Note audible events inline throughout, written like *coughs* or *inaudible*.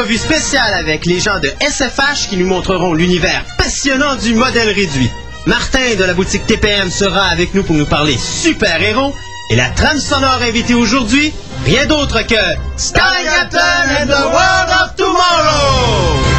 entrevue spéciale avec les gens de SFH qui nous montreront l'univers passionnant du modèle réduit. Martin de la boutique TPM sera avec nous pour nous parler super-héros. Et la trame sonore invitée aujourd'hui, rien d'autre que Sky Captain and the World of Tomorrow!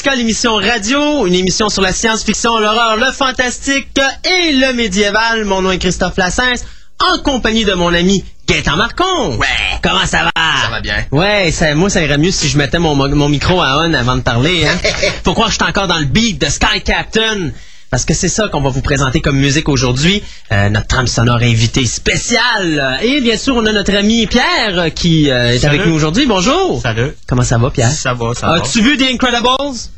Fantastica, l'émission radio, une émission sur la science-fiction, l'horreur, le fantastique et le médiéval. Mon nom est Christophe Lassens, en compagnie de mon ami Gaëtan Marcon. Ouais. Comment ça va? Ça va bien. Ouais, ça, moi ça irait mieux si je mettais mon, mon micro à on avant de parler. Hein? *laughs* Faut croire que je suis encore dans le beat de Sky Captain. Parce que c'est ça qu'on va vous présenter comme musique aujourd'hui. Euh, notre trame sonore invité spéciale. Et bien sûr, on a notre ami Pierre euh, qui euh, est Salut. avec nous aujourd'hui. Bonjour. Salut. Comment ça va, Pierre? Ça va, ça va. As-tu vu The Incredibles?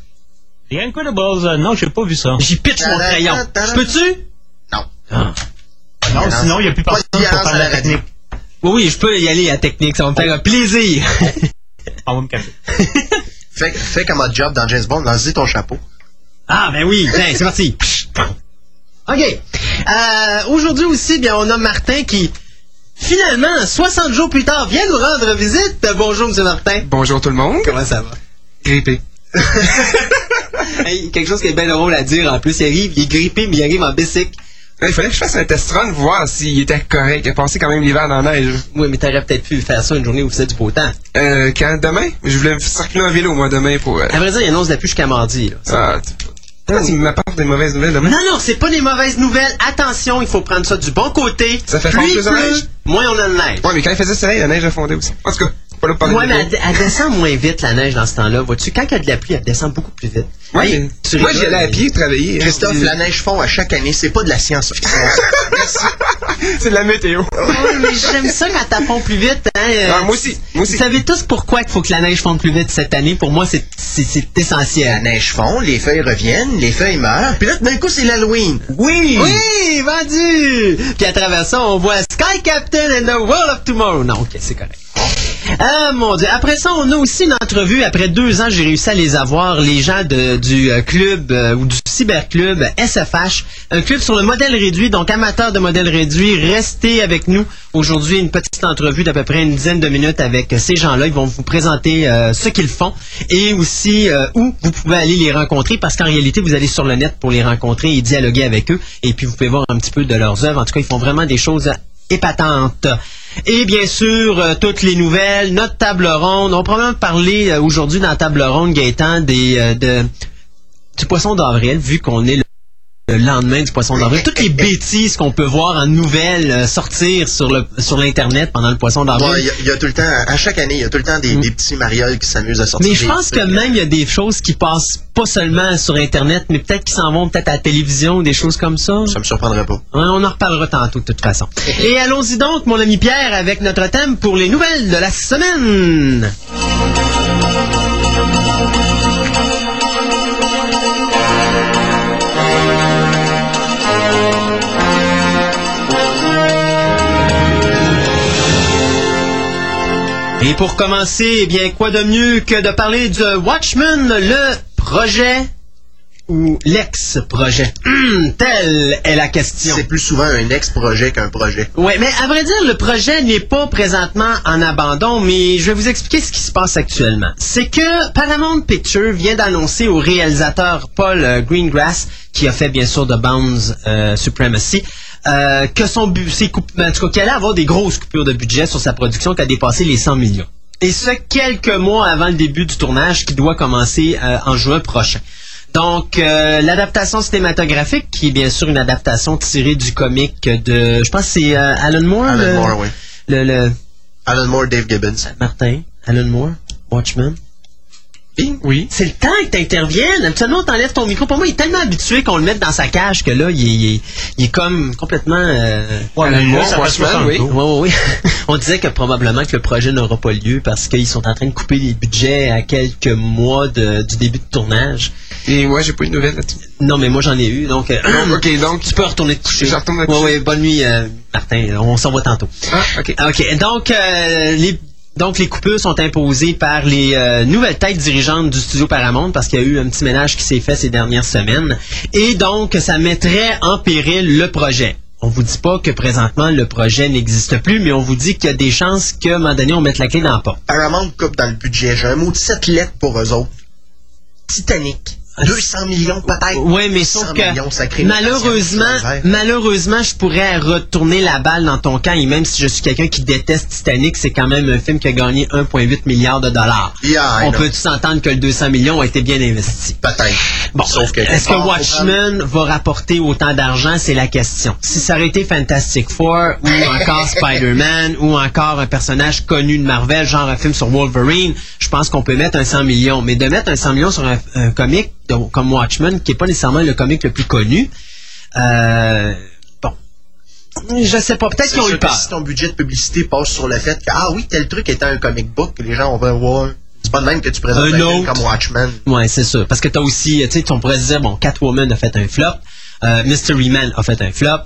The Incredibles, euh, non, j'ai pas vu ça. J'y pitch mon crayon. Je peux-tu? Non. Ah. Non, sinon, il n'y a plus personne pour faire la la technique. Oui, oui, je peux y aller à technique. Ça va me faire un plaisir. On va me. *laughs* Fais, fais comme un job dans James Bond, lance-y ton chapeau. Ah, ben oui, Tiens, c'est parti. *laughs* OK. Euh, Aujourd'hui aussi, bien, on a Martin qui, finalement, 60 jours plus tard, vient nous rendre visite. Bonjour, M. Martin. Bonjour tout le monde. Comment ça va? Grippé. *laughs* Hey, quelque chose qui est bien drôle à dire. En plus, il arrive, il est grippé, mais il arrive en bicycle. Il fallait que je fasse un test run, voir s'il était correct. Il a passé quand même l'hiver dans la neige. Oui, mais t'aurais peut-être pu faire ça une journée où c'est du beau temps. Euh, quand? Demain? Je voulais me circuler en vélo, moi, demain, pour... euh, À vrai dire, il annonce la pluie jusqu'à mardi. là. Ah, tu m'apportes des mauvaises nouvelles demain? Non, non, c'est pas des mauvaises nouvelles. Attention, il faut prendre ça du bon côté. Ça fait plus fondre de neige? moins on a de neige. Ouais, mais quand il faisait soleil, la neige a fondé aussi. En tout cas, c'est pas là pour parler Ouais, de mais elle, elle descend moins vite, la neige, dans ce temps-là. Vois-tu, quand il y a de la pluie, elle descend beaucoup plus vite. Ouais, Hey, tu moi, rigoles, j'y allais à pied travailler. Christophe, la neige fond à chaque année, c'est pas de la science-fiction. *laughs* C'est de la météo. Ouais, mais j'aime ça quand elle fond plus vite. Hein, euh, Ah, moi aussi. Moi aussi. Vous savez tous pourquoi il faut que la neige fonde plus vite cette année? Pour moi, c'est c'est- c'est la essentiel. neige fond, les feuilles reviennent, les feuilles meurent, puis là, d'un coup, c'est l'Halloween. Oui! Oui, vendu! Puis à travers ça, on voit Sky Captain and the World of Tomorrow. Non, ok, c'est correct. Ah mon dieu. Après ça, on a aussi une entrevue. Après deux ans, j'ai réussi à les avoir. Les gens du euh, club euh, ou du cyberclub SFH. Un club sur le modèle réduit. Donc, amateurs de modèle réduit, restez avec nous. Aujourd'hui, une petite entrevue d'à peu près une dizaine de minutes avec ces gens-là. Ils vont vous présenter euh, ce qu'ils font et aussi où vous pouvez aller les rencontrer parce qu'en réalité, vous allez sur le net pour les rencontrer et dialoguer avec eux. Et puis, vous pouvez voir un petit peu de leurs œuvres. En tout cas, ils font vraiment des choses épatantes. Et bien sûr, euh, toutes les nouvelles, notre table ronde. On va probablement parler euh, aujourd'hui dans la table ronde, Gaëtan, des, euh, du poisson d'avril, vu qu'on est le, le lendemain du poisson d'avril. Toutes les bêtises qu'on peut voir en nouvelles euh, sortir sur le sur l'Internet pendant le poisson d'avril. Ouais, il y a- il y, a tout le temps, à chaque année, il y a tout le temps des, des petits marioles qui s'amusent à sortir. Mm. Mais je des pense que trucs. même il y a des choses qui passent pas seulement sur Internet, mais peut-être qui s'en vont peut-être à la télévision, des choses comme ça. Ça me surprendrait pas. Ouais, on en reparlera tantôt de toute façon. *laughs* Et allons-y donc, mon ami Pierre, avec notre thème pour les nouvelles de la semaine. Et pour commencer, eh bien, quoi de mieux que de parler de Watchmen, le projet ou l'ex-projet? Hum, *clears throat* telle est la question. C'est plus souvent un ex-projet qu'un projet. Oui, mais à vrai dire, le projet n'est pas présentement en abandon, mais je vais vous expliquer ce qui se passe actuellement. C'est que Paramount Pictures vient d'annoncer au réalisateur Paul euh, Greengrass, qui a fait bien sûr The Bounds euh, Supremacy, euh, que son c'est coup- en tout cas, qu'elle allait avoir des grosses coupures de budget sur sa production qui a dépassé les 100 millions. Et ce, quelques mois avant le début du tournage qui doit commencer euh, en juin prochain. Donc, euh, l'adaptation cinématographique, qui est bien sûr une adaptation tirée du comic de, je pense que c'est euh, Alan Moore. Alan le, Moore, oui. le, le- Alan Moore, Dave Gibbons. Martin, Alan Moore, Watchmen. Oui. C'est le temps que t'interviennes. Absolument, t'enlèves ton micro. Pour moi, il est tellement habitué qu'on le mette dans sa cage que là, il est, il est- il est comme complètement... euh, Ouais, là, ça Watchmen, 60 oui. Oui, oui, oui. *laughs* On disait que probablement que le projet n'aura pas lieu parce qu'ils sont en train de couper les budgets à quelques mois de- du début de tournage. Et moi, j'ai pas eu de nouvelles là-dessus. Non, mais moi j'en ai eu, donc... euh, ok, *clears throat* donc- Tu peux retourner te coucher. Je retourne coucher. oui, bonne nuit, euh, Martin. On s'en va tantôt. Ah, ok. OK. Donc, euh, les, donc, les coupures sont imposées par les euh, nouvelles têtes dirigeantes du studio Paramount parce qu'il y a eu un petit ménage qui s'est fait ces dernières semaines. Et donc, ça mettrait en péril le projet. On vous dit pas que présentement le projet n'existe plus, mais on vous dit qu'il y a des chances qu'à un moment donné, on mette la clé dans la porte. Paramount coupe dans le budget. J'ai un mot de 7 lettres pour eux autres. Titanic. 200 millions peut-être. Oui, mais 100 sauf que malheureusement, malheureusement, je pourrais retourner la balle dans ton camp. Et même si je suis quelqu'un qui déteste Titanic, c'est quand même un film qui a gagné 1,8 milliard de dollars. Yeah, On peut s'entendre que le 200 millions a été bien investi? Peut-être. Bon, Sauf que est-ce que Ah, Watchmen va rapporter autant d'argent, c'est la question. Si ça aurait été Fantastic Four ou encore Spider-Man ou encore un personnage connu de Marvel, genre un film sur Wolverine, je pense qu'on peut mettre un 100 millions. Mais de mettre un 100 millions sur un, un comic comme Watchmen, qui est pas nécessairement le comic le plus connu, euh, bon, je sais pas, peut-être qu'ils ont eu que peur. si ton budget de publicité passe sur le fait que, ah oui, tel truc était un comic book, les gens vont voir. C'est pas de même que tu présentes Un comme Watchmen. Ouais, c'est sûr. Parce que t'as aussi, tu sais, on pourrait se dire, bon, Catwoman a fait un flop, euh, Mystery Man a fait un flop.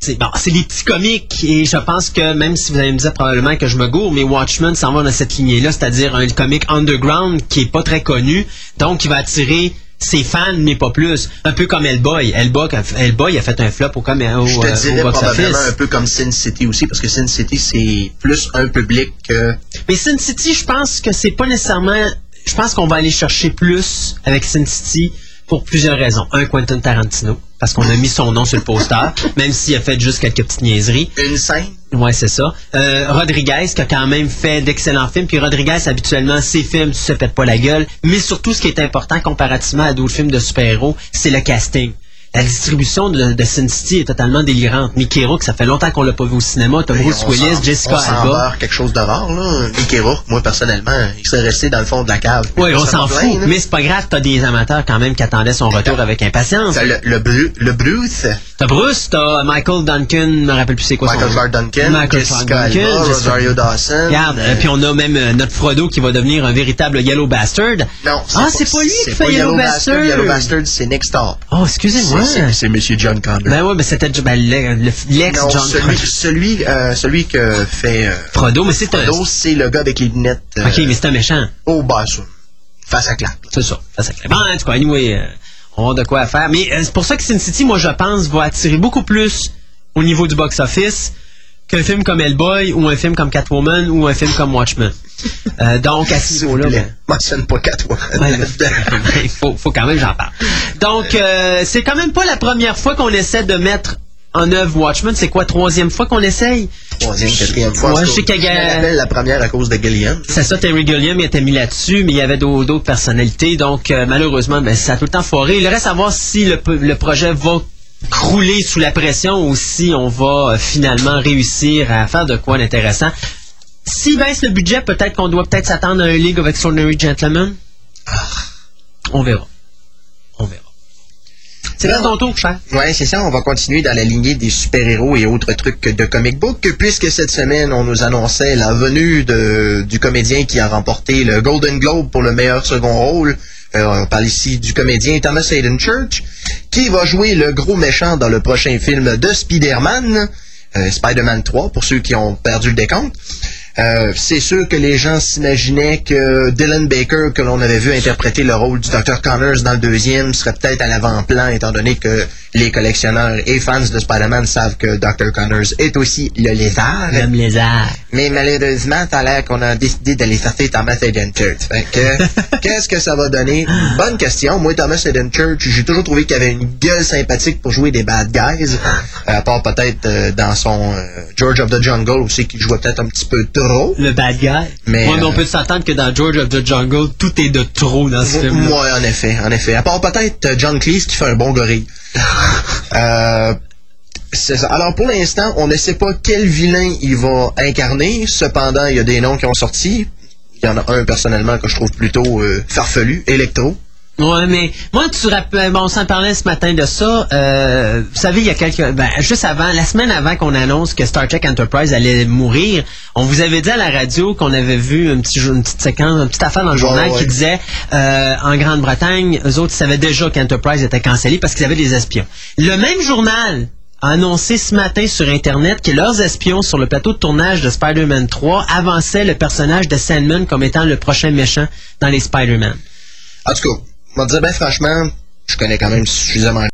C'est bon, c'est des petits comiques et je pense que même si vous allez me dire probablement que je me gourre, mais Watchmen s'en va dans cette lignée-là, c'est-à-dire un comic underground qui est pas très connu, donc qui va attirer ses fans, mais pas plus. Un peu comme Hellboy. Hellboy, a- Hellboy a fait un flop au, com- au, Je te euh, dirais au probablement un peu comme Sin City aussi, parce que Sin City, c'est plus un public que... Mais Sin City, je pense que c'est pas nécessairement. Je pense qu'on va aller chercher plus avec Sin City pour plusieurs raisons. Un, Quentin Tarantino, parce qu'on a mis son nom sur le poster, même s'il a fait juste quelques petites niaiseries. Une scène? Ouais, c'est ça. Euh, Rodriguez, qui a quand même fait d'excellents films. Puis Rodriguez, habituellement, ses films, tu se pètes pas la gueule. Mais surtout, ce qui est important comparativement à d'autres films de super-héros, c'est le casting. La distribution de, de Sin City est totalement délirante. Mickey Rourke, ça fait longtemps qu'on l'a pas vu au cinéma. T'as Bruce Willis, Jessica on Alba. quelque chose de rare, là. Mickey Rourke, moi, personnellement, il serait resté dans le fond de la cave. Oui, on s'en fout. là. Mais c'est pas grave, t'as des amateurs quand même qui attendaient son retour avec impatience. T'as Le, le, Bru- le Bruce, T'as Bruce, t'as Michael Duncan, je me rappelle plus c'est quoi Michael son Clark Duncan, Michael Jessica Duncan, Alba, Jessica- Rosario Dawson. Regarde, euh, puis on a même euh, notre Frodo qui va devenir un véritable Yellow Bastard. Non, ah, c'est pas lui qui c'est fait pas Yellow, Bastard. Yellow Bastard, c'est Nick Starr. Oh, excusez-moi. C'est- C'est Monsieur John Connor. Ben ouais, mais c'était ben, le- le- l'ex John celui, Connor. celui, euh, celui que fait euh, Frodo, mais c'est. Frodo, c'est le gars avec les lunettes. euh, Ok, mais c'est un méchant. Au bas, ça. Face à claque. C'est ça. ça c'est clair. Bon, en tout cas, anyway, euh, on a de quoi faire. Mais euh, c'est pour ça que Sin City, moi, je pense, va attirer beaucoup plus au niveau du box-office qu'un film comme Hellboy ou un film comme Catwoman ou un film comme Watchmen. Euh, donc, à ce niveau-là... ben, mentionne pas Catwoman. Ouais, mais- il faut, faut quand même j'en parle. Donc, euh, c'est quand même pas la première fois qu'on essaie de mettre en œuvre Watchmen. C'est quoi, troisième fois qu'on essaye? Troisième, quatrième fois. En je sais qu'il la première à cause de Gillian. C'est ça, Terry Gilliam il était mis là-dessus, mais il y avait d'au- d'autres personnalités. Donc, euh, malheureusement, ben, ça a tout le temps foiré. Il reste à voir si le, le projet va crouler sous la pression ou si on va euh, finalement réussir à faire de quoi d'intéressant. S'il baisse le budget, peut-être qu'on doit peut-être s'attendre à un League of Extraordinary Gentlemen. On verra. On verra. C'est là ton tour, cher. Ouais, c'est ça. On va continuer dans la lignée des super-héros et autres trucs de comic book, puisque cette semaine, on nous annonçait la venue de, du comédien qui a remporté le Golden Globe pour le meilleur second rôle. Euh, on parle ici du comédien Thomas Hayden Church, qui va jouer le gros méchant dans le prochain film de Spider-Man, euh, Spider-Man 3, pour ceux qui ont perdu le décompte. Euh, c'est sûr que les gens s'imaginaient que Dylan Baker, que l'on avait vu interpréter le rôle du Dr. Connors dans le deuxième, serait peut-être à l'avant-plan, étant donné que les collectionneurs et fans de Spider-Man savent que Dr. Connors est aussi le lézard. L'homme lézard. Mais malheureusement, ça a l'air qu'on a décidé d'aller chercher Thomas Hayden Church. *laughs* Qu'est-ce que ça va donner? Bonne question. Moi, Thomas Hayden Church, j'ai toujours trouvé qu'il avait une gueule sympathique pour jouer des bad guys. Euh, à part peut-être euh, dans son euh, George of the Jungle aussi, qu'il jouait peut-être un petit peu trop. Le bad guy. Mais, ouais, mais on euh, peut s'attendre que dans George of the Jungle, tout est de trop dans ce film. Moi, en effet, en effet. À part peut-être euh, John Cleese qui fait un bon gorille. *laughs* Euh, c'est ça. Alors pour l'instant, on ne sait pas quel vilain il va incarner. Cependant, il y a des noms qui ont sorti. Il y en a un personnellement que je trouve plutôt euh, farfelu, Electro. Ouais, mais moi, tu rappelles, bon, on s'en parlait ce matin de ça. Euh, vous savez, il y a quelques, ben, juste avant, la semaine avant qu'on annonce que Star Trek Enterprise allait mourir, on vous avait dit à la radio qu'on avait vu un petit, jour- une petite séquence, une petite affaire dans le journal ouais. qui disait, euh, en Grande-Bretagne, eux autres ils savaient déjà qu'Enterprise était cancellé parce qu'ils avaient des espions. Le même journal a annoncé ce matin sur Internet que leurs espions sur le plateau de tournage de Spider-Man 3 avançaient le personnage de Sandman comme étant le prochain méchant dans les Spider-Man. En tout cas, va te dire, ben franchement, je connais quand même suffisamment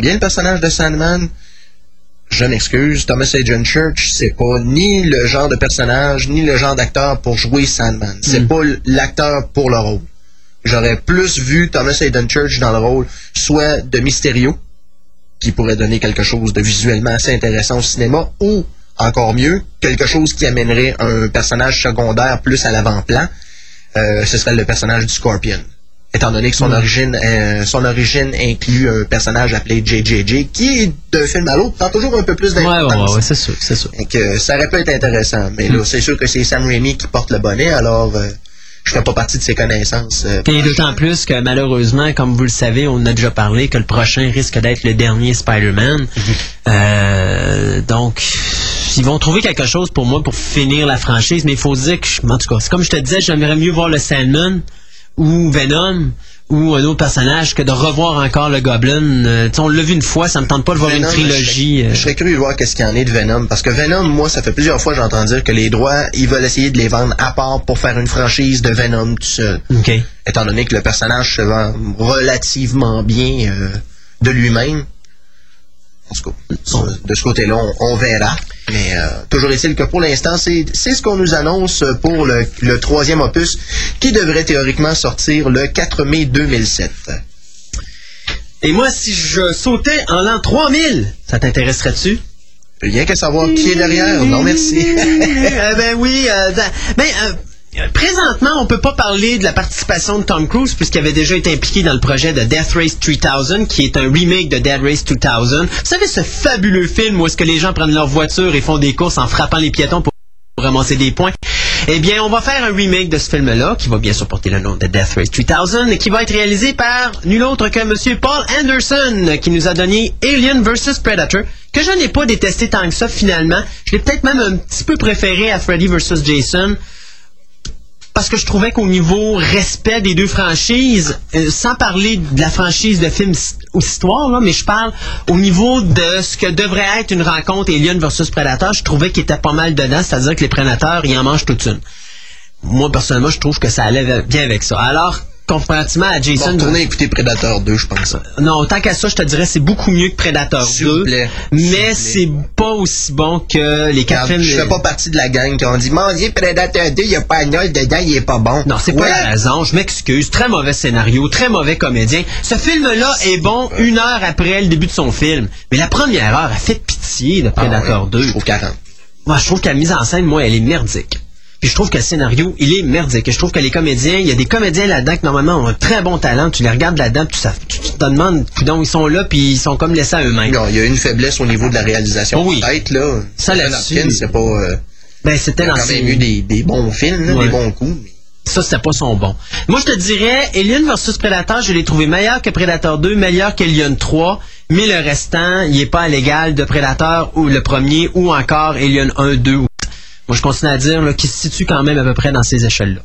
bien le personnage de Sandman. Je m'excuse, Thomas Hayden Church, c'est pas ni le genre de personnage, ni le genre d'acteur pour jouer Sandman. C'est Mm. pas l'acteur pour le rôle. J'aurais plus vu Thomas Hayden Church dans le rôle soit de Mysterio, qui pourrait donner quelque chose de visuellement assez intéressant au cinéma, ou, encore mieux, quelque chose qui amènerait un personnage secondaire plus à l'avant-plan. Euh, ce serait le personnage du Scorpion. Étant donné que son origine, euh, son origine inclut un personnage appelé JJJ, qui, d'un film à l'autre, prend toujours un peu plus Ouais, ouais, d'importance. ouais, ouais, c'est sûr, c'est sûr. Donc, euh, ça aurait pu être intéressant. Mais là, c'est sûr que c'est Sam Raimi qui porte le bonnet, alors euh, je fais pas partie de ses connaissances. Et d'autant plus que malheureusement, comme vous le savez, on en a déjà parlé, que le prochain risque d'être le dernier Spider-Man. Euh, donc, ils vont trouver quelque chose pour moi pour finir la franchise, mais il faut dire que, en tout cas, c'est comme je te disais, j'aimerais mieux voir le Sandman ou Venom ou un autre personnage que de revoir encore le Goblin. Euh, on l'a vu une fois, ça me tente pas de voir Venom, une trilogie. Je serais, euh, je serais curieux de voir qu'est-ce qu'il y en est de Venom. Parce que Venom, moi, ça fait plusieurs fois que j'entends dire que les droits, ils veulent essayer de les vendre à part pour faire une franchise de Venom tout seul. OK. Étant donné que le personnage se vend relativement bien euh, de lui-même. En tout cas, de ce côté-là, on, on verra. Mais euh, toujours est-il que pour l'instant, c'est ce qu'on nous annonce pour le, le troisième opus qui devrait théoriquement sortir le 4 mai 2007. Et moi, si je sautais en l'an 3000, ça t'intéresserait-tu? Rien qu'à savoir qui est derrière. Non, merci. *laughs* Euh, ben oui. euh, ben, euh, euh, présentement, on peut pas parler de la participation de Tom Cruise puisqu'il avait déjà été impliqué dans le projet de Death Race 3000, qui est un remake de Dead Race 2000. Vous savez ce fabuleux film où est-ce que les gens prennent leur voiture et font des courses en frappant les piétons pour ramasser des points? Eh bien, on va faire un remake de ce film-là, qui va bien sûr porter le nom de Death Race 3000, et qui va être réalisé par nul autre que Monsieur Paul Anderson, qui nous a donné Alien vs Predator, que je n'ai pas détesté tant que ça finalement. Je l'ai peut-être même un petit peu préféré à Freddy vs Jason parce que je trouvais qu'au niveau respect des deux franchises, euh, sans parler de la franchise de films ou histoire, là, mais je parle au niveau de ce que devrait être une rencontre Alien versus Predator, je trouvais qu'il était pas mal dedans, c'est-à-dire que les prédateurs, ils en mangent toute une. Moi, personnellement, je trouve que ça allait bien avec ça. Alors, comparativement à Jason. Bon, Predator 2, je pense. Non, tant qu'à ça, je te dirais c'est beaucoup mieux que Predator 2. Plaît. Mais c'est pas aussi bon que les quatre films. Je fais pas partie de la gang qui ont dit Manger Predator 2, il n'y a pas un dedans, il est pas bon. Non, c'est pas la raison, je m'excuse. Très mauvais scénario, très mauvais comédien. Ce film-là est bon une heure après le début de son film. Mais la première heure a fait pitié de Predator ah, 2. Je trouve 40. Moi, je trouve que la mise en scène, moi, elle est merdique. Puis je trouve que le scénario, il est merdique. Je trouve que les comédiens, il y a des comédiens là-dedans qui normalement ont un très bon talent. Tu les regardes là-dedans, tu, tu, tu, te demandes, donc ils sont là, puis ils sont comme laissés à eux-mêmes. Non, il y a une faiblesse au niveau de la réalisation. Oh oui. Peut-être là. Ça là-dessus. c'est pas. Euh, ben c'était dans quand même eu des, des bons films, là, Ouais. des bons coups. mais- Ça, c'était pas son bon. Moi, je te dirais, Alien versus Predator, je l'ai trouvé meilleur que Predator 2, meilleur qu'Alien 3, mais le restant, il est pas à l'égal de Predator ou le premier, ou encore Alien 1, 2. Je continue à dire qu'il se situe quand même à peu près dans ces échelles-là.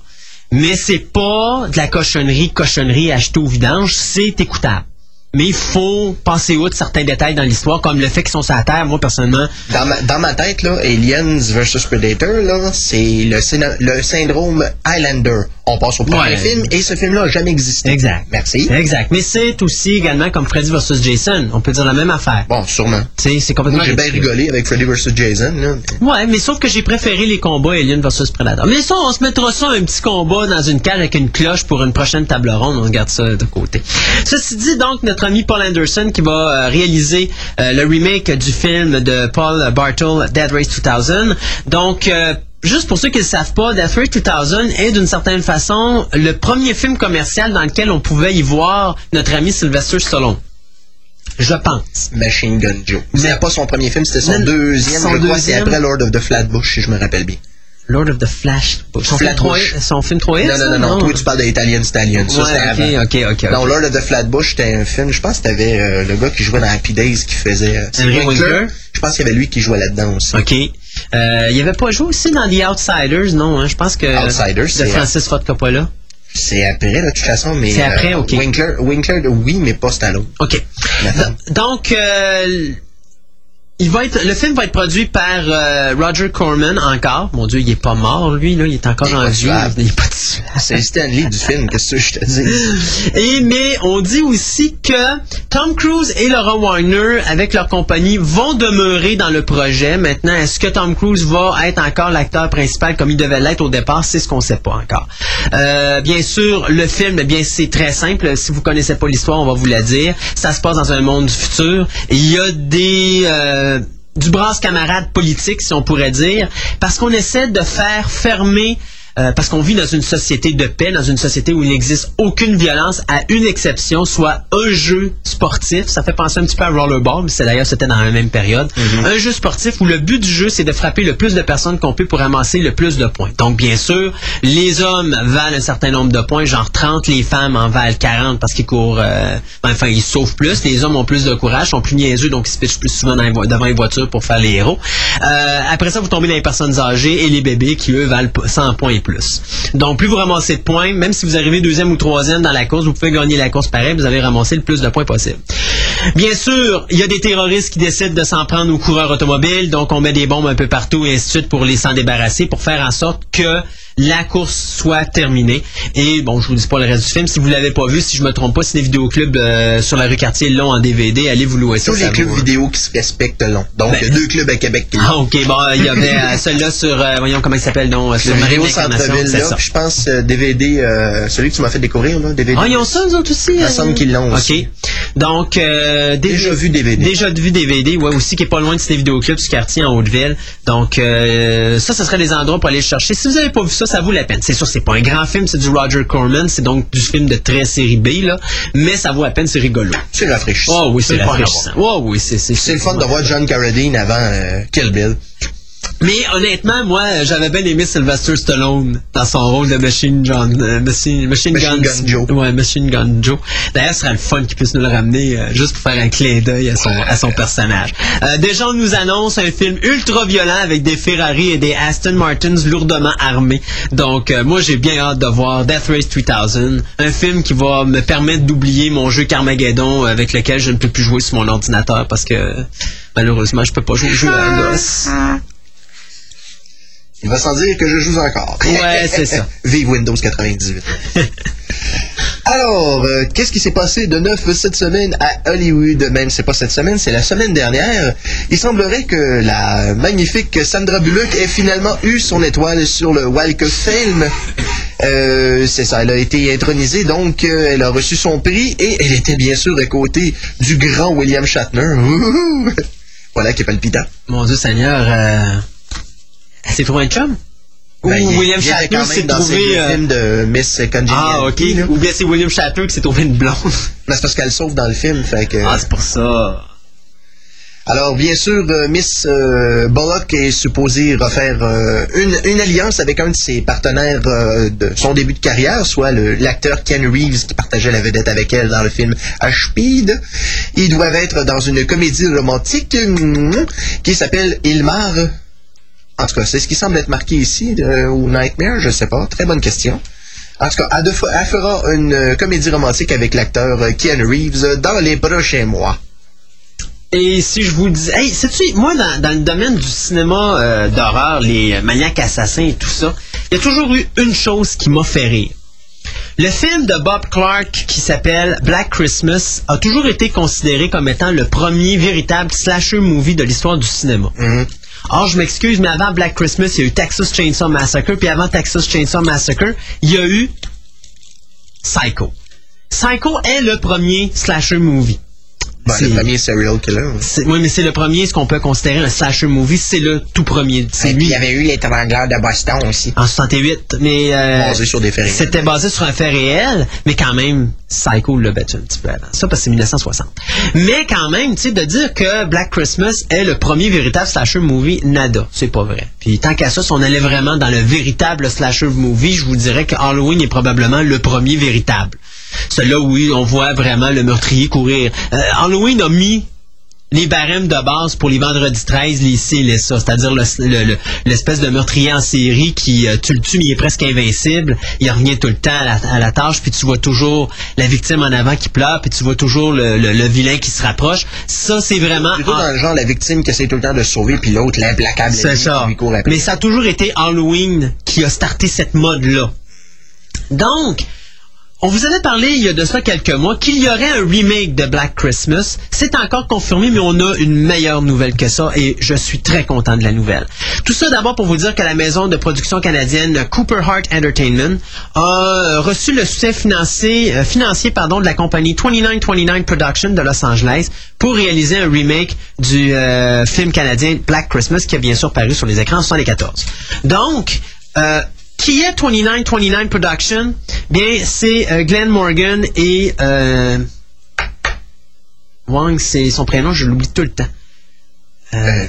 Mais c'est pas de la cochonnerie, cochonnerie achetée au vidange, c'est écoutable. Mais il faut passer outre certains détails dans l'histoire, comme le fait qu'ils sont sur la Terre. Moi, personnellement, Dans ma, dans ma tête, là, Aliens vs Predator, là, c'est le, le syndrome Highlander. On passe au premier Ouais. film et ce film-là n'a jamais existé. Exact. Merci. Exact. Mais c'est aussi également comme Freddy vs. Jason. On peut dire la même affaire. Bon, sûrement. C'est complètement j'ai bien rigolé avec Freddy vs Jason. Là. Ouais, mais sauf que j'ai préféré les combats Alien versus Predator. Mais ça, on se mettra ça un petit combat dans une cage avec une cloche pour une prochaine table ronde. On se garde ça de côté. Ceci dit, donc, notre ami Paul Anderson qui va euh, réaliser euh, le remake du film de Paul Bartle, Dead Race 2000. Donc, euh, Juste pour ceux qui ne le savent pas, Death Race 2000 est d'une certaine façon le premier film commercial dans lequel on pouvait y voir notre ami Sylvester Stallone. Je pense. Machine Gun Joe. C'était pas son premier film, c'était son deuxième. son je crois, c'est après Lord of the Flatbush, si je me rappelle bien. Lord of the Flash. Son film Flatbush. 3 son film 3 Non, non, non, non. Toi, tu parles de Italian Stallion. Ça. Ouais, ok, ok, ok. Non, Lord of the Flatbush, c'était un film, je pense que t'avais euh, le gars qui jouait dans Happy Days qui faisait... euh, c'est Henry Winkler? Je pense qu'il y avait lui qui jouait là-dedans aussi. OK. Euh, il avait pas joué aussi dans The Outsiders, non? Hein? Je pense que. Outsiders, De Francis Ford Coppola. C'est après, de toute façon, mais... C'est après, euh, ok. Winkler, Winkler, oui, mais pas Stallone. OK. Donc, euh, il va être, le film va être produit par euh, Roger Corman encore. Mon Dieu, il est pas mort, lui, là. Il est encore en pas vie. tuable. Il est pas. C'est Stanley du film, qu'est-ce que je te dis? *laughs* Et mais on dit aussi que Tom Cruise et Laura Warner, avec leur compagnie, vont demeurer dans le projet. Maintenant, est-ce que Tom Cruise va être encore l'acteur principal comme il devait l'être au départ? C'est ce qu'on sait pas encore. Euh, bien sûr, le film, eh bien c'est très simple. Si vous connaissez pas l'histoire, on va vous la dire. Ça se passe dans un monde du futur. Il y a des euh, du brasse camarade politique, si on pourrait dire, parce qu'on essaie de faire fermer euh, parce qu'on vit dans une société de paix, dans une société où il n'existe aucune violence, à une exception, soit un jeu sportif. Ça fait penser un petit peu à Rollerball, mais c'est d'ailleurs c'était dans la même période. Un jeu sportif où le but du jeu c'est de frapper le plus de personnes qu'on peut pour ramasser le plus de points. Donc bien sûr, les hommes valent un certain nombre de points, genre 30, les femmes en valent 40 parce qu'ils courent, euh, enfin ils sauvent plus. Les hommes ont plus de courage, sont plus niaiseux, donc ils se pitchent plus souvent les devant les voitures pour faire les héros. Euh, après ça, vous tombez dans les personnes âgées et les bébés qui eux valent p- 100 points et plus. Donc plus vous ramassez de points, même si vous arrivez deuxième ou troisième dans la course, vous pouvez gagner la course pareil, vous avez ramassé le plus de points possible. Bien sûr, il y a des terroristes qui décident de s'en prendre aux coureurs automobiles, donc on met des bombes un peu partout et ainsi de suite pour les s'en débarrasser, pour faire en sorte que la course soit terminée. Et bon, je vous dis pas le reste du film. Si vous l'avez pas vu, si je me trompe pas, si les vidéoclubs euh, sur la rue Cartier l'ont en DVD, allez vous louer ça. Tous les clubs vaut- vidéo qui se respectent l'ont. Donc, il y a deux clubs à Québec qui l'ont. Ah, ok, bon, il y avait euh, celui-là sur, euh, voyons comment il s'appelle, non, sur Le Mario Centreville, là, je pense euh, DVD, euh, celui que tu m'as fait découvrir, là, DVD. Ah, ils ont ça, eux autres aussi? Il me euh? semble qu'ils l'ont aussi. OK. Donc, euh, Déjà vu DVD. Déjà vu DVD, ouais, aussi, qui est pas loin de ces vidéoclubs du quartier en Haute-Ville. Donc, euh, ça, ce serait des endroits pour aller le chercher. Si vous avez pas vu ça, ça vaut la peine. C'est sûr, c'est pas un grand film, c'est du Roger Corman, c'est donc du film de très série B, là. Mais ça vaut la peine, c'est rigolo. C'est rafraîchissant. Oh oui, c'est rafraîchissant. Oh oui, c'est, c'est, C'est le fun de voir John Carradine avant euh, Kill Bill. Mais honnêtement, moi, j'avais bien aimé Sylvester Stallone dans son rôle de Machine Gun, euh, Machine, Machine, Machine Gun, Gun Joe. Ouais, Machine Gun Joe. D'ailleurs, ce serait le fun qu'il puisse nous le ramener euh, juste pour faire un clin d'œil à son, à son personnage. Euh, déjà, on nous annonce un film ultra violent avec des Ferrari et des Aston Martins lourdement armés. Donc, euh, moi, j'ai bien hâte de voir Death Race 3000, un film qui va me permettre d'oublier mon jeu Carmageddon avec lequel je ne peux plus jouer sur mon ordinateur parce que malheureusement, je peux pas jouer au jeu à. Il va sans dire que je joue encore. Ouais, *laughs* c'est ça. Vive Windows 98. *laughs* Alors, euh, qu'est-ce qui s'est passé de neuf cette semaine à Hollywood? Même, c'est pas cette semaine, c'est la semaine dernière. Il semblerait que la magnifique Sandra Bullock ait finalement eu son étoile sur le Walk of Fame. Euh, c'est ça, elle a été intronisée, donc euh, elle a reçu son prix et elle était bien sûr à côté du grand William Shatner. *laughs* Voilà qui est palpitant. Mon Dieu Seigneur, s'est trouvé un chum? Ou Ben, il- William Shatner s'est dans trouvé... ses euh, films de Miss. Ah, ok. là. Ou bien c'est William Shatner qui s'est trouvé une blonde. Mais *laughs* c'est parce qu'elle sauve dans le film, fait que... ah, c'est pour ça. Alors, bien sûr, euh, Miss euh, Bullock est supposée refaire euh, une, une alliance avec un de ses partenaires de son début de carrière, soit l'acteur Ken Reeves qui partageait la vedette avec elle dans le film H-Speed. Ils doivent être dans une comédie romantique mm, qui s'appelle Ilmar. En tout cas, c'est ce qui semble être marqué ici, ou Nightmare, je sais pas. Très bonne question. En tout cas, elle, elle fera une euh, comédie romantique avec l'acteur euh, Ken Reeves euh, dans les prochains mois. Et si je vous dis... Hey, sais-tu, moi, dans, dans le domaine du cinéma euh, d'horreur, les maniaques assassins et tout ça, il y a toujours eu une chose qui m'a fait rire. Le film de Bob Clark qui s'appelle Black Christmas a toujours été considéré comme étant le premier véritable slasher movie de l'histoire du cinéma. Or, je m'excuse, mais avant Black Christmas, il y a eu Texas Chainsaw Massacre, puis avant Texas Chainsaw Massacre, il y a eu Psycho. Psycho est le premier slasher movie. Ben, le C'est- premier serial killer. oui. c'est- Oui, mais c'est le premier, ce qu'on peut considérer un slasher movie, c'est le tout premier. C'est lui il y avait eu l'étrangleur de Boston aussi. en 68, mais euh, Basé sur des faits réels. c'était basé sur un fait réel, mais quand même, Psycho l'a battu un petit peu avant ça, parce que c'est 1960. Mais quand même, tu sais, de dire que Black Christmas est le premier véritable slasher movie, nada, c'est pas vrai. Puis tant qu'à ça, si on allait vraiment dans le véritable slasher movie, je vous dirais que Halloween est probablement le premier véritable. Celui-là où on voit vraiment le meurtrier courir. Euh, Halloween a mis les barèmes de base pour les vendredis 13, les ça, c'est-à-dire le- le- le- l'espèce de meurtrier en série qui, euh, tu le tues, mais il est presque invincible, il revient tout le temps à la, à la tâche, puis tu vois toujours la victime en avant qui pleure, puis tu vois toujours le, vilain qui se rapproche. Ça, c'est vraiment... Plutôt en- dans le genre la victime qui essaie tout le temps de se sauver, puis l'autre, l'implacable, c'est ça. qui lui court après. Mais ça a toujours été Halloween qui a starté cette mode-là. Donc, on vous avait parlé il y a de ça quelques mois qu'il y aurait un remake de Black Christmas. C'est encore confirmé, mais on a une meilleure nouvelle que ça et je suis très content de la nouvelle. Tout ça d'abord pour vous dire que la maison de production canadienne Cooper Heart Entertainment a reçu le soutien financier, euh, financier pardon, de la compagnie 2929 Production de Los Angeles pour réaliser un remake du euh, film canadien Black Christmas qui a bien sûr paru sur les écrans en 74. Donc, euh, qui est 2929 Production? Bien, c'est euh, Glenn Morgan et euh, Wang, c'est son prénom, je l'oublie tout le temps. Euh,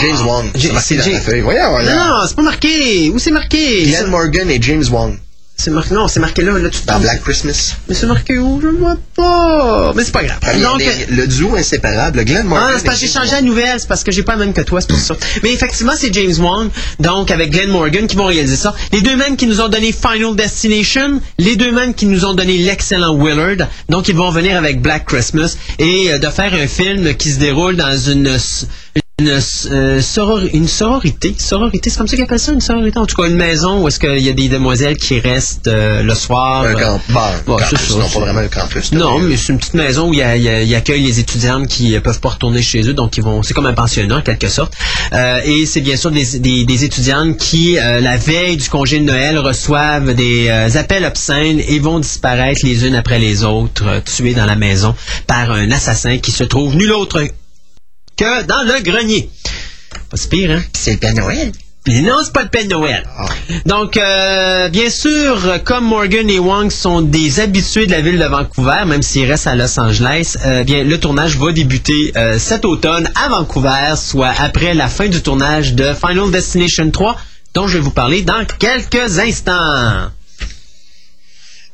James Wong. J- C'est marqué c'est dans James- la feuille. Voyons, Non, là. non, c'est pas marqué. Où c'est marqué? Glenn Morgan et James Wong. C'est marqué, non, c'est marqué là, là, tu Dans. Black Christmas. Mais c'est marqué où? Je vois pas. Mais c'est pas grave. Premier, Donc, les- le duo inséparable, Glenn Morgan Ah, c'est parce que j'ai changé la nouvelle, c'est parce que j'ai pas la même que toi, c'est pour ça. Mais effectivement, c'est James Wong, donc avec Glenn Morgan qui vont réaliser ça. Les deux mêmes qui nous ont donné Final Destination, les deux mêmes qui nous ont donné l'excellent Willard, donc ils vont venir avec Black Christmas et euh, de faire un film qui se déroule dans une une, euh, soror- une sororité. Sororité, c'est comme ça qu'ils appellent ça, une sororité? En tout cas, une maison où est-ce qu'il y a des demoiselles qui restent euh, le soir. Un camp, un Ouais, c'est campus, non pas vraiment un campus. non, mais c'est une petite maison où il y, y a- il accueille les étudiantes qui euh, peuvent pas retourner chez eux, donc ils vont, c'est comme un pensionnat en quelque sorte. Euh, et c'est bien sûr des, des, des étudiantes qui, euh, la veille du congé de Noël, reçoivent des euh, appels obscènes et vont disparaître les unes après les autres, tuées dans la maison par un assassin qui se trouve nul autre que dans le grenier. Pas si pire, hein? C'est le Père Noël. Non, c'est pas le Père Noël. Ah. Donc, euh, bien sûr, comme Morgan et Wong sont des habitués de la ville de Vancouver, même s'ils restent à Los Angeles, euh, bien, le tournage va débuter euh, cet automne à Vancouver, soit après la fin du tournage de Final Destination 3, dont je vais vous parler dans quelques instants.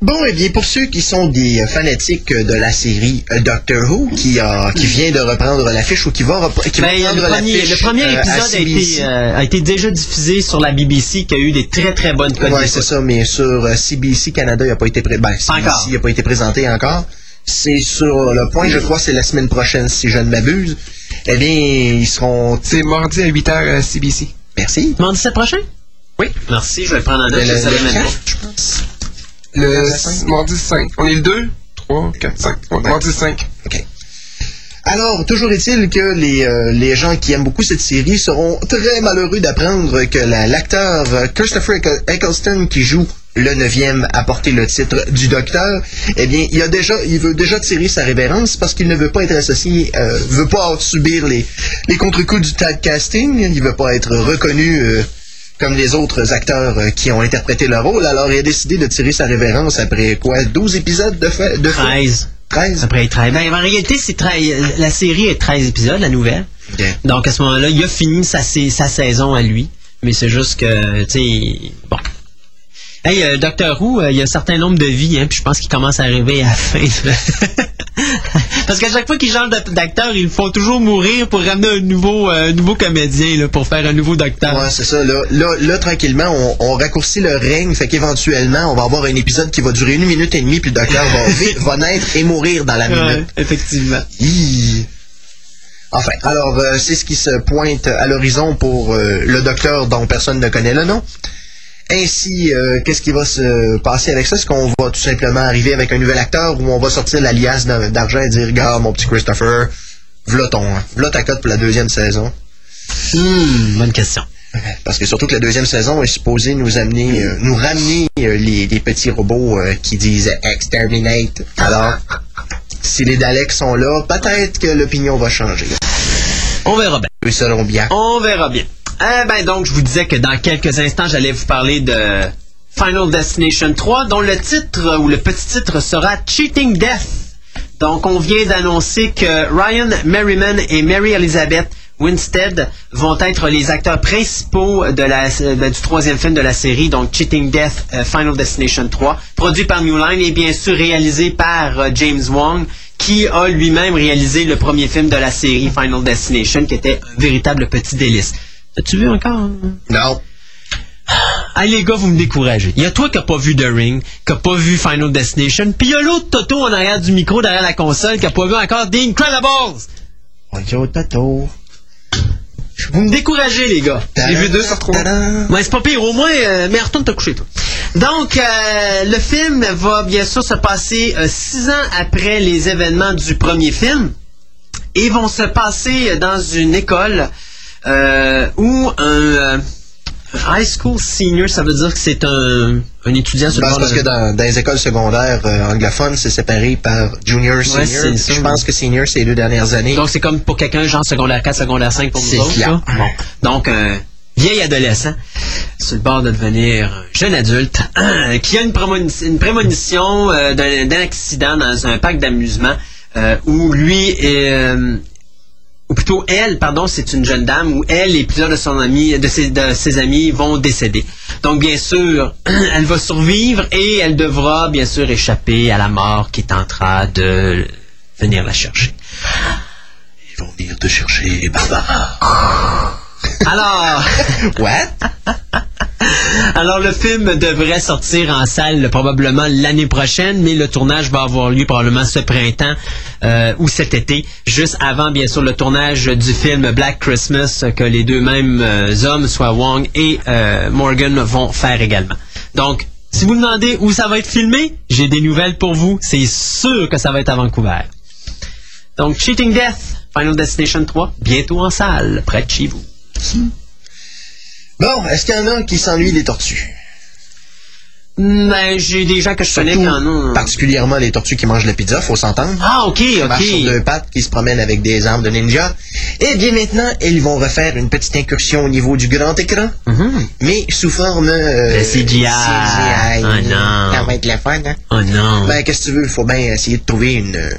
Bon, eh bien, pour ceux qui sont des euh, fanatiques de la série euh, Doctor Who, qui, a, qui vient de reprendre l'affiche ou qui va, qui va Ben, reprendre le, premier, l'affiche, le premier euh, à épisode a été, euh, a été déjà diffusé sur la BBC, qui a eu des très très bonnes Ouais, d'écoute. c'est ça, mais sur euh, CBC Canada, il n'a pas été pré- ben, CBC, Encore. il a pas été présenté encore. C'est sur le point, je crois, c'est la semaine prochaine, si je ne m'abuse. Eh bien, ils seront. C'est mardi à 8h à CBC. Merci. Mardi 17 prochain? Oui. Merci, je vais prendre en Le, note. je le, savais le même pas. 4, je pense. Le Le s- cinq. mardi 5. On est le 2, 3, 4, 5. Mardi 5. OK. Alors, toujours est-il que les, euh, les gens qui aiment beaucoup cette série seront très malheureux d'apprendre que la- l'acteur euh, Christopher Eccl- Eccleston qui joue le neuvième à porter le titre du docteur, eh bien, il a déjà, il veut déjà tirer sa révérence parce qu'il ne veut pas être associé, euh, veut pas subir les, les contre-coups du typecasting, il veut pas être reconnu euh, comme les autres acteurs euh, qui ont interprété le rôle. Alors, il a décidé de tirer sa révérence après quoi? 12 épisodes de fait, de fait? 13. 13. Après 13. Ben, en réalité, c'est 13 la série est 13 épisodes, la nouvelle. Donc, à ce moment-là, il a fini sa, sa- sa saison à lui. Mais c'est juste que, tu sais, bon. Hey, euh, Docteur Who, euh, il y a un certain nombre de vies, hein, puis je pense qu'il commence à arriver à la fin. de- *laughs* *laughs* Parce qu'à chaque fois qu'ils changent d'acteur, ils font toujours mourir pour ramener un nouveau, euh, nouveau comédien, là, pour faire un nouveau docteur. Ouais, c'est ça. Là, là, là, tranquillement, on, on raccourcit le règne, fait qu'éventuellement, on va avoir un épisode qui va durer une minute et demie, puis le docteur va, *laughs* naître et mourir dans la Ouais, minute. effectivement. Hi. Enfin, alors, euh, c'est ce qui se pointe à l'horizon pour euh, le docteur dont personne ne connaît le nom. Ainsi, euh, qu'est-ce qui va se passer avec ça? Est-ce qu'on va tout simplement arriver avec un nouvel acteur ou on va sortir la liasse d'a- d'argent et dire, regarde, mon petit Christopher, v'là ton, v'là ta cote pour la deuxième saison? Hmm, bonne question. Parce que surtout que la deuxième saison est supposée nous amener, euh, nous ramener euh, les, les petits robots euh, qui disent exterminate. Alors, si les Daleks sont là, peut-être que l'opinion va changer. On verra bien. Bien. On verra bien. Eh ben donc, je vous disais que dans quelques instants, j'allais vous parler de Final Destination 3, dont le titre ou le petit titre sera Cheating Death. Donc, on vient d'annoncer que Ryan Merriman et Mary Elizabeth Winstead vont être les acteurs principaux de la, du troisième film de la série, donc Cheating Death euh, Final Destination 3, produit par New Line et bien sûr réalisé par euh, James Wong, qui a lui-même réalisé le premier film de la série Final Destination, qui était un véritable petit délice? As-tu vu encore? hein? Non. Ah les gars, vous me découragez. Il y a toi qui n'as pas vu The Ring, qui n'a pas vu Final Destination, puis il y a l'autre Toto en arrière du micro, derrière la console, qui n'a pas vu encore The Incredibles. Yo, Tato. Vous me découragez, les gars. J'ai vu deux sur trois. Ouais, c'est pas pire. Au moins, euh, mais retourne te coucher, toi. Donc, euh, le film va bien sûr se passer euh, six ans après les événements du premier film et vont se passer dans une école euh, où un euh, high school senior, ça veut dire que c'est un, un étudiant sur Ben, le parce de- que dans, dans les écoles secondaires euh, anglophones, c'est séparé par junior, senior. c'est ça. Je pense que senior, c'est les deux dernières années. Donc, c'est comme pour quelqu'un, genre secondaire 4, secondaire 5 pour nous C'est autres. clair. là. Bon. Donc, un vieil adolescent sur le bord de devenir un jeune adulte *clears throat* qui a une, prémoni- une prémonition euh, d'un accident dans un parc d'amusement euh, où lui est... ou plutôt elle, pardon, c'est une jeune dame où elle et plusieurs de son ami, de ses, de ses amis vont décéder. Donc bien sûr, *clears throat* elle va survivre et elle devra bien sûr échapper à la mort qui est en train de venir la chercher. Ils vont venir te chercher, Barbara. Alors, *laughs* What? *laughs* *laughs* alors le film devrait sortir en salle probablement l'année prochaine, mais le tournage va avoir lieu probablement ce printemps euh, ou cet été, juste avant bien sûr le tournage du film Black Christmas que les deux mêmes euh, hommes, soit Wong et euh, Morgan, vont faire également. Donc, si vous me demandez où ça va être filmé, j'ai des nouvelles pour vous. C'est sûr que ça va être à Vancouver. Donc, Cheating Death, Final Destination 3, bientôt en salle, près de chez vous. Bon, est-ce qu'il y en a qui s'ennuient des tortues? Ben, j'ai des gens que je connais qui en ont. particulièrement les tortues qui mangent la pizza, faut s'entendre. Ah, ok, Qui marchent sur ok. deux pattes, qui se promènent avec des armes de ninja. Et bien maintenant, ils vont refaire une petite incursion au niveau du grand écran, Mhm. mais sous forme... euh, Le CGI. Ah, non. Ça va être le fun, hein? Oh non. Ben, qu'est-ce que tu veux? Il faut bien essayer de trouver une, euh,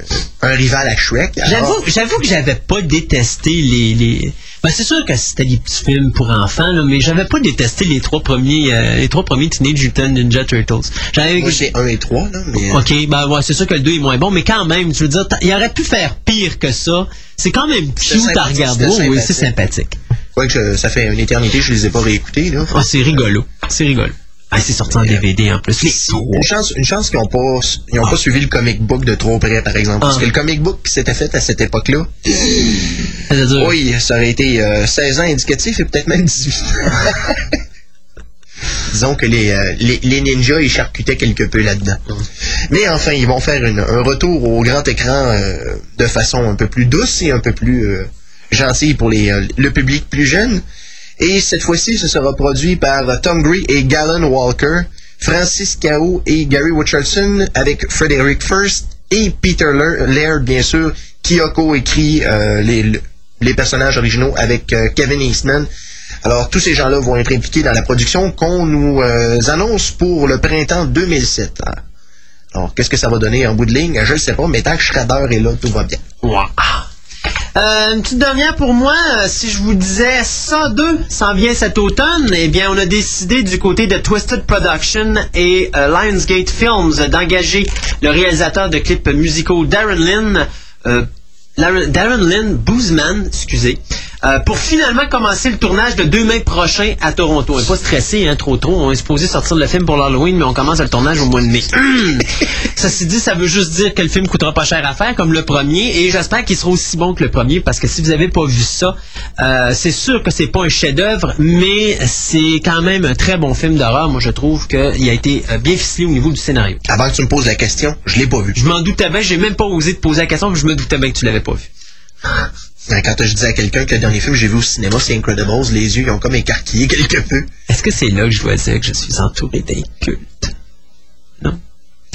un rival à Shrek. J'avoue, j'avoue que j'avais pas détesté les, les... Ben, c'est sûr que c'était des petits films pour enfants, là, mais j'avais pas détesté les trois premiers, euh, les trois premiers Teenage Mutant Ninja Turtles. J'avais, Moi, c'est 1 et 3, là, mais... euh, Ok, ben ouais, c'est sûr que le 2 est moins bon, mais quand même, je veux dire, il aurait pu faire pire que ça. C'est quand même cute à regarder. oui, c'est sympathique. Ouais, que ça fait une éternité, je les ai pas réécoutés, là. Ah, c'est rigolo. C'est rigolo. Ah, c'est sorti en DVD en plus. Une chance, une chance qu'ils n'ont pas, ils ont pas suivi le comic book de trop près, par exemple. Parce Ah. que le comic book qui s'était fait à cette époque-là, oui, ça aurait été euh, 16 ans indicatif et peut-être même 18 ans. *laughs* Disons que les, euh, les, les ninjas, ils charcutaient quelque peu là-dedans. Mais enfin, ils vont faire une- un retour au grand écran euh, de façon un peu plus douce et un peu plus euh, gentille pour les, le public plus jeune. Et cette fois-ci, ce sera produit par Tom Gree et Galen Walker, Francis Cao et Gary Richardson, avec Frederick First et Peter Lair- Laird, bien sûr, qui a coécrit les, les personnages originaux avec Kevin Eastman. Alors, tous ces gens-là vont être impliqués dans la production qu'on nous euh, annonce pour le printemps 2007. hein. Alors, qu'est-ce que ça va donner en bout de ligne? Je ne sais pas, mais tant que Shredder est là, tout va bien. Wow. Euh, une petite dernière pour moi, euh, si je vous disais ça 2 s'en vient cet automne, eh bien on a décidé du côté de Twisted Production et euh, Lionsgate Films d'engager le réalisateur de clips musicaux Darren Lynn, Darren Lynn Boozman, excusez, euh, pour finalement commencer le tournage de deux mai prochain à Toronto. On n'est pas stressé, hein, trop trop. On est supposé sortir le film pour l'Halloween, mais on commence le tournage au mois de mai. Hum! *clears throat* *clears throat* Ceci dit, ça veut juste dire que le film coûtera pas cher à faire, comme le premier, et j'espère qu'il sera aussi bon que le premier, parce que si vous avez pas vu ça, euh, c'est sûr que c'est pas un chef-d'œuvre, mais c'est quand même un très bon film d'horreur. Moi, je trouve qu'il a été euh, bien ficelé au niveau du scénario. Avant que tu me poses la question, je l'ai pas vu. Je m'en doutais bien, j'ai même pas osé te poser la question, puis je me doutais bien que tu l'avais pas vu. *laughs* Euh, Quand je disais à quelqu'un que le dernier film que j'ai vu au cinéma, c'est Incredibles, les yeux ils ont comme écarquillé *laughs* quelque peu. Est-ce que c'est là que je dois dire que je suis entouré d'incultes? Non?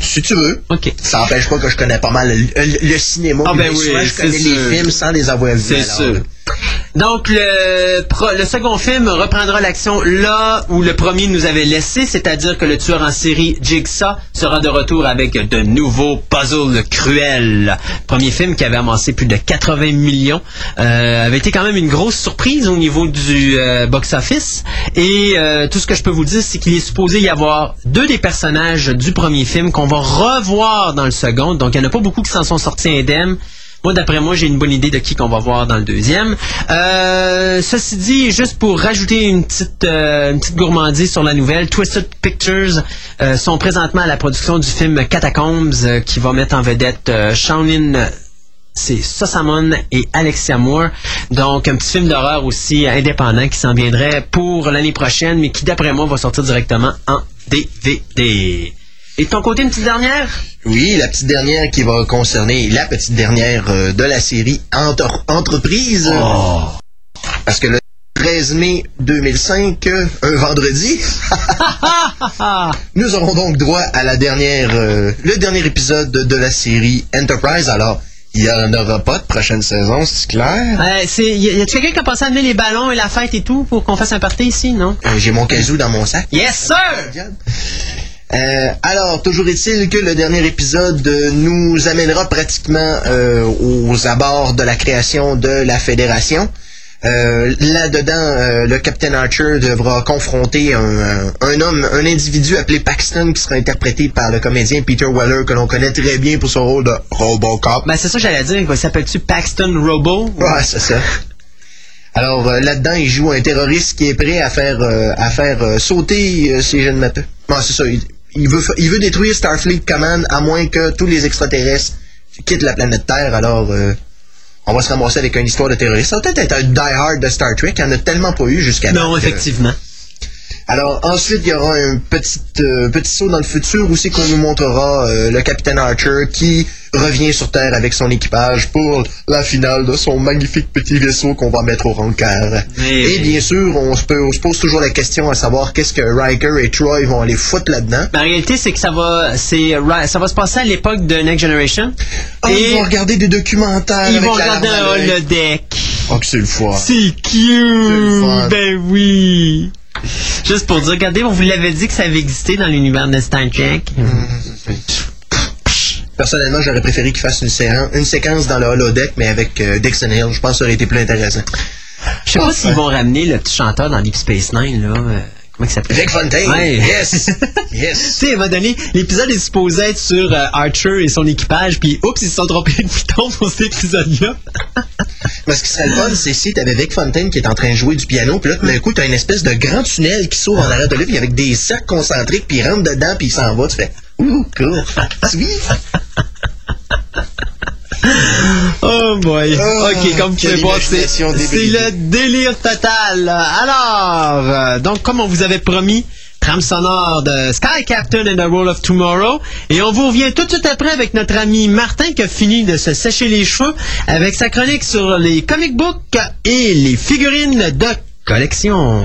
Si tu veux. OK. Ça n'empêche pas que je connais pas mal le, le- le cinéma. Ah, ben mais oui, souvent, je connais sûr. les films sans les avoir vus. C'est sûr. Donc, le, pro- le second film reprendra l'action là où le premier nous avait laissé, c'est-à-dire que le tueur en série Jigsaw sera de retour avec de nouveaux puzzles cruels. Premier film qui avait amassé plus de 80 millions, euh, avait été quand même une grosse surprise au niveau du euh, box-office. Et euh, tout ce que je peux vous dire, c'est qu'il est supposé y avoir deux des personnages du premier film qu'on va revoir dans le second. Donc, il n'y en a pas beaucoup qui s'en sont sortis indemnes. Moi, d'après moi, j'ai une bonne idée de qui qu'on va voir dans le deuxième. Euh, ceci dit, juste pour rajouter une petite, euh, une petite gourmandise sur la nouvelle, Twisted Pictures euh, sont présentement à la production du film Catacombs qui va mettre en vedette Shaolin c'est Sosamon et Alexia Moore. Donc, un petit film d'horreur aussi indépendant qui s'en viendrait pour l'année prochaine, mais qui, d'après moi, va sortir directement en DVD. Et de ton côté, une petite dernière? Oui, la petite dernière qui va concerner la petite dernière euh, de la série Entre- Entreprise. Oh. Parce que le 13 mai 2005, euh, un vendredi, *laughs* nous aurons donc droit à la dernière, euh, le dernier épisode de la série Enterprise. Alors, il n'y en aura pas de prochaine saison, c'est clair? Euh, c'est, y a- y a quelqu'un qui a pensé à amener les ballons et la fête et tout pour qu'on fasse un party ici, non? Euh, J'ai mon kazoo dans mon sac. Yes, sir! Euh, alors, toujours est-il que le dernier épisode euh, nous amènera pratiquement euh, aux abords de la création de la fédération. Euh, Là-dedans, le Captain Archer devra confronter un, un- homme, un individu appelé Paxton qui sera interprété par le comédien Peter Weller que l'on connaît très bien pour son rôle de Robocop. Ben, c'est ça que j'allais dire. Il s'appelle-tu Paxton Robo? Ouais, c'est ça. Alors euh, là-dedans, il joue un terroriste qui est prêt à faire euh, à faire euh, sauter ces jeunes mappeux. Bon, c'est ça. Il, il veut il veut détruire Starfleet Command à moins que tous les extraterrestres quittent la planète Terre. Alors euh, on va se ramasser avec une histoire de terroriste. Ça va peut-être être un Die Hard de Star Trek. Il n'y en a tellement pas eu jusqu'à Non, euh, effectivement. Alors ensuite, il y aura un petit, euh, petit saut dans le futur où c'est qu'on nous montrera euh, le capitaine Archer qui revient sur Terre avec son équipage pour la finale de son magnifique petit vaisseau qu'on va mettre au rencard. Oui. Et bien sûr, on se, peut- on se pose toujours la question à savoir qu'est-ce que Riker et Troy vont aller foutre là-dedans. Mais en réalité, c'est que ça va, c'est, ça va se passer à l'époque de Next Generation. Ah, et ils vont regarder des documentaires ils avec vont regarder un holodeck. Oh, que c'est le foie. C'est cute! Ben oui! Juste pour dire, regardez, on vous l'avait dit que ça avait existé dans l'univers de Star Trek. Personnellement, j'aurais préféré qu'ils fassent une, séan- une séquence dans le holodeck, mais avec euh, Dixon Hill. Je pense que ça aurait été plus intéressant. Je sais pas s'ils vont ramener le petit chanteur dans Deep Space Nine, là. Comment il s'appelle? Vic Fontaine! Ouais. Yes! *laughs* Tu Yes! sais, à un moment donné, l'épisode est supposé être sur euh, Archer et son équipage, puis oups, ils se sont trompés de bouton pour cet épisode-là. *laughs* Mais ce qui serait le fun, c'est si t'avais Vic Fontaine qui est en train de jouer du piano, puis là, tout d'un coup, t'as une espèce de grand tunnel qui s'ouvre en arrière de lui, puis avec des cercles concentriques, puis il rentre dedans, puis il s'en va. Tu fais, ouh, cool. *laughs* Sweet. *laughs* Oh boy. Ah, ok, comme quelle pouvez voir, c'est le délire total. Alors, euh, donc comme on vous avait promis, trame sonore de Sky Captain and the Roll of Tomorrow. Et on vous revient tout de suite après avec notre ami Martin qui a fini de se sécher les cheveux avec sa chronique sur les comic books et les figurines de collection.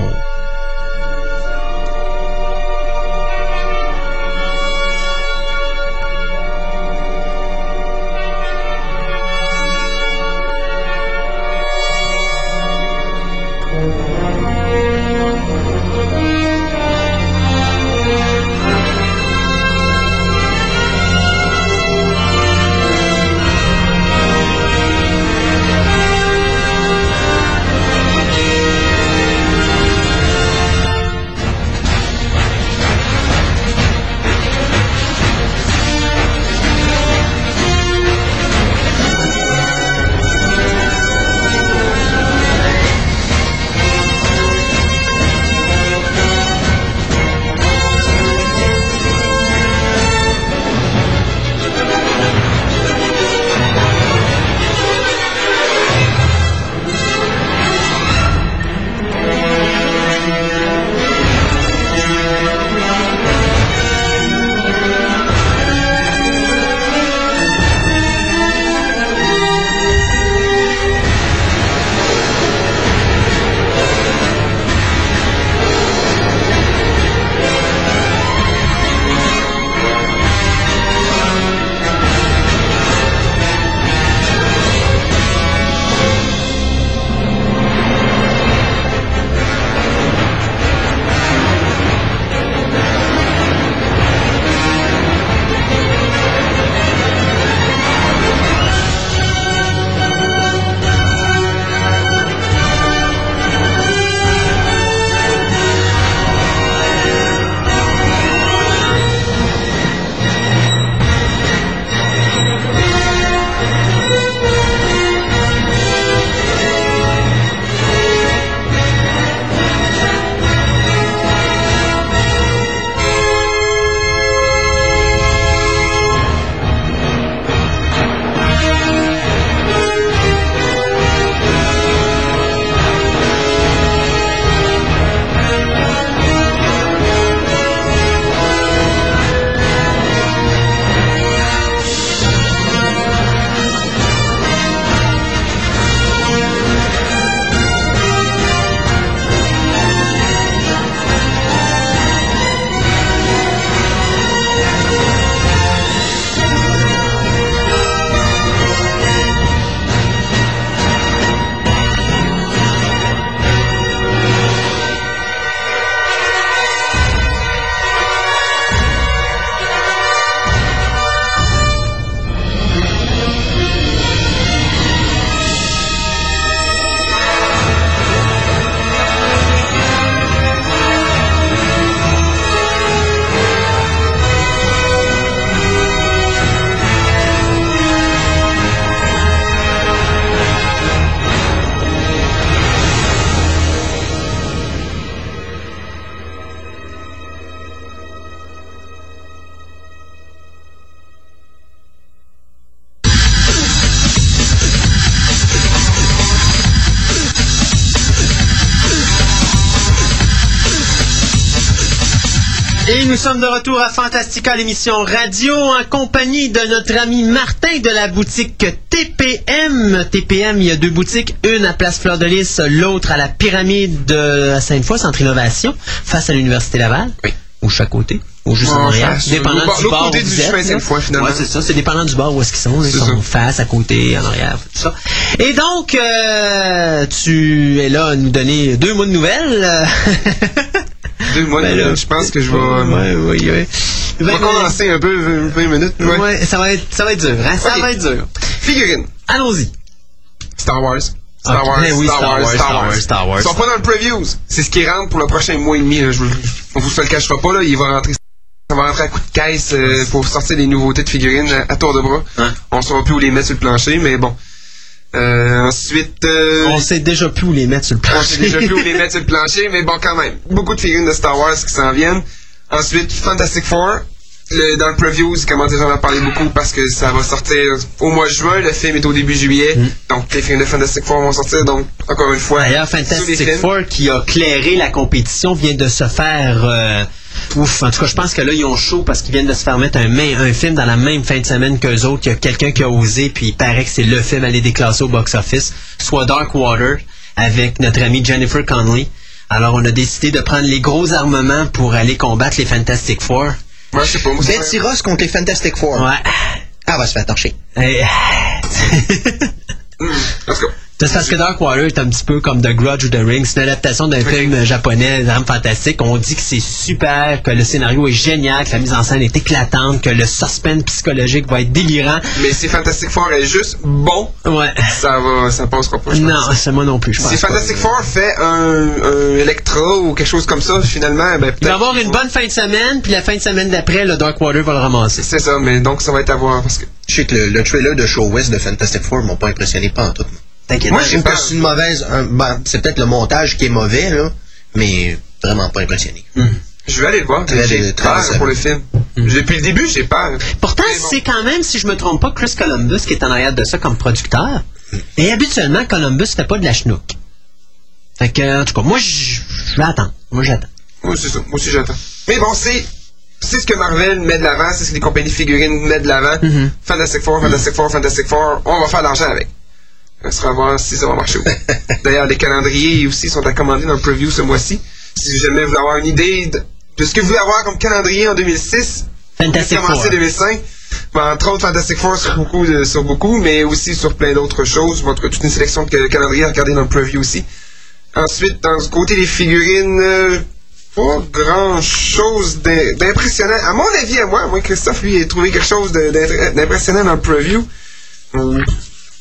Et nous sommes de retour à Fantastica, l'émission radio, en compagnie de notre ami Martin de la boutique TPM. TPM, il y a deux boutiques, une à Place Fleur de Lys, l'autre à la Pyramide de Sainte-Foy, Centre Innovation, face à l'Université Laval. Oui. Ou chaque côté. Ou juste en En arrière. Dépendant du bar côté où du vous êtes. Ouais, c'est ça. C'est dépendant du bar où est-ce qu'ils sont. Ils sont face, à côté, en arrière, tout ça. Et donc, euh, tu es là à nous donner deux mots de nouvelles. *laughs* Deux mois Ben là, je pense que je vais. Ouais, oui, oui. On va commencer un peu, 20 minutes. Ouais. Ouais, ça va être, ça va être dur, hein? Ça va être dur. Figurine. Allons-y. Star Wars. Star. Wars, Eh oui, Star, Wars, Star Wars, Star Wars. Ils sont pas dans le previews. C'est ce qui rentre pour le prochain mois et demi. là. Je, vous- on vous se le cachera pas, là. Il va rentrer. Ça va rentrer à coup de caisse euh, pour sortir des nouveautés de figurines à, à tour de bras. Ouais. On saura plus où les mettre sur le plancher, mais bon. Euh, ensuite, euh, On sait déjà plus où les mettre sur le on sait plancher. déjà plus où les mettre sur le plancher, mais bon, quand même. Beaucoup de figurines de Star Wars qui s'en viennent. Ensuite, Fantastic Four. Le- dans le preview, c'est comment déjà on a parlé beaucoup parce que ça va sortir au mois de juin. Le film est au début juillet. Donc, les films de Fantastic Four vont sortir. Donc, encore une fois, D'ailleurs, Fantastic. Four, qui a clairé la compétition, vient de se faire... euh, ouf, en tout cas, je pense que là, ils ont chaud parce qu'ils viennent de se faire mettre un, main- un film dans la même fin de semaine qu'eux autres. Il y a quelqu'un qui a osé, puis il paraît que c'est le film à aller déclasser au box-office, soit Dark Water, avec notre amie Jennifer Connelly. Alors, on a décidé de prendre les gros armements pour aller combattre les Fantastic Four. Moi, je sais pas. Ross contre les Fantastic Four. Ouais. Ah, va se faire torcher. Et- Parce que, C'est parce que Darkwater est un petit peu comme The Grudge ou The Ring. C'est une adaptation d'un film japonais, d'armes fantastiques. On dit que c'est super, que le scénario est génial, que la mise en scène est éclatante, que le suspense psychologique va être délirant. mais si Fantastic Four est juste bon, Ouais. ça va, ça passera pas. je. Non, c'est moi non plus, je pense. Si pas. Fantastic Four fait un, un Electra ou quelque chose comme ça, finalement, ben peut-être. Il va avoir une bonne fin de semaine, puis la fin de semaine d'après, le Darkwater va le ramasser. C'est ça, mais donc ça va être à voir parce que. Je sais que le, le trailer de Show West de Fantastic Four m'ont pas impressionné pas en tout. T'inquiète. Moi, Je trouve que c'est une mauvaise. un- ben, c'est peut-être le montage qui est mauvais, là, mais vraiment pas impressionné. Je vais aller le voir. J'ai peur pour le film. Depuis le début, j'ai peur. Pourtant, bon. c'est quand même, si je me trompe pas, Chris Columbus qui est en arrière de ça comme producteur. Et habituellement, Columbus fait pas de la schnook. Fait que, en tout cas, moi, je vais attendre. Moi, j'attends. Oui, c'est ça. Moi aussi, j'attends. Mais bon, c'est. C'est ce que Marvel met de l'avant, c'est ce que les compagnies figurines mettent de l'avant. Mhm. Fantastic Four, Fantastic Four, Fantastic Four. On va faire de l'argent avec. On sera à voir si ça va marcher. *laughs* D'ailleurs, les calendriers aussi sont à commander dans le preview ce mois-ci. Si jamais vous voulez avoir une idée de, de ce que vous voulez avoir comme calendrier en 2006, Fantastic commencer Four. 2005. Ben, entre autres, Fantastic Four sur beaucoup, sur beaucoup, mais aussi sur plein d'autres choses. En tout cas, toute une sélection de cal- calendriers à regarder dans le preview aussi. Ensuite, dans ce côté des figurines, euh, pas grand chose d'impressionnant. À mon avis, à moi, moi, Christophe, lui, a trouvé quelque chose d'impressionnant dans le preview. Hum,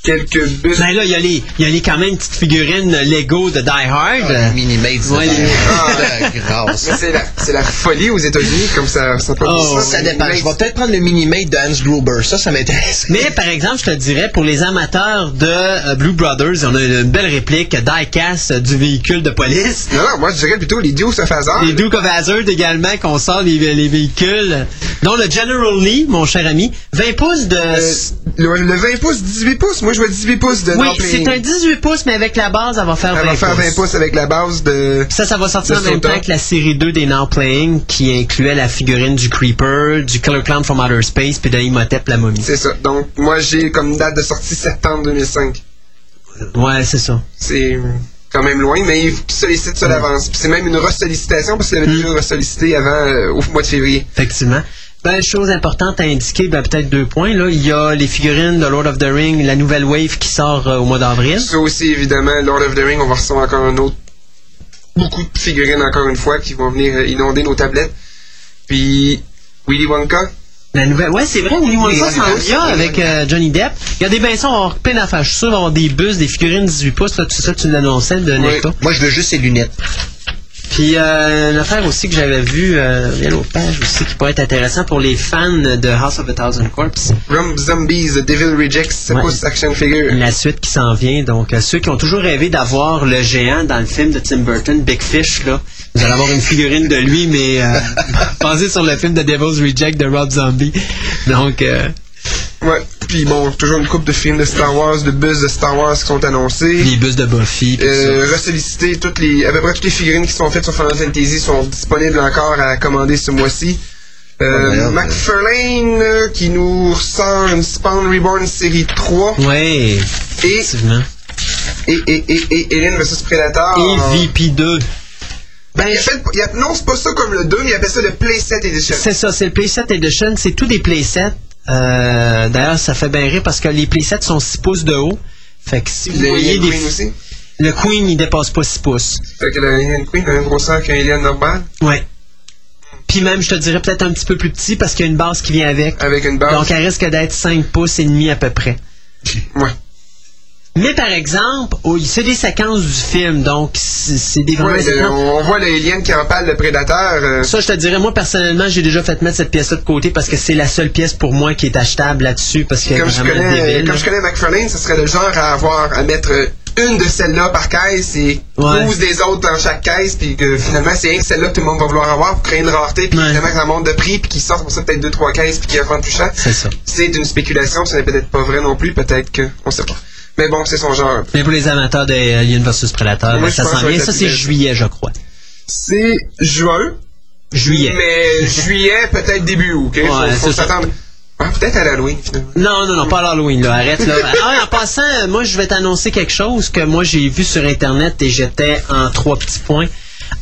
quelques bus. Ben là, il y a les, il y a les quand même une petite figurine Lego de Die Hard. Ah, les mini-mates. Ouais, de- les- Ah, la grâce. Mais c'est la, c'est la folie aux États-Unis, comme ça, ça peut Oh, Ça dépend. Je vais peut-être prendre le mini-mate de Hans Gruber. Ça, ça m'intéresse. Mais par exemple, je te dirais, pour les amateurs de euh, Blue Brothers, on a une belle réplique die-cast euh, du véhicule de police. Non, non, moi, je dirais plutôt les Dukes of Hazzard. Les Duke of Hazzard également, qu'on sort les, les véhicules. Dont le General Lee, mon cher ami, 20 pouces de... Euh, le, le 20 pouces, 18 pouces. Moi, je vois 18 pouces de oui, c'est un 18 pouces, mais avec la base, elle va faire 20 Elle va faire 20 pouces avec la base de. Ça, ça va sortir en même temps que la série 2 des Now Playing, qui incluait la figurine du Creeper, du Killer Clown from Outer Space, puis de Imhotep la momie. C'est ça. Donc, moi, j'ai comme date de sortie septembre 2005. Ouais, c'est ça. C'est quand même loin, mais il sollicite ça d'avance. Puis c'est même une resollicitation parce qu'il avait déjà ressollicité avant, euh, au mois de février. Effectivement. Ben, chose importante à indiquer, ben, peut-être deux points. Là. Il y a les figurines de Lord of the Ring, la nouvelle wave qui sort euh, au mois d'avril. Ça aussi, évidemment, Lord of the Ring, on va recevoir encore un autre. Beaucoup de figurines, encore une fois, qui vont venir euh, inonder nos tablettes. Puis, Willy Wonka. La nouvelle, ouais, c'est vrai, Willy Wonka Oui, s'en oui, vient oui. avec euh, Johnny Depp. Il y a des ben, ça, on va avoir plein d'affaires. Je suis sûr, il va avoir des bus, des figurines 18 pouces, là, tout ça, tu l'annonçais de Necto. Moi, je veux juste ses lunettes. Puis euh, une affaire aussi que j'avais vue, euh, il y a page aussi qui pourrait être intéressant pour les fans de House of a Thousand Corpse. Rum Zombies, The Devil Rejects, c'est Ouais. action figure? La suite qui s'en vient. Donc, euh, ceux qui ont toujours rêvé d'avoir le géant dans le film de Tim Burton, Big Fish, là, vous allez avoir une figurine de lui, mais euh, *laughs* basée sur le film de Devil's Reject de Rob Zombie. Donc, euh, Ouais. Puis bon, toujours une coupe de films de Star Wars, de buzz de Star Wars qui sont annoncés. Les bus de Buffy. pis Euh, ressolliciter toutes les, à peu près toutes les figurines qui sont faites sur Final Fantasy sont disponibles encore à commander ce mois-ci. Euh, McFarlane euh, qui nous ressort une Spawn Reborn série 3 Ouais, et, effectivement. et, et, et, et Alien vs Predator. Et VP2. Ben, il appelle, il a- non, c'est pas ça comme le 2, mais il appelle ça le Playset Edition. C'est ça, c'est le Playset Edition. C'est tous des playsets. Euh, D'ailleurs, ça fait bien rire parce que les playsets sont 6 pouces de haut. Fait que si vous Le voyez des... Queen aussi. Le Queen, il dépasse pas 6 pouces. Fait que l'Alien Queen a une grosseur qu'un Alien normal, Ouais. Puis même, je te dirais peut-être un petit peu plus petit parce qu'il y a une base qui vient avec. avec une base. Donc, elle risque d'être 5 pouces et demi à peu près. ouais. Mais par exemple, c'est des séquences du film, donc c'est des Ouais, on voit l'Alien qui empale le Prédateur. euh, Ça, je te dirais, moi, personnellement, j'ai déjà fait mettre cette pièce-là de côté parce que c'est la seule pièce pour moi qui est achetable là-dessus parce qu'elle est comme je vraiment connais, débile. comme je connais McFarlane, ça serait le genre à avoir à mettre euh, une de celles-là par caisse et Ouais. 12 des autres dans chaque caisse, puis que finalement c'est que celle-là que tout le monde va vouloir avoir pour créer une rareté, puis Ouais. finalement que ça monte de prix, puis qu'ils sortent pour ça peut-être deux trois caisses, puis qu'ils la vendent plus cher. C'est ça. C'est une spéculation, ce n'est peut-être pas vrai non plus, peut-être que on sait pas. Mais bon, c'est son genre. Mais pour les amateurs de Alien vs Predator, Moi, ben, ça pense s'en que ça vient. c'est juillet, je crois. C'est juin, Juillet. mais *laughs* juillet peut-être début août, Ouais, faut s'attendre. Ah, peut-être à l'Halloween finalement. Non, non, non, pas à l'Halloween, là. Arrête, là. *laughs* Ah, en passant, moi, je vais t'annoncer quelque chose que moi, j'ai vu sur Internet et j'étais en trois petits points.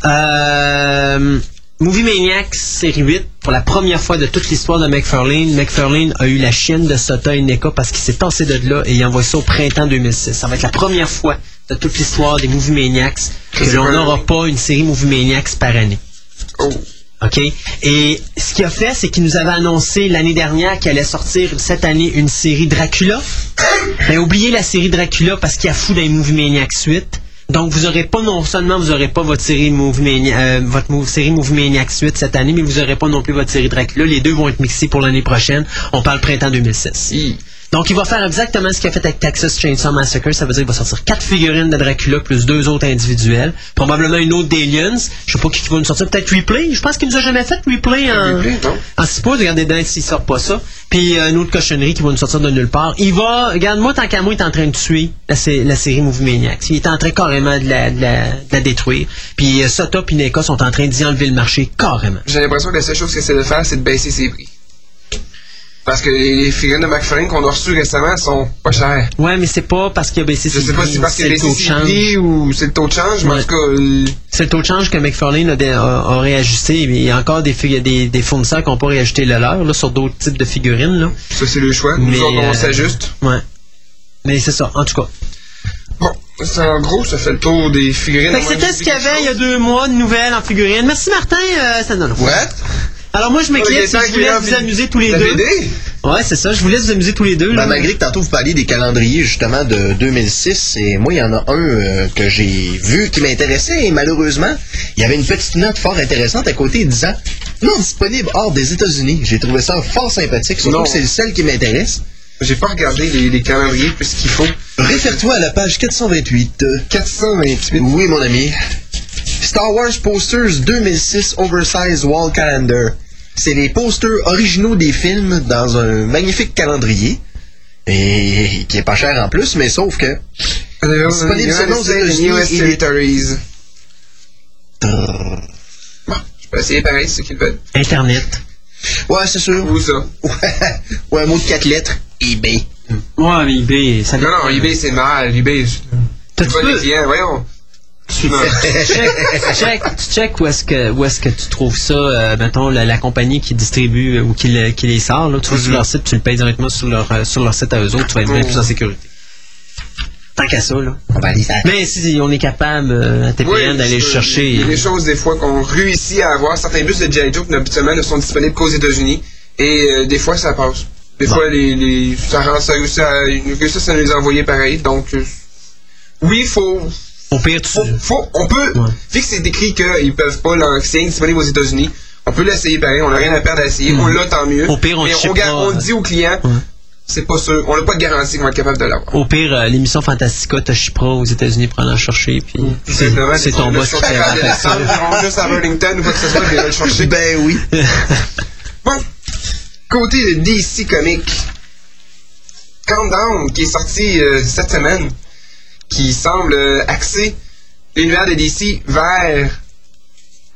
Euh, Movie Maniacs, série 8, pour la première fois de toute l'histoire de McFarlane, McFarlane a eu la chienne de Sota et Neka parce qu'il s'est tassé de là et il envoie ça au printemps 2006. Ça va être la première fois de toute l'histoire des Movie Maniacs que l'on n'aura pas une série Movie Maniacs par année. Oh. OK? Et ce qu'il a fait, c'est qu'il nous avait annoncé l'année dernière qu'il allait sortir cette année une série Dracula. *laughs* Mais oubliez la série Dracula parce qu'il y a fou dans les Movie Maniacs suite. Donc vous aurez pas non seulement vous aurez pas votre série Movie euh, votre mou- série Movie Maniacs suite cette année, mais vous aurez pas non plus votre série Dracula. Les deux vont être mixés pour l'année prochaine. On parle printemps 2006. Hi. Donc, il va faire exactement ce qu'il a fait avec Texas Chainsaw Massacre. Ça veut dire qu'il va sortir quatre figurines de Dracula plus deux autres individuels. Probablement une autre d'Aliens. Je sais pas qui va nous sortir. Peut-être Replay. Je pense qu'il nous a jamais fait Replay en, Replay, non. en six pouces. Regardez dedans s'il sort pas ça. Puis euh, une autre cochonnerie qui va nous sortir de nulle part. Il va, regarde, moi, tant qu'à moi, il est en train de tuer la, sé- la série Movie Maniacs. Il est en train carrément de la, de la, de la détruire. Puis euh, Sota et Neka sont en train d'y enlever le marché carrément. J'ai l'impression que la seule chose qu'il essaie de faire, c'est de baisser ses prix. Parce que les figurines de McFarlane qu'on a reçues récemment sont pas chères. Ouais, mais c'est pas parce qu'il a baissé Je sais pas si c'est parce qu'il a c'est le taux de change. ou c'est le taux de change, mais en tout cas, euh, C'est le taux de change que McFarlane a, dé- a- a réajusté. Il y a encore des, fi- des, des fournisseurs qui n'ont pas réajusté le leur là, sur d'autres types de figurines. Là. ça c'est le choix. Nous Mais, autres, on euh, s'ajuste. Ouais. Mais c'est ça, en tout cas. Bon, ça, en gros, ça fait le tour des figurines. Que c'était ce qu'il y avait il y a deux mois de nouvelles en figurines. Merci Martin. Euh, ça, non. What? Alors moi je m'inquiète si je vous laisse vous amuser tous les deux. Ouais, c'est ça, je vous laisse vous amuser tous les deux. Ben, malgré que tantôt vous parliez des calendriers justement de 2006, et moi il y en a un euh, que j'ai vu qui m'intéressait et malheureusement il y avait une petite note fort intéressante à côté disant non disponible hors des États-Unis. J'ai trouvé ça fort sympathique, surtout Non. que c'est le seul qui m'intéresse. J'ai pas regardé les, les calendriers plus qu'il faut. Réfère-toi à la page 428. euh, 428. Oui mon ami. Star Wars Posters 2006 Oversize Wall Calendar. C'est les posters originaux des films dans un magnifique calendrier. Et qui est pas cher en plus, mais sauf que Disponible seulement aux États-Unis US et- Territories. Bon, je peux essayer pareil, c'est ce qu'ils veulent. Internet. Ouais, c'est sûr. Où ça? Ouais, *laughs* ouais, un mot de quatre lettres. eBay. Ouais, mais eBay, ça Non, non, eBay c'est mal. eBay, T'as- c'est tu pas peux- les clients, voyons. Non. check, check, tu check où est-ce que où est-ce que tu trouves ça, euh, mettons la, la compagnie qui distribue euh, ou qui, le- qui les sort, là, tu vas sur Mhm. leur site, tu le payes directement sur leur euh, sur leur site à eux autres, tu vas être bien plus en sécurité. Tant qu'à ça, là. On va aller faire. Mais si on est capable euh, à TPN Oui, d'aller le chercher. Il y a des choses des fois qu'on réussit à avoir. Certains bus de G.I. Joe habituellement ne sont disponibles qu'aux États-Unis. Et euh, des fois ça passe. Des Bon. fois les, les, ça rend ça ils réussissent à nous les envoyer pareil. Donc euh, oui, faut, Au pire, tu. faut, faut- on peut. Ouais. Vu que c'est écrit qu'ils peuvent pas leur c'est disponible aux États-Unis, on peut l'essayer pareil. On n'a rien à perdre à essayer. On l'a tant mieux. Au pire, on Mais le on, gar- on euh, dit aux clients, Ouais. c'est pas sûr. On n'a pas de garantie qu'on va être capable de l'avoir. Au pire, euh, l'émission Fantastica te chippera aux États-Unis pour aller en chercher, puis c'est ton boss qui vont juste à Burlington ou quoi que ce soit, le chercher. Ben oui. *laughs* Bon, côté de DC Comics, Countdown qui est sorti euh, cette semaine, qui semble axer l'univers de DC vers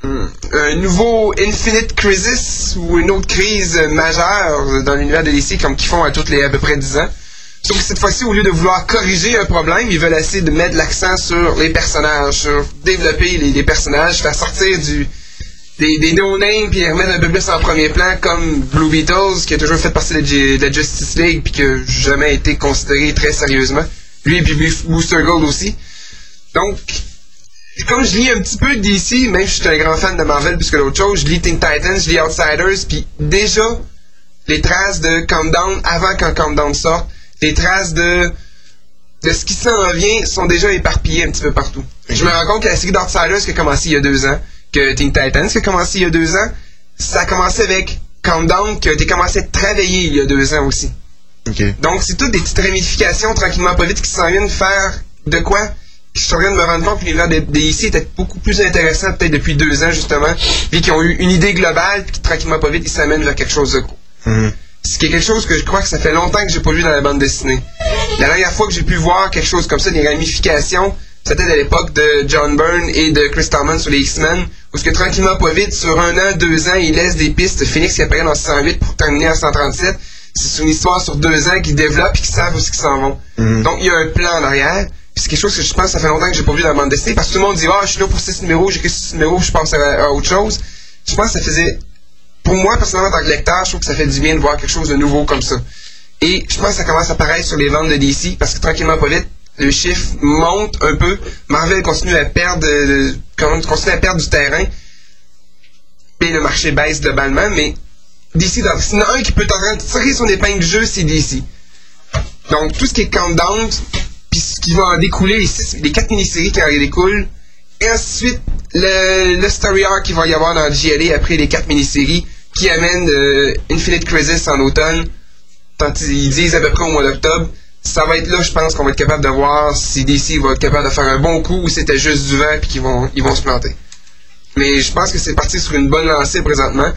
hmm, un nouveau Infinite Crisis ou une autre crise majeure dans l'univers de DC comme qu'ils font à toutes les à peu près 10 ans. Sauf que cette fois-ci, au lieu de vouloir corriger un problème, ils veulent essayer de mettre l'accent sur les personnages, sur développer les, personnages, faire sortir du, des, des no-names puis remettre un peu plus en premier plan comme Blue Beatles qui a toujours fait partie de, de la Justice League puis qui a jamais été considéré très sérieusement. Lui et puis Booster Gold aussi. Donc, comme je lis un petit peu DC, même si je suis un grand fan de Marvel plus que d'autres choses, je lis Teen Titans, je lis Outsiders, puis déjà, les traces de Countdown, avant qu'un Countdown sorte, les traces de, de ce qui s'en vient sont déjà éparpillées un petit peu partout. Je me rends compte que la série d'Outsiders qui a commencé il y a deux ans, que Teen Titans qui a commencé il y a deux ans, ça a commencé avec Countdown qui a commencé à travailler il y a deux ans aussi. Donc, c'est toutes des petites ramifications tranquillement pas vite qui s'en viennent faire de quoi? Je suis en train de me rendre compte que l'univers des des ici était beaucoup plus intéressant peut-être depuis deux ans justement, vu qu'ils ont eu une idée globale puis tranquillement pas vite ils s'amènent vers quelque chose de gros. Mhm. Ce qui est quelque chose que je crois que ça fait longtemps que j'ai pas vu dans la bande dessinée. La dernière fois que j'ai pu voir quelque chose comme ça, des ramifications, c'était à l'époque de John Byrne et de Chris Tallman sur les X-Men, où ce que tranquillement pas vite, sur un an, deux ans, ils laissent des pistes Phoenix qui apparaît en 108 pour terminer en 137. C'est une histoire sur deux ans qu'ils développent et qui savent où ils s'en vont. Mhm. Donc il y a un plan en arrière. C'est quelque chose que je pense que ça fait longtemps que j'ai pas vu dans la bande dessinée parce que tout le monde dit ah je suis là pour six numéros, j'écris six numéros, je pense à, à autre chose. Je pense que ça faisait pour moi personnellement en tant que lecteur, je trouve que ça fait du bien de voir quelque chose de nouveau comme ça. Et je pense que ça commence à apparaître sur les ventes de DC parce que tranquillement pas vite, le chiffre monte un peu. Marvel continue à perdre euh, continue à perdre du terrain. Et le marché baisse globalement, mais DC, dans- s'il y en a un qui peut en train de tirer son épingle du jeu, c'est DC. Donc, tout ce qui est countdown, puis ce qui va en découler, les, six- les quatre mini-séries qui en découlent, et ensuite le, story arc qu'il va y avoir dans JLA après les quatre mini-séries qui amènent euh, Infinite Crisis en automne, tant ils disent à peu près au mois d'octobre. Ça va être là, je pense, qu'on va être capable de voir si DC va être capable de faire un bon coup ou c'était juste du vent puis qu'ils vont, ils vont se planter. Mais je pense que c'est parti sur une bonne lancée présentement.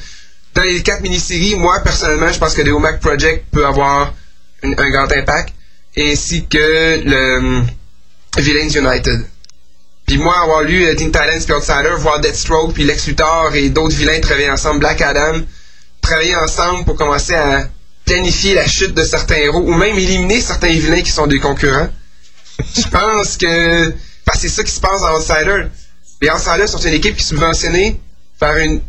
Dans les quatre mini-séries, moi, personnellement, je pense que The OMAC Project peut avoir un grand impact, ainsi que le hum, Villains United. Puis moi, avoir lu euh, Teen Titans puis Outsider, voir Deathstroke, puis Lex Luthor et d'autres vilains travailler ensemble, Black Adam, travailler ensemble pour commencer à planifier la chute de certains héros, ou même éliminer certains vilains qui sont des concurrents. Je pense que... Parce que c'est ça qui se passe dans Outsider. Les Outsiders sont une équipe qui est subventionnée par une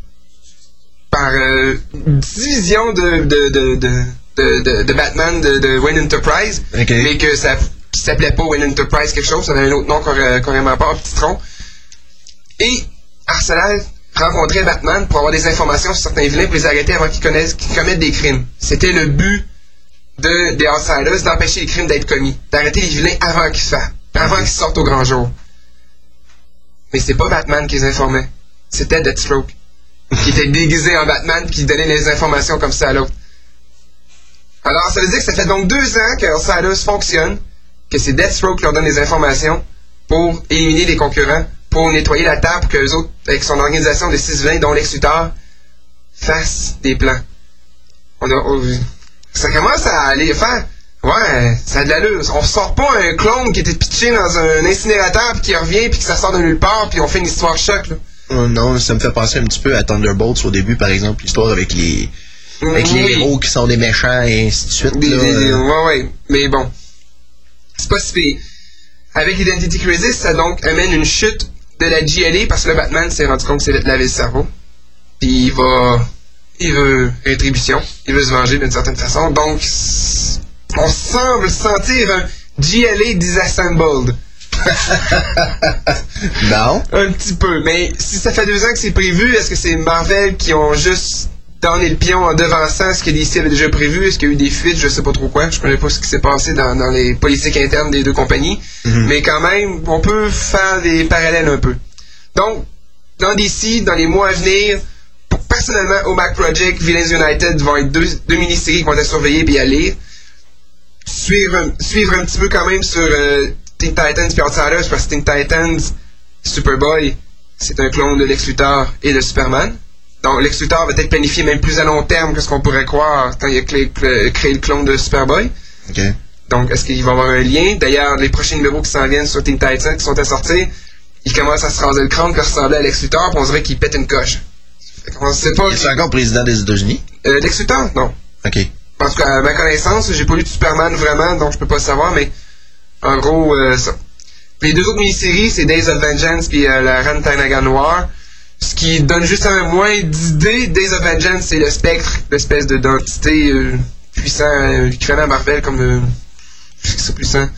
par euh, une division de, de, de, de, Batman de, de Wayne Enterprise, Ok. mais que ça s'appelait pas Wayne Enterprise quelque chose, ça avait un autre nom carré- carrément pas, petit tronc. Et Arsenal rencontrait Batman pour avoir des informations sur certains vilains pour les arrêter avant qu'ils connaissent- qu'ils commettent des crimes. C'était le but de, des Outsiders d'empêcher les crimes d'être commis, d'arrêter les vilains avant qu'ils se fassent, avant qu'ils sortent au grand jour. Mais c'est pas Batman qui les informait, c'était Deathstroke qui était déguisé en Batman qui donnait les informations comme ça à l'autre. Alors, ça veut dire que ça fait donc deux ans que Outsiders fonctionne, que c'est Deathstroke qui leur donne les informations pour éliminer les concurrents, pour nettoyer la table, que les autres, avec son organisation de 6-20, dont Lex Luthor, fassent des plans. On a, on- ça commence à aller faire. Ouais, ça a de l'allure. On sort pas un clone qui était pitché dans un incinérateur puis qui revient puis que ça sort de nulle part puis on fait une histoire choc là. Oh, non, ça me fait penser un petit peu à Thunderbolts au début, par exemple, l'histoire avec les, avec les Oui. héros qui sont des méchants et ainsi de suite. Des- là. des- des- ouais, ouais. Mais bon. C'est pas si pire. Avec Identity Crisis, ça donc amène une chute de la GLA parce que le Batman s'est rendu compte que c'est de laver le cerveau. Puis il va. Il veut rétribution. Il veut se venger d'une certaine façon. Donc, on semble sentir un GLA disassembled. *laughs* Non? Un petit peu. Mais si ça fait deux ans que c'est prévu, est-ce que c'est Marvel qui ont juste donné le pion en devançant ce que DC avait déjà prévu? Est-ce qu'il y a eu des fuites? Je sais pas trop quoi. Je connais pas ce qui s'est passé dans, dans les politiques internes des deux compagnies. Mais quand même, on peut faire des parallèles un peu. Donc, dans DC, dans les mois à venir, personnellement, au Mac Project, Villains United vont être deux, deux mini-séries qui vont être surveillées et à lire. Suivre, un- suivre un petit peu quand même sur euh, Teen Titans et Outsiders, parce que Teen Titans, Superboy, c'est un clone de Lex Luthor et de Superman. Donc, Lex Luthor va être planifié même plus à long terme que ce qu'on pourrait croire quand il a créé le clone de Superboy. Donc, est-ce qu'il va y avoir un lien? D'ailleurs, les prochains numéros qui s'en viennent sur Teen Titans, qui sont à sortir, il commence à se raser le crâne, qui ressemblait à Lex Luthor, puis on dirait qu'il pète une coche. Sait pas... Il est encore président des États-Unis? Euh, Lex Luthor? Non. OK. En tout cas, à ma connaissance, j'ai pas lu de Superman vraiment, donc je peux pas savoir, mais en gros, euh, ça. Les deux autres mini-séries, c'est Days of Vengeance puis euh, la Reine Tanaga Noire. Ce qui donne juste un moins d'idées. Days of Vengeance, c'est le spectre, l'espèce de d'entité euh, puissant, euh, à Marvel comme c'est puissant.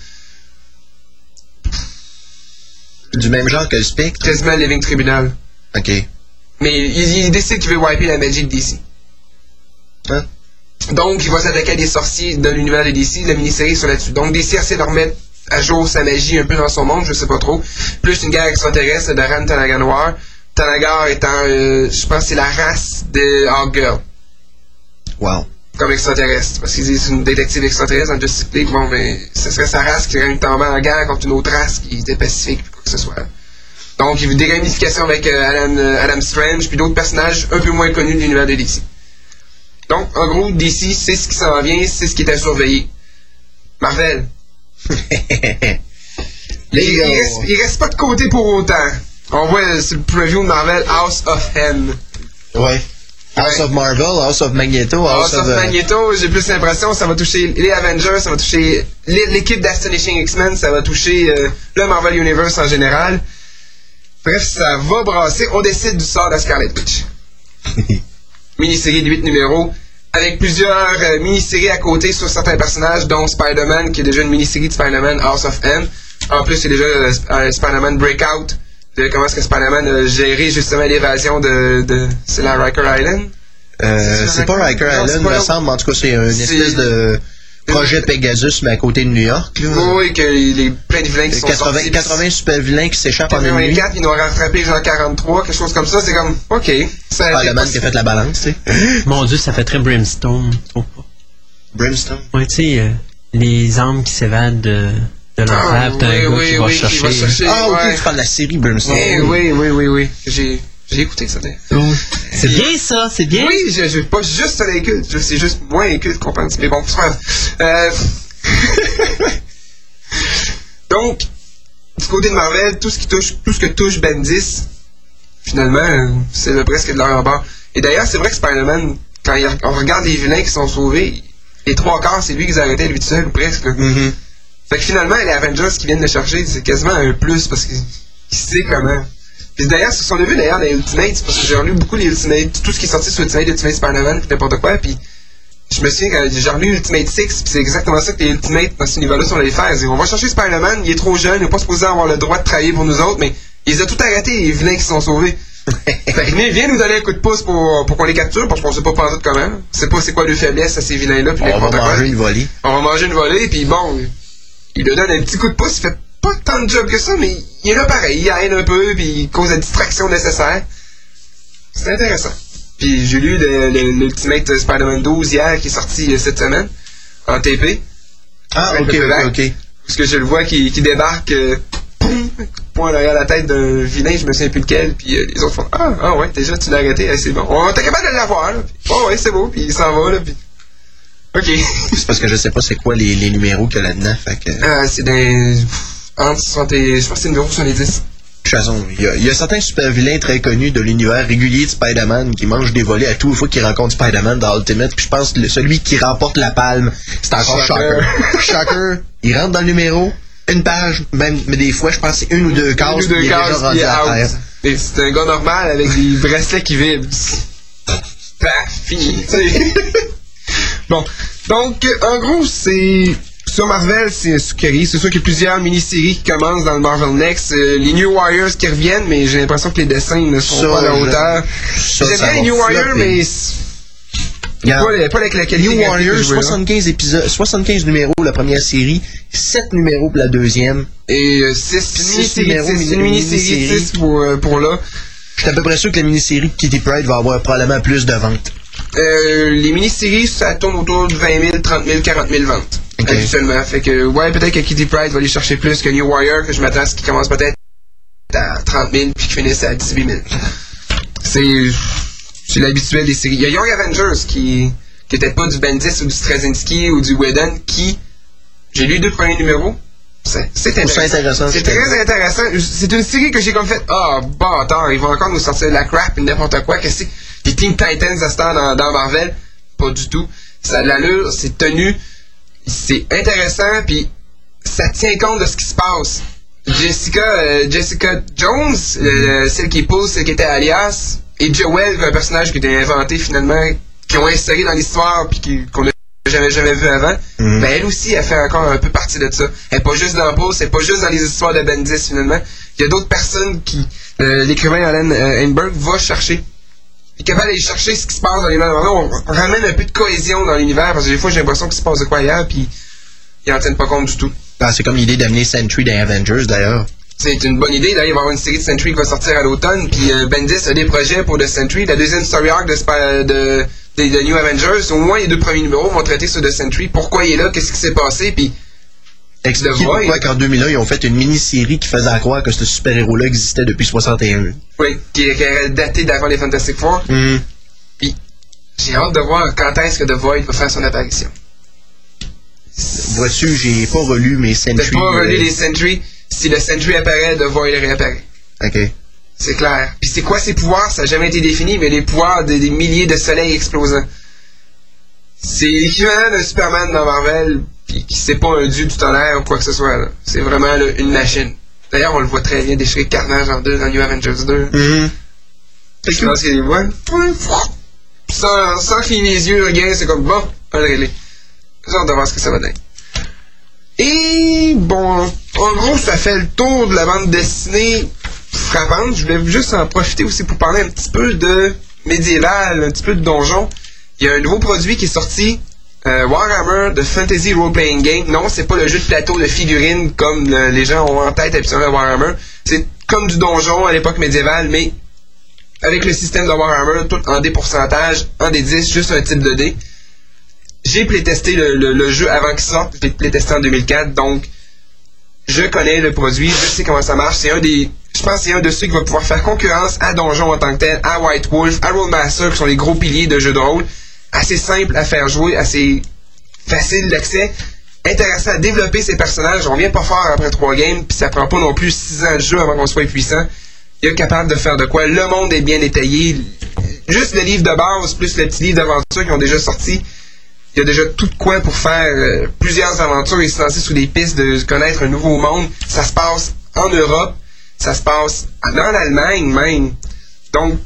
Du même genre que le Spectre? Quasiment Living Tribunal. OK. Mais il, il décide qu'il veut wiper la magie de DC. Hein? Donc, il va s'attaquer à des sorciers de l'univers de DC. La mini-série sur là-dessus. Donc, DC essaie de remettre à jour sa magie un peu dans son monde, je sais pas trop. Plus une guerre extraterrestre de Ran Tanaga Noir. Tanagar étant, euh, je pense, c'est la race de Hawkgirl Wow. comme extraterrestre. Parce qu'ils disent c'est une détective extraterrestre dans Justice League. Bon, mais ce serait sa race qui aurait en guerre contre une autre race qui était pacifique, quoi que ce soit. Donc, il y a eu des ramifications avec euh, Adam, euh, Adam Strange, puis d'autres personnages un peu moins connus de l'univers de DC. Donc, en gros, DC, c'est ce qui s'en vient, c'est ce qui est à surveiller. Marvel. Il, reste, il reste pas de côté pour autant. On voit sur le preview de Marvel House of M. Ouais. House Ouais. of Marvel, House of Magneto, House, House of euh, Magneto, j'ai plus l'impression ça va toucher les Avengers, ça va toucher l'é- l'équipe d'Astonishing X-Men, ça va toucher euh, le Marvel Universe en général. Bref, ça va brasser. On décide du sort de Scarlet Witch. *laughs* Mini-série de 8 numéros, avec plusieurs euh, mini-séries à côté sur certains personnages, dont Spider-Man, qui est déjà une mini-série de Spider-Man House of M. En plus, il y a déjà euh, Sp- Spider-Man Breakout, de comment est-ce que Spider-Man a géré justement l'évasion de... de c'est la Riker Island? euh, C'est pas Riker Island, pas me semble. En tout cas, c'est une espèce de projet Pegasus, mais à côté de New York. là. Oui, que les plein de vilains qui sont 80, sortis. 80 super vilains qui s'échappent en une nuit. 84, ils nous ont rattrapé genre 43, quelque chose comme ça. C'est comme, ok. Ça Ah, c'est le man qui a fait la balance, tu sais. *laughs* Mon Dieu, ça fait très Brimstone. pas? Brimstone? Ouais, tu sais, euh, les âmes qui s'évadent de, de l'enfer, Ah, pis t'as un oui, gars oui, qui, va oui, qui chercher, va chercher. Ah, ok, ouais. tu parles de la série Brimstone. Oui, oui, oui, oui, oui. J'ai, j'ai écouté ça. d'ailleurs. Oh. C'est bien ça, c'est bien. Oui, je, je, pas juste sur l'inculte, je- c'est juste moins inculte qu'on pense. Mais bon. Euh... *laughs* Donc, du côté de Marvel, tout ce qui touche, tout ce que touche Bendis, finalement, c'est presque de leur en bas. Et d'ailleurs, c'est vrai que Spider-Man, quand il- on regarde les vilains qui sont sauvés, les trois quarts, c'est lui qui les arrêtait lui tout seul, ou presque. Mhm. Fait que finalement, les Avengers qui viennent le chercher, c'est quasiment un plus parce qu'il il sait comment. Puis d'ailleurs, sur son début, d'ailleurs, les Ultimates, parce que j'ai relu beaucoup les Ultimates, tout ce qui est sorti sur Ultimate, Ultimate Spider-Man, n'importe quoi, puis je me souviens quand j'ai relu Ultimate 6, puis c'est exactement ça que les Ultimates dans cet univers-là sont allés faire. Ils on va chercher Spider-Man, il est trop jeune, il n'est pas supposé avoir le droit de travailler pour nous autres, mais ils ont tout arrêté, les vilains qui sont sauvés. *laughs* que viens, nous donner un coup de pouce pour, pour qu'on les capture, parce qu'on sait pas penser comment. On sait pas c'est quoi le faiblesse à ces vilains-là, puis On va manger une volée. On va manger une volée, puis bon, il lui donne un petit coup de pouce, il fait pas tant de job que ça, mais il est là pareil, il aide un peu, puis il cause la distraction nécessaire. C'est intéressant. Puis j'ai lu le- le- l'Ultimate Spider-Man 12 hier, qui est sorti euh, cette semaine, en TP, Ah, ok, ok, ok. parce que je le vois qui, qui débarque, euh, poum, point derrière la tête d'un vilain, je me souviens plus lequel, puis euh, les autres font Ah, ah ouais, déjà tu l'as arrêté, Ah, c'est bon. On était capable de l'avoir, là. Oh ouais, c'est beau, puis il s'en va, là, puis. Ok. C'est parce que je sais pas c'est quoi les, les numéros qu'il y a là-dedans. Fait que, Ah, c'est dans. Entre 60 et. Je pense que c'est numéro 70. façon, il y, a, il y a certains super vilains très connus de l'univers régulier de Spider-Man qui mangent des volets à tout fois qu'ils rencontrent Spider-Man dans Ultimate. Puis je pense que le- celui qui remporte la palme, c'est encore Shocker. *laughs* Shocker. Il rentre dans le numéro, une page, même, mais des fois, je pense que c'est une ou deux cases, Une ou deux il est déjà cases, rendu puis à out. terre. Et c'est un gars normal avec des *laughs* bracelets qui vibrent. Paf, fini. *laughs* bon. Donc, en gros, c'est. Sur Marvel, c'est sucrerie. C'est sûr qu'il y a plusieurs mini-séries qui commencent dans le Marvel Next. Euh, les New Warriors qui reviennent, mais j'ai l'impression que les dessins ne sont Ça, pas à la hauteur. J'aime bien les New Warriors, mais. Pas, les- pas avec la qualité New Warriors, je veux, là. 75 épisodes, 75 numéros la première série, 7 numéros pour la deuxième. Et 6 Six mini-séries. numéros, C'est une mini- mini-série mini-série. 6 pour, euh, pour là. Je suis à peu près sûr que la mini-série de Kitty Pride va avoir probablement plus de ventes. Euh, les mini-séries, ça tourne autour de 20 000, 30 000, 40 000 ventes. Ok. Habituellement. Fait que, ouais, peut-être que Kitty Pride va aller chercher plus que New Warrior, que je m'attends à ce qui commence peut-être à 30 000 puis qui finisse à 18 000. C'est, c'est l'habituel des séries. Il y a Young Avengers qui, qui était pas du Bendis ou du Straczynski ou du Whedon qui J'ai lu les deux premiers numéros. C'est intéressant, C'est très intéressant. C'est une série que j'ai comme fait, ah, bâtard, ils vont encore nous sortir de la crap et n'importe quoi. Qu'est-ce que c'est? Des Teen Titans à ce temps dans, dans Marvel? Pas du tout. Ça a de l'allure, c'est tenu, c'est intéressant, puis ça tient compte de ce qui se passe. Jessica, euh, Jessica Jones, euh, celle qui épouse, celle qui était alias, et Joel, un personnage qui était inventé finalement, qui ont inséré dans l'histoire puis qu'on n'a jamais jamais vu avant. Mhm. Ben elle aussi, elle fait encore un peu partie de ça. Elle est pas juste dans Pause, c'est pas juste dans les histoires de Bendis finalement. Il y a d'autres personnes qui, euh, l'écrivain Alan euh, Einberg va chercher. Est capable d'aller chercher ce qui se passe dans l'univers. On, on ramène un peu de cohésion dans l'univers parce que des fois j'ai l'impression qu'il se passe de quoi ailleurs puis ils en tiennent pas compte du tout. Ah, c'est comme l'idée d'amener Sentry dans Avengers, d'ailleurs. C'est une bonne idée. D'ailleurs, il va y avoir une série de Sentry qui va sortir à l'automne. Puis euh, Bendis a des projets pour The Sentry. La deuxième story arc de, Sp- de, de, de New Avengers, au moins les deux premiers numéros vont traiter sur The Sentry. Pourquoi il est là, qu'est-ce qui s'est passé, puis Expliquer The Void. pourquoi qu'en 2001, ils ont fait une mini-série qui faisait à croire que ce super-héros-là existait depuis 61. oui, qui, est- daté d'avant les Fantastic Four. Mhm. Puis j'ai hâte de voir quand est-ce que The Void va faire son apparition. Vois-tu, j'ai pas relu mes Sentry. pas relu euh, les Sentry. Si le Sentry apparaît, The Void réapparaît. Ok. C'est clair. Puis c'est quoi ses pouvoirs? Ça n'a jamais été défini, mais les pouvoirs des, des milliers de soleils explosants. C'est l'équivalent d'un Superman dans Marvel, puis c'est pas un dieu du tonnerre ou quoi que ce soit. C'est vraiment là, une machine. D'ailleurs, on le voit très bien déchirer Carnage en deux dans New Avengers 2. Mhm. Je pense qu'il voit. Sans, sans cligner les yeux, regarde, c'est comme bon, on le réglé. J'ai hâte de voir ce que ça va donner. Et bon, en gros, ça fait le tour de la bande dessinée frappante. Je voulais juste en profiter aussi pour parler un petit peu de médiéval, un petit peu de donjon. Il y a un nouveau produit qui est sorti, euh, Warhammer de Fantasy Role Playing Game. Non, c'est pas le jeu de plateau de figurines comme le- les gens ont en tête habituellement Warhammer. C'est comme du donjon à l'époque médiévale, mais avec le système de Warhammer, tout en des pourcentages, en des 10, juste un type de dé. J'ai playtesté le, jeu avant qu'il sorte, je l'ai playtesté en 2004, donc je connais le produit, je sais comment ça marche. C'est un des, je pense que c'est un de ceux qui va pouvoir faire concurrence à Donjon en tant que tel, à White Wolf, à Rollmaster, qui sont les gros piliers de jeux de rôle. Assez simple à faire jouer, assez facile d'accès, intéressant à développer ses personnages. On vient pas fort après trois games, puis ça prend pas non plus six ans de jeu avant qu'on soit puissant. Il est capable de faire de quoi. Le monde est bien détaillé. Juste le livre de base, plus le petit livre d'aventure qui ont déjà sorti. Il y a déjà tout de quoi pour faire euh, plusieurs aventures et se lancer sur des pistes de connaître un nouveau monde. Ça se passe en Europe, ça se passe dans l'Allemagne même. Donc,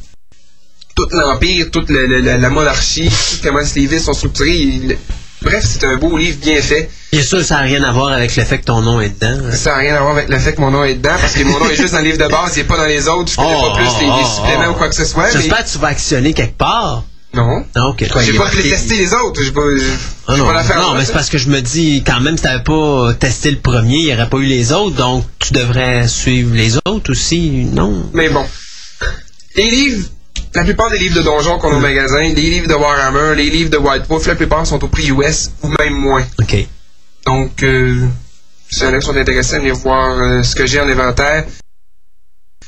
tout l'Empire, toute le- le- la, la monarchie, tout comment les villes sont structurées. il- bref, c'est un beau livre bien fait. Bien sûr, ça n'a rien à voir avec le fait que ton nom est dedans. hein? Ça n'a rien à voir avec le fait que mon nom est dedans, parce que mon nom est juste dans le livre de base, il n'est pas dans les autres. Je connais Oh, pas plus les, les oh, suppléments oh. ou quoi que ce soit. mais- J'espère que tu vas actionner quelque part. Non. Non, ok. J'ai pas marqué- testé les autres. J'ai pas, Ah non, pas non, mais c'est parce que je me dis, quand même, si t'avais pas testé le premier, il n'y aurait pas eu les autres, donc tu devrais suivre les autres aussi, non? Mais bon. Les livres, la plupart des livres de donjons qu'on a au magasin, les livres de Warhammer, les livres de White Wolf, la plupart sont au prix US ou même moins. OK. Donc, euh, si qui sont intéressés à venir voir euh, ce que j'ai en inventaire,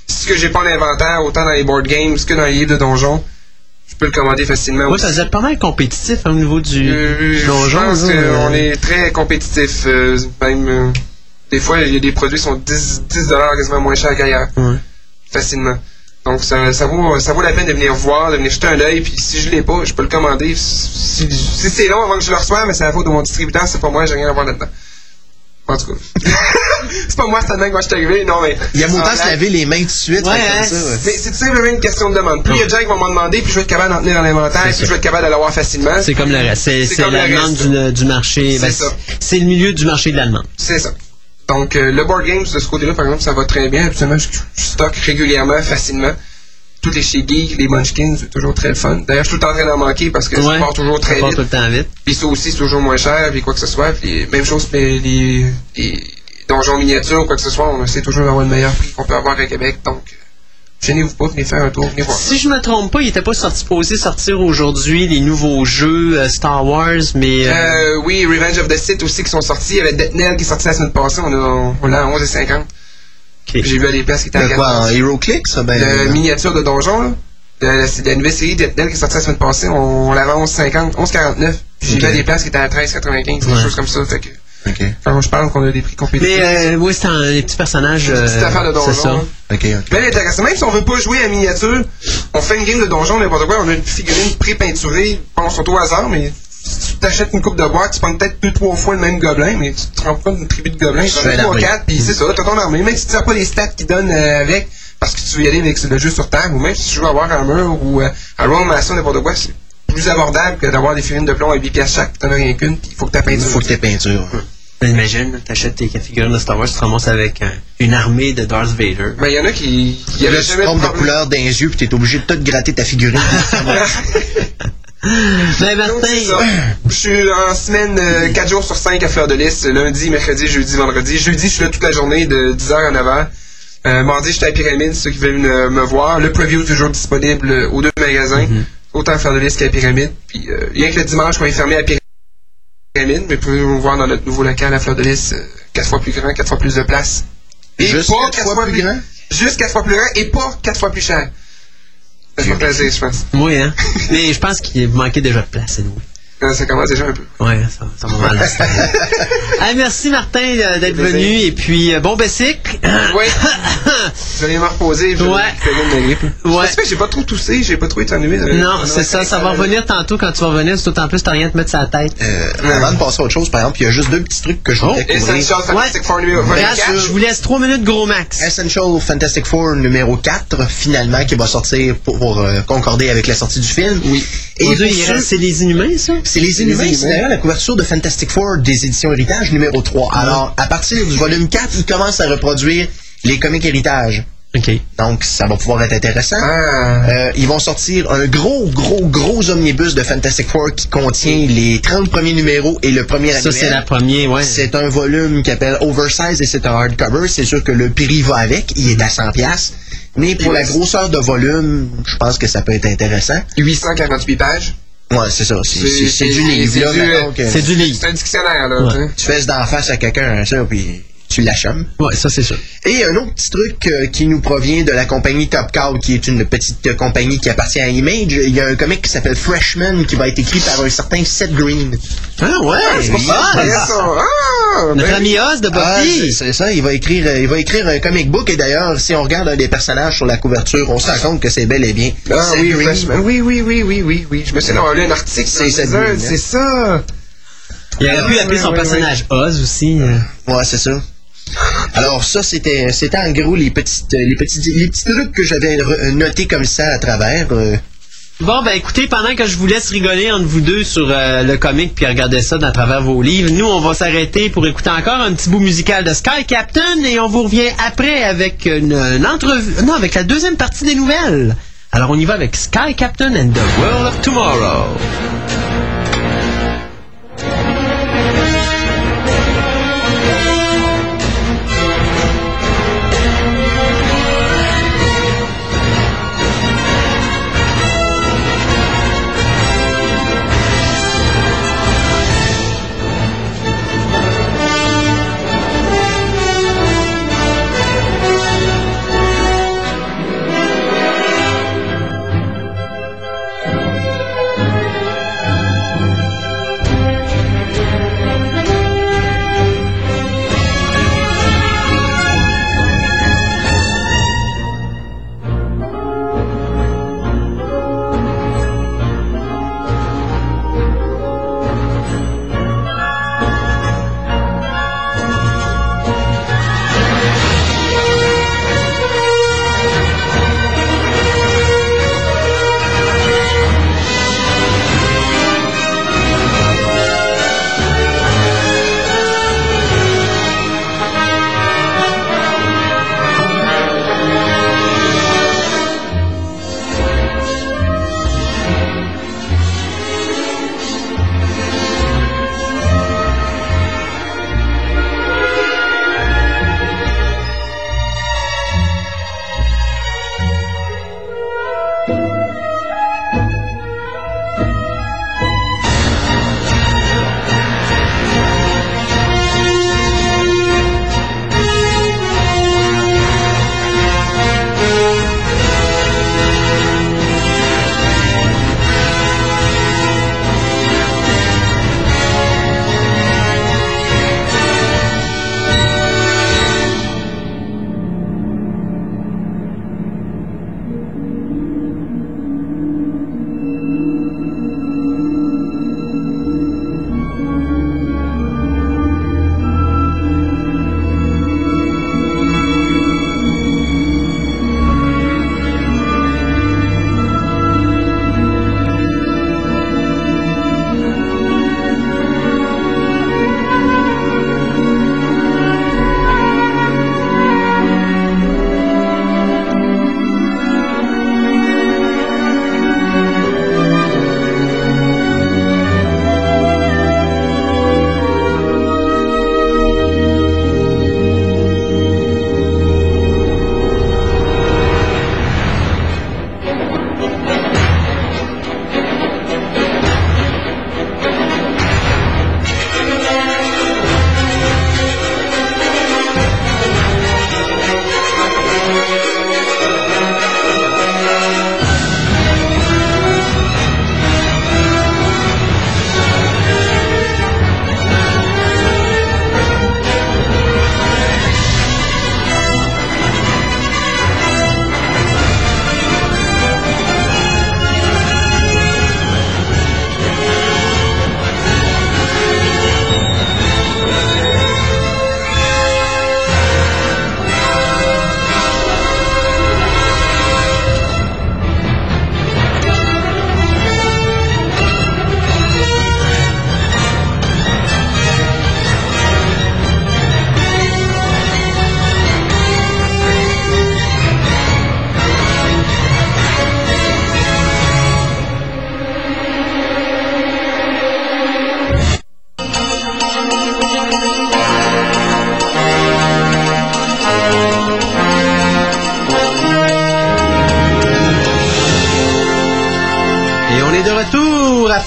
ce que j'ai pas en inventaire, autant dans les board games que dans les livres de donjons, je peux le commander facilement Moi, aussi. ça faisait pas mal compétitif hein, au niveau du Euh, donjon. je pense qu'on est très compétitif. euh, même, euh, des fois, il y a des produits qui sont 10, 10 quasiment moins chers qu'ailleurs. Ouais. Facilement. Donc, ça, ça, vaut, ça vaut la peine de venir voir, de venir jeter un œil. Puis, si je l'ai pas, je peux le commander. Si, si c'est long avant que je le reçoive, mais c'est la faute de mon distributeur, c'est pas moi, j'ai rien à voir là-dedans. En tout cas. *laughs* c'est pas moi, c'est tellement que moi je suis arrivé. Non, mais. Il y a mon temps se laver les mains tout de suite. Ouais, hein, comme ça, ouais. mais c'est tout simplement une question de demande. Plus il y a de gens qui vont m'en demander, plus je vais être capable d'en tenir dans l'inventaire, plus ça. je vais être capable de l'avoir facilement. C'est comme le reste. C'est la demande du, du marché. C'est Ben, ça. C'est le milieu du marché de l'allemand. C'est ça. Donc, euh, le board games de ce côté-là, par exemple, ça va très bien. Habituellement, je, je stocke régulièrement, facilement. Toutes les chez Geek, les Munchkins, c'est toujours très le fun. D'ailleurs, je suis tout le temps en train d'en manquer parce que ça part toujours très ça part vite. tout le temps vite. Puis ça aussi, c'est toujours moins cher, puis quoi que ce soit. Puis même chose pour les, les, les donjons miniatures ou quoi que ce soit, on essaie toujours d'avoir le meilleur prix qu'on peut avoir à Québec. Donc, gênez-vous pas, venez faire un tour, venez voir. Si je me trompe pas, il était pas sorti, supposé sortir aujourd'hui les nouveaux jeux euh, Star Wars, mais euh, Euh, oui, Revenge of the Sith aussi qui sont sortis. Il y avait Death qui est sorti la semaine passée. On, a, on l'a à 11,50. ok. J'ai vu à des places qui étaient à De quoi, en 14. Hero Click, ça? Ben, La euh, miniature de donjon, là. La, c'est la nouvelle série Death qui est sortie la semaine passée. On, on l'avait à 11,50, 11,49. J'ai Ok. vu à des places qui étaient à 13,95, des Ouais. choses comme ça. Fait que OK. Quand je parle qu'on a des prix compétitifs. Mais euh, oui, c'est un des petits personnages. euh, Petite affaire de donjon. C'est ça. hein. OK, l'intéressant, même si on veut pas jouer à miniature, on fait une game de donjon, n'importe quoi, on a une figurine pré-peinturée, on saute au hasard, mais si tu t'achètes une coupe de boîte, tu prends peut-être deux, trois fois le même gobelin, mais tu te rends pas d'une tribu de gobelins, tu as trois, quatre, puis c'est ça, t'as ton armée. Même si tu sais pas les stats qu'ils donnent euh, avec, parce que tu veux y aller avec le jeu sur table, ou même si tu joues à Warhammer ou euh, à Roll Master, n'importe quoi, c'est plus abordable que d'avoir des figurines de plomb à 8 piastres chaque, t'en as rien qu'une, il faut que ta Il peinture. faut que t'aies peinture. Ben, Imagine, t'achètes tes figurines de Star Wars, tu te ramasses avec euh, une armée de Darth Vader. Mais il y en a qui, avaient tu te jamais de trompes de couleur les yeux, puis t'es obligé de tout gratter ta figurine. *laughs* *laughs* Ben. Martin, Je suis en semaine 4 jours sur 5 à Fleur de Lys. Lundi, mercredi, jeudi, vendredi. Jeudi, je suis là toute la journée de 10h à 9h. Euh, mardi, j'étais à Pyramide, ceux qui veulent me, me voir. Le preview est toujours disponible euh, aux deux magasins. Autant à Fleur de Lys qu'à Pyramide. Puis, euh, rien que le dimanche, on est fermé à Pyramide, mais vous pouvez nous voir dans notre nouveau local à Fleur de Lys. 4 fois plus grand, 4 fois plus de place. Et Juste pas quatre quatre fois plus grand? Juste 4 fois plus grand et pas 4 fois plus cher. Ça fait plaisir, je pense. oui, hein? *laughs* Mais je pense qu'il manquait déjà de place, c'est nous. Ça commence déjà un peu. Ouais, ça, ça m'a mal. *laughs* ah, merci Martin euh, d'être venu et puis euh, bon bessic. Oui. Je *laughs* vais aller me reposer. Je vais Ouais. Ouais. Fait, j'ai pas trop toussé, j'ai pas trop éternué. non, c'est ça, ça va revenir tantôt quand tu vas revenir, c'est d'autant plus t'as rien à te mettre sur la tête. Euh, avant de passer à autre chose, par exemple, il y a juste deux petits trucs que je voudrais Oh, couvrir. Essential Fantastic Four numéro Regarde, 24. je vous laisse 3 minutes gros max. Essential Fantastic Four numéro 4, finalement, qui va sortir pour euh, concorder avec la sortie du film. Oui. Et Dieu, c'est les Inhumains, ça? C'est les Inhumains, c'est d'ailleurs la couverture de Fantastic Four des éditions Héritage numéro 3. Alors, à partir du volume 4, ils commencent à reproduire les comics Héritage. OK. Donc, ça va pouvoir être intéressant. Ah. Euh, ils vont sortir un gros, gros, gros omnibus de Fantastic Four qui contient les 30 premiers numéros et le premier Ça, annuel. c'est la première, ouais. C'est un volume qui appelle Oversize et c'est un hardcover. C'est sûr que le prix va avec. Il est à 100 pièces. Mais pour la grosseur de volume, je pense que ça peut être intéressant. 848 pages. Ouais, c'est ça. C'est- C'est- C'est c'est du c'est- livre. c'est là, du- C'est livre. C'est un dictionnaire, là. Ouais. tu sais. Tu fais d'en face à quelqu'un, ça, puis tu l'achèmes. Ouais, ça, c'est sûr. Et un autre petit truc euh, qui nous provient de la compagnie Top Cow, qui est une petite euh, compagnie qui appartient à Image. Il y a un comic qui s'appelle Freshman qui va être écrit par un certain Seth Green. Ah, ouais, c'est oui. pas Ah, mal. Ah, Notre ben, ami Oz de Ah, c'est Buffy. ça, il va écrire euh, il va écrire un comic book et d'ailleurs si on regarde un des personnages sur la couverture, on se rend compte que c'est bel et bien Ah oui. Freshman. oui, oui, oui, oui, oui, oui. Je me suis lu un article. C'est Green, hein. C'est ça. Il aurait pu appeler ouais, son personnage Oz aussi. euh. Ouais, c'est ça. Alors ça c'était c'était en gros les petites les petits les petits trucs que j'avais re- notés comme ça à travers euh, Bon, ben écoutez, pendant que je vous laisse rigoler entre vous deux sur euh, le comic puis regarder ça à travers vos livres, nous, on va s'arrêter pour écouter encore un petit bout musical de Sky Captain et on vous revient après avec une, une entrevue, non, avec la deuxième partie des nouvelles. Alors, on y va avec Sky Captain and the World of Tomorrow.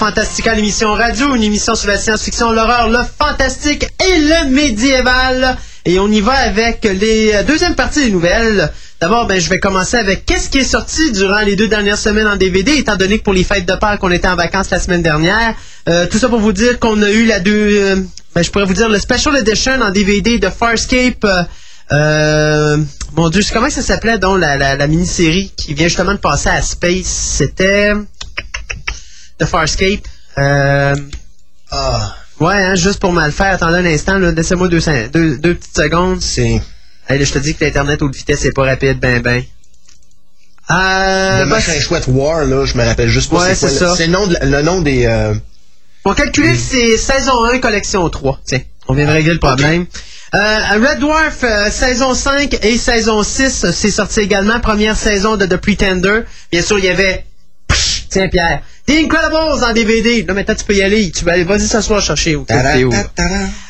Fantastica, l'émission radio, une émission sur la science-fiction, l'horreur, le fantastique et le médiéval. Et on y va avec les euh, deuxièmes parties des nouvelles. D'abord, ben, je vais commencer avec qu'est-ce qui est sorti durant les deux dernières semaines en DVD, étant donné que pour les fêtes de Pâques, on était en vacances la semaine dernière. Euh, tout ça pour vous dire qu'on a eu la deux, euh, ben, je pourrais vous dire le Special Edition en DVD de Farscape. Euh, euh, mon Dieu, comment ça s'appelait donc la, la mini-série qui vient justement de passer à Space? C'était The Farscape. Euh, Ah, ouais, hein, juste pour mal faire. Attendez un instant, laissez-moi deux, cin- deux, deux petites secondes. c'est Hey, là, je te dis que l'Internet haute vitesse, c'est pas rapide, ben ben. Euh, le ben, machin chouette War, là, je me rappelle juste pas Ouais, c'est ça. le- C'est le nom, de, le nom des... euh, On calcule que c'est saison 1, collection 3. Tiens, on vient de régler le problème. Euh, Red Dwarf, euh, saison 5 et saison 6, euh, c'est sorti également. Première saison de The Pretender. Bien sûr, il y avait... Tiens, Pierre. The Incredibles en DVD. Là, maintenant, tu peux y aller. Tu vas aller, vas-y s'asseoir chercher. tara.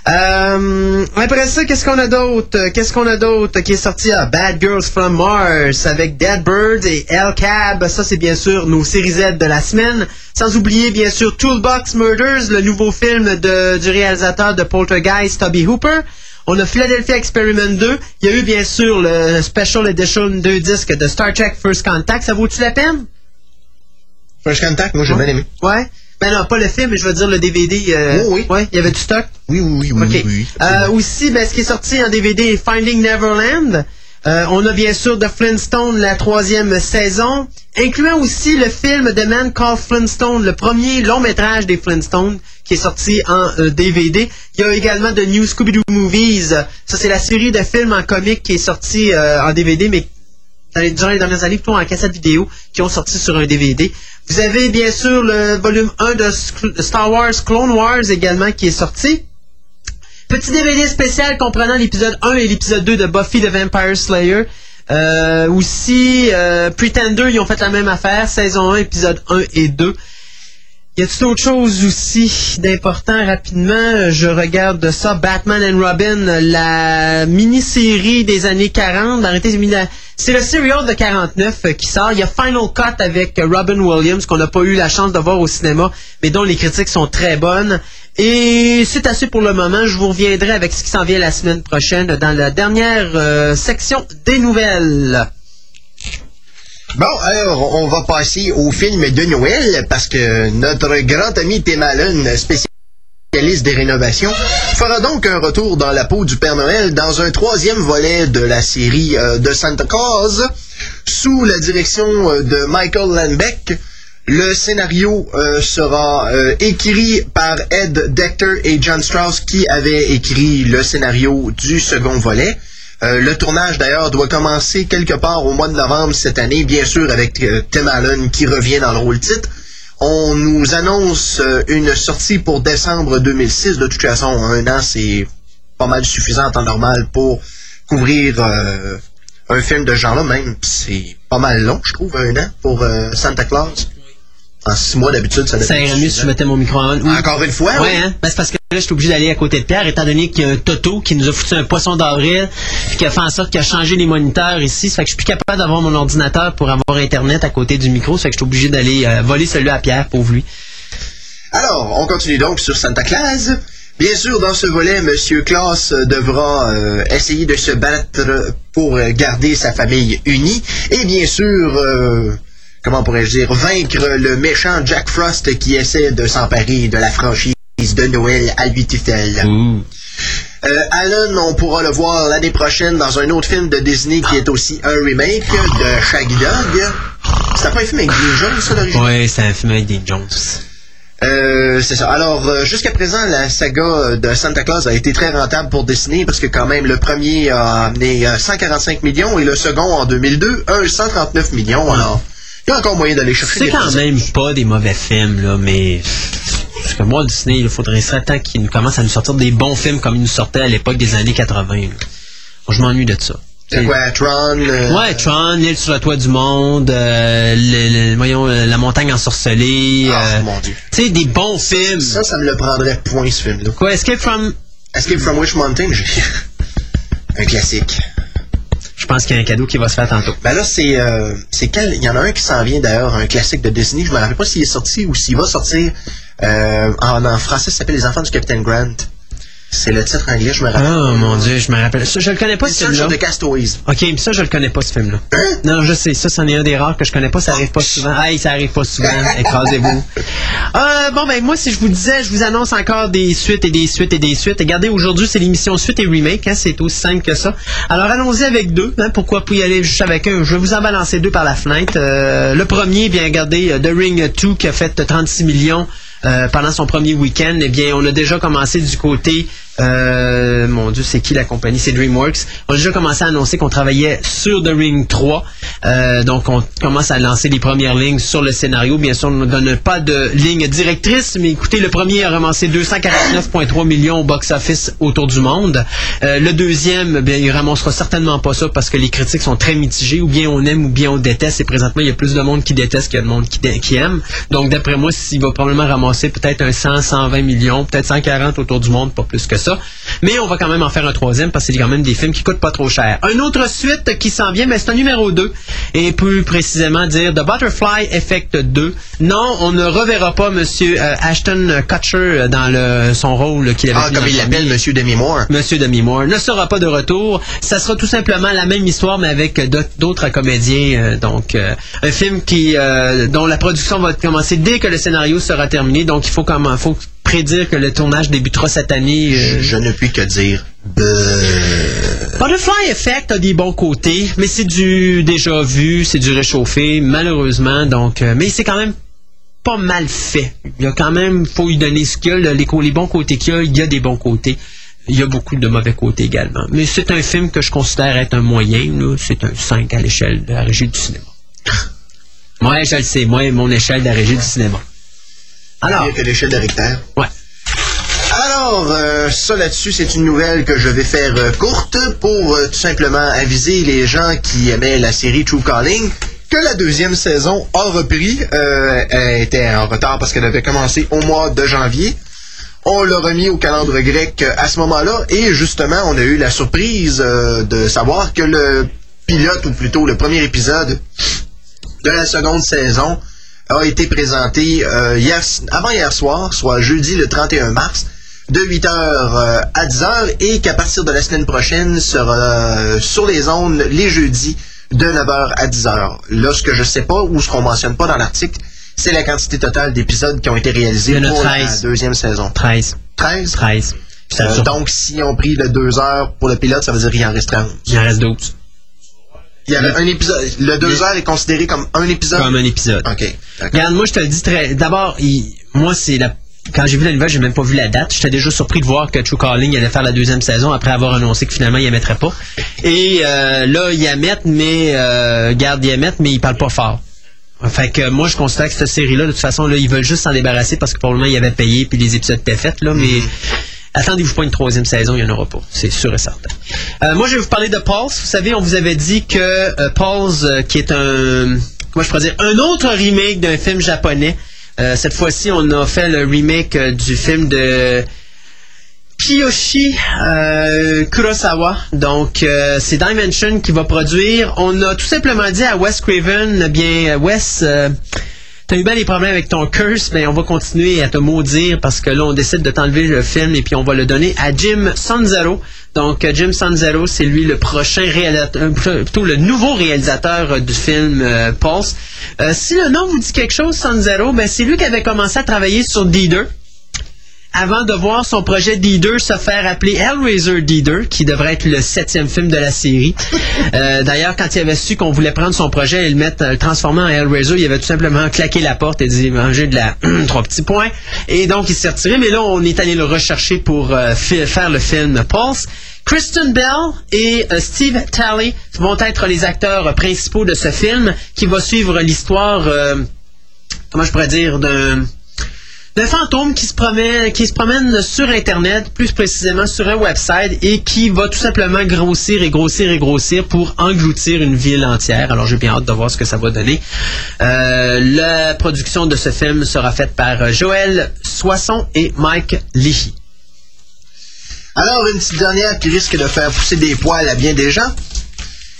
Euh, après ça, qu'est-ce qu'on a d'autre? Qu'est-ce qu'on a d'autre qui est sorti à Bad Girls from Mars avec Dead Birds et El Cab? Ça, c'est bien sûr nos séries Z de la semaine. Sans oublier, bien sûr, Toolbox Murders, le nouveau film de, du réalisateur de Poltergeist, Toby Hooper. On a Philadelphia Experiment 2. Il y a eu, bien sûr, le Special Edition 2 disques de Star Trek First Contact. Ça vaut-tu la peine? First Contact, moi j'ai bien aimé. Ouais. Ben non, pas le film, mais je veux dire le DVD. euh, Oui, oui. Ouais, il y avait du stock? Oui, oui, oui, oui, OK. oui, oui. Euh, aussi, ben, ce qui est sorti en DVD Finding Neverland. Euh, on a bien sûr The Flintstone, la troisième saison, incluant aussi le film The Man Called Flintstone, le premier long métrage des Flintstones, qui est sorti en euh, DVD. Il y a également The New Scooby-Doo Movies. Ça, c'est la série de films en comique qui est sortie euh, en DVD, mais dans les, les dernières années, plutôt en cassette vidéo, qui ont sorti sur un DVD. Vous avez bien sûr le volume 1 de Star Wars Clone Wars également qui est sorti. Petit DVD spécial comprenant l'épisode 1 et l'épisode 2 de Buffy the Vampire Slayer. Euh, aussi, euh, Pretender, ils ont fait la même affaire, saison 1, épisode 1 et 2. Y a-t-il autre chose aussi d'important rapidement? Je regarde ça. Batman and Robin, la mini-série des années 40. Arrêtez, j'ai mis la- c'est le serial de 49 euh, qui sort. Il y a Final Cut avec Robin Williams qu'on n'a pas eu la chance de voir au cinéma, mais dont les critiques sont très bonnes. Et c'est assez pour le moment. Je vous reviendrai avec ce qui s'en vient la semaine prochaine dans la dernière euh, section des nouvelles. Bon, alors, on va passer au film de Noël parce que notre grand ami Tim Allen, spécialiste des rénovations, fera donc un retour dans la peau du Père Noël dans un troisième volet de la série euh, de Santa Claus sous la direction euh, de Michael Landbeck. Le scénario euh, sera écrit par Ed Decter et John Strauss qui avaient écrit le scénario du second volet. Euh, le tournage d'ailleurs doit commencer quelque part au mois de novembre cette année, bien sûr avec euh, Tim Allen qui revient dans le rôle titre. On nous annonce euh, une sortie pour décembre 2006. De toute façon, un an c'est pas mal suffisant en temps normal pour couvrir un film de genre-là. Même c'est pas mal long, je trouve, un an pour Santa Claus. En six mois d'habitude, ça Ça irait mieux si je mettais mon micro Oui. Encore une fois, Ouais, oui. hein? Ben, c'est parce que là, je suis obligé d'aller à côté de Pierre, étant donné qu'il y a un Toto qui nous a foutu un poisson d'avril, puis qui a fait en sorte qu'il a changé les moniteurs ici. Ça fait que je suis plus capable d'avoir mon ordinateur pour avoir Internet à côté du micro. Ça fait que je suis obligé d'aller euh, voler celui à Pierre, pauvre lui. Alors, on continue donc sur Santa Claus. Bien sûr, dans ce volet, Monsieur Claus euh, devra euh, essayer de se battre pour garder sa famille unie et bien sûr, euh, comment pourrais-je dire, vaincre le méchant Jack Frost qui essaie de s'emparer de la franchise de Noël à lui. Euh, Alan, on pourra le voir l'année prochaine dans un autre film de Disney qui est aussi un remake de Shaggy Dog. C'était pas un film avec Dean Jones, ça, l'origine? Ouais, c'est un film avec Dean Jones. Euh, c'est ça. Alors, euh, jusqu'à présent, la saga de Santa Claus a été très rentable pour Disney parce que quand même, le premier a amené euh, 145 millions et le second, en 2002, un 139 millions. Alors, il y a encore moyen d'aller chercher C'est quand même pas des mauvais films, là, mais. Parce que moi, Disney, il faudrait ça temps qu'il nous commence à nous sortir des bons films comme il nous sortait à l'époque des années 80. là. Je m'ennuie de ça. C'est quoi, Tron? euh, Ouais, Tron, L'île sur le toit du monde, euh, le- le- voyons, euh, La montagne ensorcelée. Ah, euh, mon Dieu. tu sais, des bons films. Ça, ça me le prendrait point, ce film-là. Quoi, Escape from... Escape from Wish Mountain, j'ai... *laughs* un classique. Je pense qu'il y a un cadeau qui va se faire tantôt. Ben là, c'est euh, quel Il y en a un qui s'en vient d'ailleurs, un classique de Disney. Je me rappelle pas s'il est sorti ou s'il va sortir. Euh, en, en français, ça s'appelle Les Enfants du Capitaine Grant. C'est le titre anglais, je me rappelle. Oh mon dieu, je me rappelle. Ça, je le connais pas ce film-là. de Castaways. Ok, mais ça, je le connais pas, ce film-là. Non, je sais, ça, c'en est un des rares que je connais pas, ça arrive pas souvent. Hey, ça arrive pas souvent, *laughs* écrasez-vous. Euh, bon, ben, moi, si je vous disais, je vous annonce encore des suites et des suites et des suites. Regardez, aujourd'hui, c'est l'émission Suite et Remake, hein, c'est aussi simple que ça. Alors, allons-y avec deux, hein, pourquoi pas y aller juste avec un? Je vais vous en balancer deux par la fenêtre. Euh, le premier, bien, regardez, euh, The Ring 2, qui a fait 36 millions pendant son premier week-end, eh bien, on a déjà commencé du côté, euh, mon Dieu, c'est qui la compagnie? C'est DreamWorks. On a déjà commencé à annoncer qu'on travaillait sur The Ring 3. Euh, donc, on commence à lancer les premières lignes sur le scénario. Bien sûr, on ne donne pas de ligne directrice, mais écoutez, le premier a ramassé 249,3 millions au box-office autour du monde. Euh, le deuxième, bien, il ramassera certainement pas ça parce que les critiques sont très mitigées. Ou bien on aime ou bien on déteste. Et présentement, il y a plus de monde qui déteste qu'il y a de monde qui, qui aime. Donc, d'après moi, il va probablement ramasser peut-être un 100, 120 millions, peut-être 140 autour du monde, pas plus que ça. Mais on va quand même en faire un troisième parce que c'est quand même des films qui coûtent pas trop cher. Un autre suite qui s'en vient, mais c'est un numéro 2. Et plus précisément dire The Butterfly Effect 2. Non, on ne reverra pas Monsieur euh, Ashton Kutcher dans le, son rôle qu'il avait Ah, comme il le l'appelle. Monsieur Demi Moore. Monsieur Demi Moore ne sera pas de retour. Ça sera tout simplement la même histoire, mais avec d'aut- d'autres comédiens. euh, donc, euh, un film qui euh, dont la production va commencer dès que le scénario sera terminé. Donc, il faut comment, faut prédire que le tournage débutera cette année. euh, Je, je ne puis que dire. Butterfly Effect a des bons côtés, mais c'est du déjà vu, c'est du réchauffé, malheureusement. Donc, euh, mais c'est quand même pas mal fait. Il y a quand même, faut lui donner ce qu'il y a, les, bons côtés qu'il y a, il y a des bons côtés. Il y a beaucoup de mauvais côtés également. Mais c'est un film que je considère être un moyen. C'est un 5 à l'échelle de la régie du cinéma. *laughs* Moi, je le sais. Moi, mon échelle de la régie du cinéma. Alors, Mieux que l'échelle de Richter. ouais. Alors, euh, ça là-dessus, c'est une nouvelle que je vais faire euh, courte pour euh, tout simplement aviser les gens qui aimaient la série True Calling que la deuxième saison a repris. Elle était en retard parce qu'elle avait commencé au mois de janvier. On l'a remis au calendrier grec à ce moment-là et justement, on a eu la surprise de savoir que le pilote, ou plutôt le premier épisode de la seconde saison, a été présenté euh, hier, avant hier soir, soit jeudi le 31 mars, de 8h à 10h, et qu'à partir de la semaine prochaine sera euh, sur les ondes les jeudis de 9h à 10h. Là, ce que je sais pas, ou ce qu'on mentionne pas dans l'article, c'est la quantité totale d'épisodes qui ont été réalisés pour la 13. deuxième saison. 13. 13? 13. Je Euh, t'assure. donc, si on pris le 2 heures pour le pilote, ça veut dire qu'il en resterait 11. il en reste 12. Il y avait un épisode. Le 2 heures est considéré comme un épisode? Comme un épisode. OK. Regarde, moi, je te le dis très. D'abord, il- moi, c'est la. Quand j'ai vu la nouvelle, j'ai même pas vu la date. J'étais déjà surpris de voir que True Calling allait faire la deuxième saison après avoir annoncé que finalement il mettrait pas. Et euh, là, ils la mettent, mais euh, garde, ils la mettent, mais ils parlent pas fort. Fait que moi, je constate que cette série-là, de toute façon, là, ils veulent juste s'en débarrasser parce que pour le moment, ils avaient payé puis les épisodes étaient faits, là, mais. Attendez-vous pas une troisième saison, il n'y en aura pas. C'est sûr et certain. Euh, moi, je vais vous parler de Pulse. Vous savez, on vous avait dit que euh, Pulse, euh, qui est un... Comment je pourrais dire? Un autre remake d'un film japonais. Cette fois-ci, on a fait le remake du film de Kiyoshi Kurosawa. Donc, c'est Dimension qui va produire. On a tout simplement dit à Wes Craven, eh bien, Wes, t'as eu bien des problèmes avec ton curse, mais on va continuer à te maudire parce que là, on décide de t'enlever le film et puis on va le donner à Jim Sanzero. Donc, euh, Jim Sanzero, c'est lui le prochain réalisateur, plutôt le nouveau réalisateur euh, du film euh, Pulse. Euh, si le nom vous dit quelque chose, Sanzero, ben, c'est lui qui avait commencé à travailler sur Deeder avant de voir son projet Deeder se faire appeler Hellraiser Deeder, qui devrait être le septième film de la série. Euh, D'ailleurs, quand il avait su qu'on voulait prendre son projet et le mettre, le transformer en Hellraiser, il avait tout simplement claqué la porte et dit manger de la *clears throat* trois petits points. Et donc, il s'est retiré. Mais là, on est allé le rechercher pour euh, faire le film Pulse. Kristen Bell et euh, Steve Talley vont être les acteurs euh, principaux de ce film qui va suivre l'histoire, euh, comment je pourrais dire, d'un d'un fantôme qui se promène, qui se promène sur Internet, plus précisément sur un website, et qui va tout simplement grossir et grossir et grossir pour engloutir une ville entière. Alors j'ai bien hâte de voir ce que ça va donner. Euh, la production de ce film sera faite par euh, Joël Soisson et Mike Leahy. Alors, une petite dernière qui risque de faire pousser des poils à bien des gens.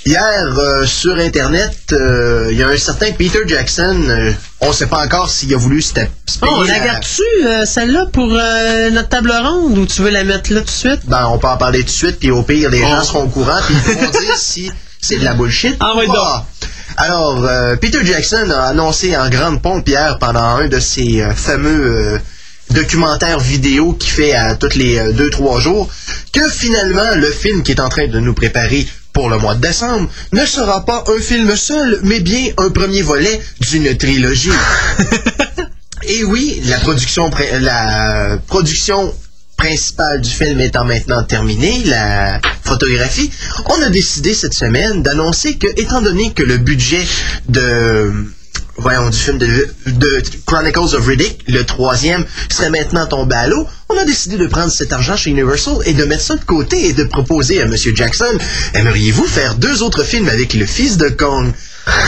Hier, euh, sur Internet, euh, il y a un certain Peter Jackson. euh, on ne sait pas encore s'il a voulu se taper. Oh, on la garde-tu, euh, celle-là, pour euh, notre table ronde, ou tu veux la mettre là tout de suite? Ben, on peut en parler tout de suite, puis au pire, les Oh. gens seront au courant, puis ils vont dire si c'est de la bullshit. Ah, ou oui, pas. Alors, euh, Peter Jackson a annoncé en grande pompe hier pendant un de ses euh, fameux euh, documentaires vidéo qu'il fait à tous les euh, deux, trois jours que finalement, le film qui est en train de nous préparer pour le mois de décembre ne sera pas un film seul, mais bien un premier volet d'une trilogie. *laughs* Et oui, la production, pr- la production principale du film étant maintenant terminée, la photographie, on a décidé cette semaine d'annoncer que, étant donné que le budget de voyons, du film de, de Chronicles of Riddick, le troisième, serait maintenant tombé à l'eau, on a décidé de prendre cet argent chez Universal et de mettre ça de côté et de proposer à M. Jackson, aimeriez-vous faire deux autres films avec le fils de Kong?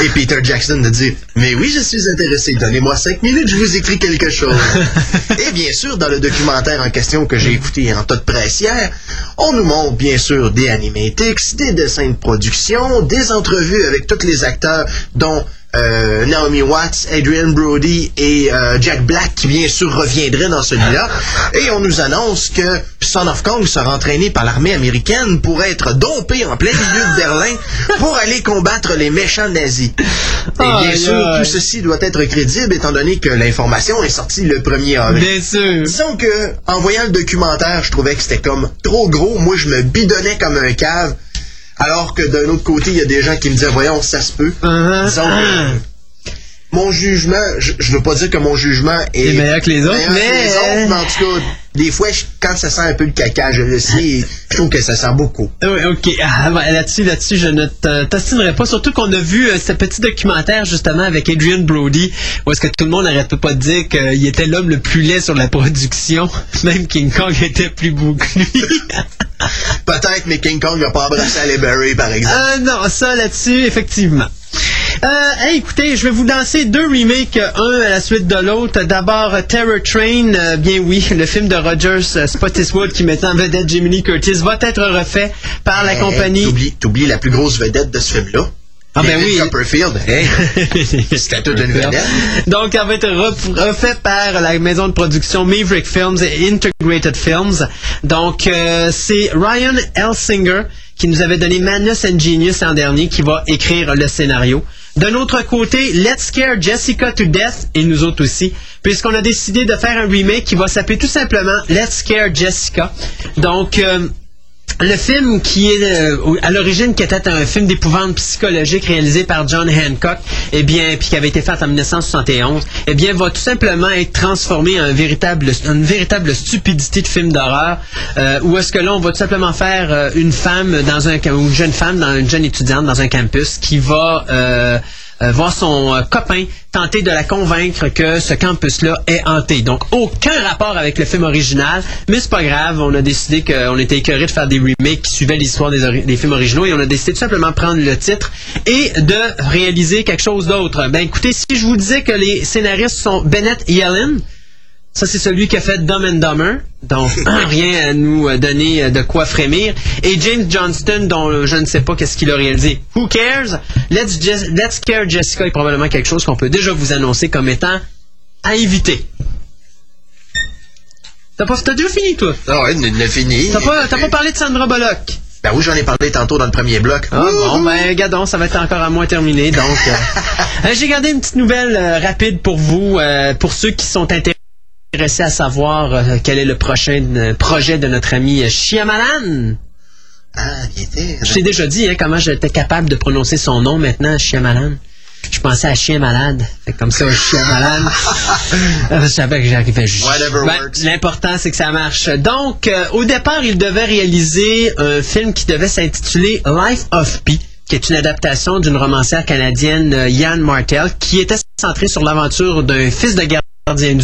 Et Peter Jackson de dire, mais oui, je suis intéressé, donnez-moi cinq minutes, je vous écris quelque chose. *laughs* et bien sûr, dans le documentaire en question que j'ai écouté en tas de presse hier, on nous montre bien sûr des animatics, des dessins de production, des entrevues avec tous les acteurs, dont euh, Naomi Watts, Adrian Brody et euh, Jack Black qui bien sûr reviendraient dans celui-là. Et on nous annonce que Son of Kong sera entraîné par l'armée américaine pour être dompé en plein milieu de Berlin pour aller combattre les méchants nazis. Et bien sûr, tout ceci doit être crédible étant donné que l'information est sortie le 1er avril. Bien sûr. Disons que, en voyant le documentaire, je trouvais que c'était comme trop gros. Moi, je me bidonnais comme un cave. Alors que d'un autre côté, il y a des gens qui me disaient, voyons, ça se peut. Uh-huh. Disons mon jugement, je, je veux pas dire que mon jugement est, C'est meilleur que les autres, que mais- les autres, mais en tout cas, des fois, je- quand ça sent un peu le caca, je le sais, je trouve que ça sent beaucoup. Oui, ok. Ah, ben, là-dessus, là-dessus, je ne t'ostinerai pas. Surtout qu'on a vu euh, ce petit documentaire justement avec Adrian Brody, où est-ce que tout le monde n'arrête pas de dire qu'il était l'homme le plus laid sur la production. *laughs* Même King Kong était plus beau que lui. Peut-être, mais King Kong n'a pas embrassé Halle Berry, par exemple. Euh, non, ça là-dessus, effectivement. Euh, hey, écoutez, je vais vous lancer deux remakes, euh, un à la suite de l'autre. D'abord, euh, Terror Train, euh, bien oui, *laughs* le film de Rogers euh, qui mettait en vedette Jamie Lee Curtis va être refait par la Hey, compagnie. T'oublies, t'oublies la plus grosse vedette de ce film-là. Ah, ben oui. Copperfield, hey, *laughs* c'était toute une vedette. Donc, elle va être ref- refait par la maison de production Maverick Films et Integrated Films. Donc, euh, c'est Ryan Elsinger qui nous avait donné Madness and Genius l'an dernier qui va écrire le scénario. D'un autre côté, Let's Scare Jessica to Death et nous autres aussi, puisqu'on a décidé de faire un remake qui va s'appeler tout simplement Let's Scare Jessica. Donc, euh, le film qui est euh, à l'origine qui était un film d'épouvante psychologique réalisé par John Hancock, eh bien, puis qui avait été fait en 1971, eh bien, va tout simplement être transformé en une véritable stupidité de film d'horreur, euh, où est-ce que là, on va tout simplement faire euh, une femme dans un, une jeune femme, dans une jeune étudiante dans un campus qui va euh, voir son euh, copain tenter de la convaincre que ce campus-là est hanté. Donc, aucun rapport avec le film original, mais c'est pas grave. On a décidé qu'on était écœuré de faire des remakes qui suivaient l'histoire des, des films originaux et on a décidé tout simplement de prendre le titre et de réaliser quelque chose d'autre. Ben, écoutez, si je vous disais que les scénaristes sont Bennett Yellen, ça, c'est celui qui a fait Dumb and Dumber. Donc, *coughs* *coughs* rien à nous euh, donner euh, de quoi frémir. Et James Johnston, dont euh, je ne sais pas qu'est-ce qu'il a réalisé. Who cares? Let's, Scare Jessica est probablement quelque chose qu'on peut déjà vous annoncer comme étant à éviter. T'as pas, t'as déjà fini, toi? Ah ouais, il a fini. T'as pas, t'as pas parlé de Sandra Bullock? Ben oui, j'en ai parlé tantôt dans le premier bloc. Ah, bon, ben, gadon, ça va être encore à moins terminé. Donc, *laughs* euh, j'ai gardé une petite nouvelle euh, rapide pour vous, euh, pour ceux qui sont intéressés à savoir euh, quel est le prochain euh, projet de notre ami Shyamalan. Ah, bien. Je t'ai déjà dit hein, comment j'étais capable de prononcer son nom maintenant, Shyamalan. Je pensais à chien malade. Fait comme ça, chien malade. *laughs* Je savais que j'arrivais juste. Ben. L'important, c'est que ça marche. Donc, euh, au départ, il devait réaliser un film qui devait s'intituler Life of Pi, qui est une adaptation d'une romancière canadienne, Yann Martel, qui était centrée sur l'aventure d'un fils de gardien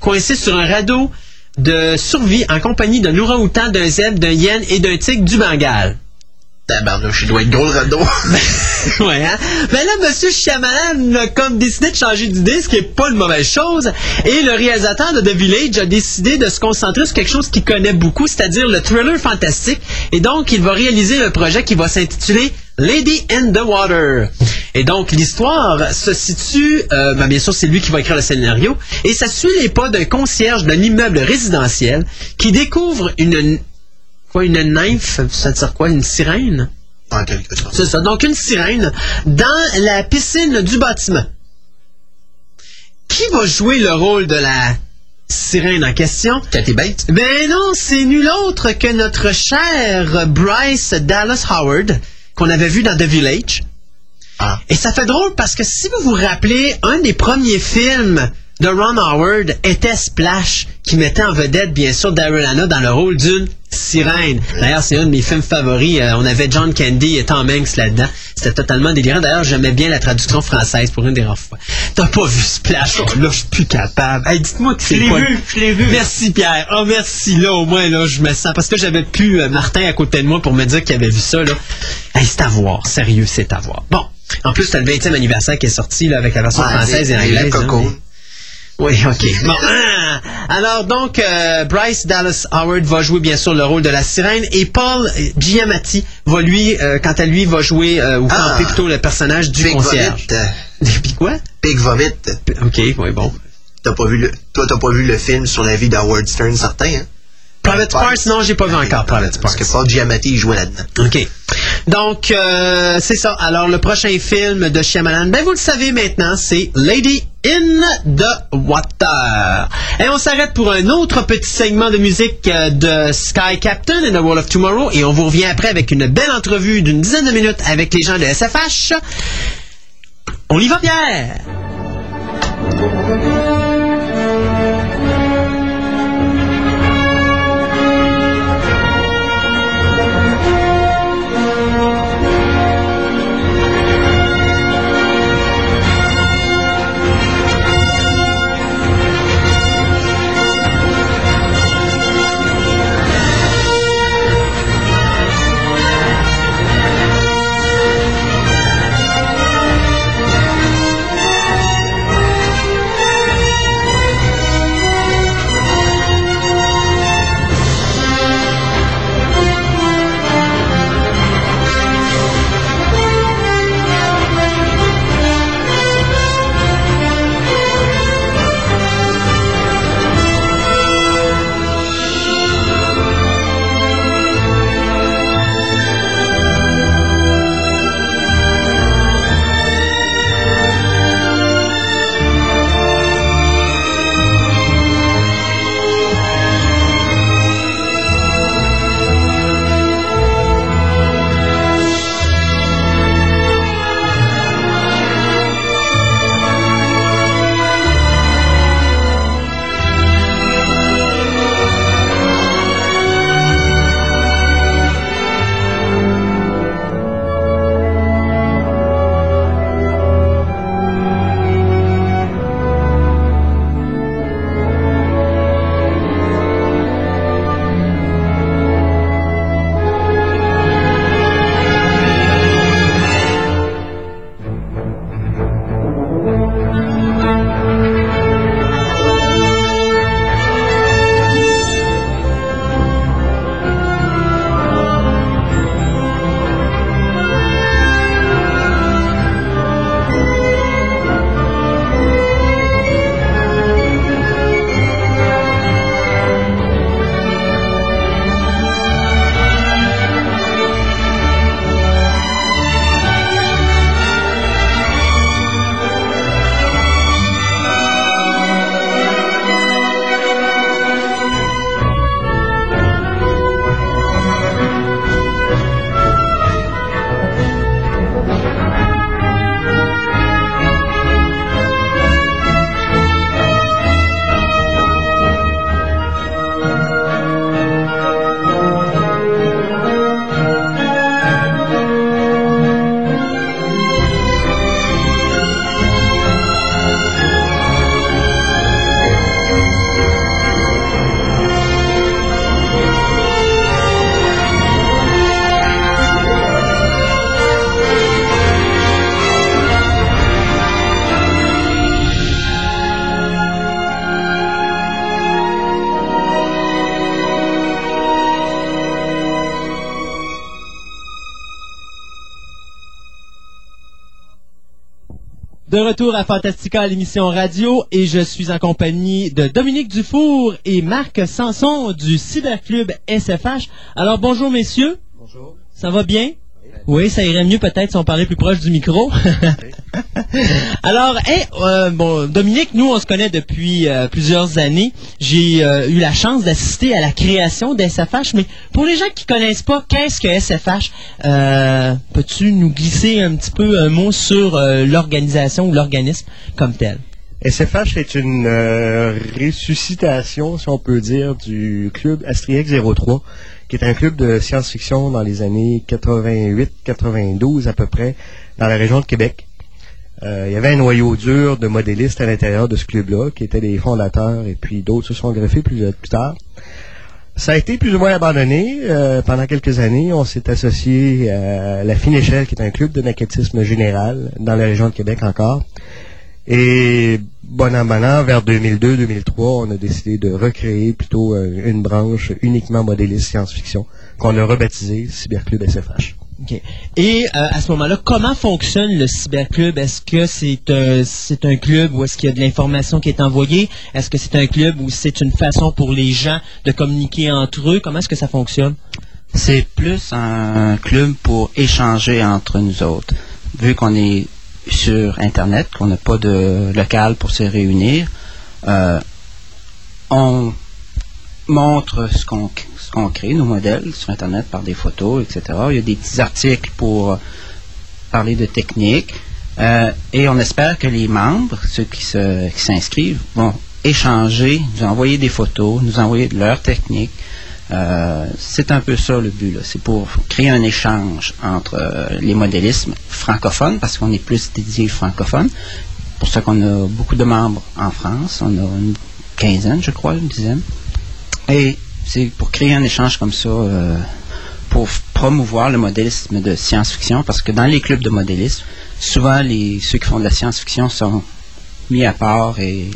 coincé sur un radeau de survie en compagnie d'un orang-outan, d'un zèbre, d'un hyène et d'un tigre du Bengale. Tabarnouche, il doit être gros le radeau. *laughs* ouais, hein? Ben là, Monsieur Shyamalan a comme décidé de changer d'idée, ce qui est pas une mauvaise chose. Et le réalisateur de The Village a décidé de se concentrer sur quelque chose qu'il connaît beaucoup, c'est-à-dire le thriller fantastique. Et donc, il va réaliser un projet qui va s'intituler Lady in the Water. Et donc, l'histoire se situe, euh, ben, bien sûr, c'est lui qui va écrire le scénario, et ça suit les pas d'un concierge d'un immeuble résidentiel qui découvre une, quoi, une nymphe, ça veut dire quoi, une sirène? En quelque sorte. C'est ça. Donc, une sirène dans la piscine du bâtiment. Qui va jouer le rôle de la sirène en question? Cathy Bates? Ben non, c'est nul autre que notre cher Bryce Dallas Howard, qu'on avait vu dans The Village. Ah. Et ça fait drôle parce que si vous vous rappelez, un des premiers films de Ron Howard était Splash, qui mettait en vedette, bien sûr, Daryl Hannah dans le rôle d'une sirène. D'ailleurs, c'est un de mes films favoris. Euh, on avait John Candy et Tom Hanks là-dedans. C'était totalement délirant. D'ailleurs, j'aimais bien la traduction française pour une des rares fois. T'as pas vu Splash? Oh, là, je suis plus capable. Hey, dites-moi que c'est l'ai quoi. vu, je l'ai vu. Merci, Pierre. Oh, merci. Là, au moins, là, je me sens. Parce que j'avais plus euh, Martin à côté de moi pour me dire qu'il avait vu ça, là. Hey, c'est à voir. Sérieux, c'est à voir. Bon. En plus, t'as le 20e anniversaire qui est sorti, là, avec la version Ouais, française et anglaise. hein, mais- oui, ok. Bon. Ah! Alors donc, euh, Bryce Dallas Howard va jouer bien sûr le rôle de la sirène et Paul Giamatti va lui, euh, quant à lui, va jouer euh, ou Ah! camper plutôt le personnage du Pig concierge. Vomit. *laughs* Puis quoi? Pig Vomit. Ok, oui bon. T'as pas vu le, toi, t'as pas vu le film sur la vie d'Howard Stern, certain, hein? Private Parts, non, j'ai pas vu encore Private Parce Parts. que Paul Giamatti, il jouait là-dedans. OK. Donc, euh, c'est ça. Alors, le prochain film de Shyamalan, ben vous le savez maintenant, c'est Lady in the Water. Et on s'arrête pour un autre petit segment de musique euh, de Sky Captain and the World of Tomorrow. Et on vous revient après avec une belle entrevue d'une dizaine de minutes avec les gens de SFH. On y va, Pierre! De retour à Fantastica, l'émission radio, et je suis en compagnie de Dominique Dufour et Marc Sanson du Cyberclub SFH. Alors bonjour messieurs. Bonjour. Ça va bien? Oui, ça irait mieux peut-être si on parlait plus proche du micro. *laughs* Alors, hey, euh, bon, Dominique, nous, on se connaît depuis euh, plusieurs années. J'ai euh, eu la chance d'assister à la création de SFH, mais pour les gens qui connaissent pas, qu'est-ce que SFH Peux-tu nous glisser un petit peu un mot sur l'organisation ou l'organisme comme tel? SFH est une ressuscitation, si on peut dire, du club Astriex 03, qui est un club de science-fiction dans les années 88-92 à peu près, dans la région de Québec. Euh, il y avait un noyau dur de modélistes à l'intérieur de ce club-là, qui étaient les fondateurs, et puis d'autres se sont greffés plus, plus tard. Ça a été plus ou moins abandonné euh, pendant quelques années. On s'est associé à la Fine Échelle, qui est un club de maquettisme général dans la région de Québec encore. Et bon an, bon an, vers 2002-2003, on a décidé de recréer plutôt euh, une branche uniquement modéliste science-fiction qu'on a rebaptisée Cyberclub SFH. Et euh, à ce moment-là, comment fonctionne le cyberclub? Est-ce que c'est un, c'est un club où est-ce qu'il y a de l'information qui est envoyée? Est-ce que c'est un club où c'est une façon pour les gens de communiquer entre eux? Comment est-ce que ça fonctionne? C'est plus un club pour échanger entre nous autres. Vu qu'on est sur Internet, qu'on n'a pas de local pour se réunir, euh, on montre ce qu'on qu'on crée, nos modèles sur Internet par des photos, etc. Il y a des petits articles pour euh, parler de technique. euh, et on espère que les membres, ceux qui s'inscrivent, vont échanger, nous envoyer des photos, nous envoyer de leurs techniques. Euh, c'est un peu ça le but. C'est pour créer un échange entre les modélismes francophones, parce qu'on est plus dédié francophone. Pour ça qu'on a beaucoup de membres en France. On a une quinzaine, je crois, une dizaine. Et c'est pour créer un échange comme ça, euh, pour promouvoir le modélisme de science-fiction, parce que dans les clubs de modélisme, souvent les, ceux qui font de la science-fiction sont mis à part et.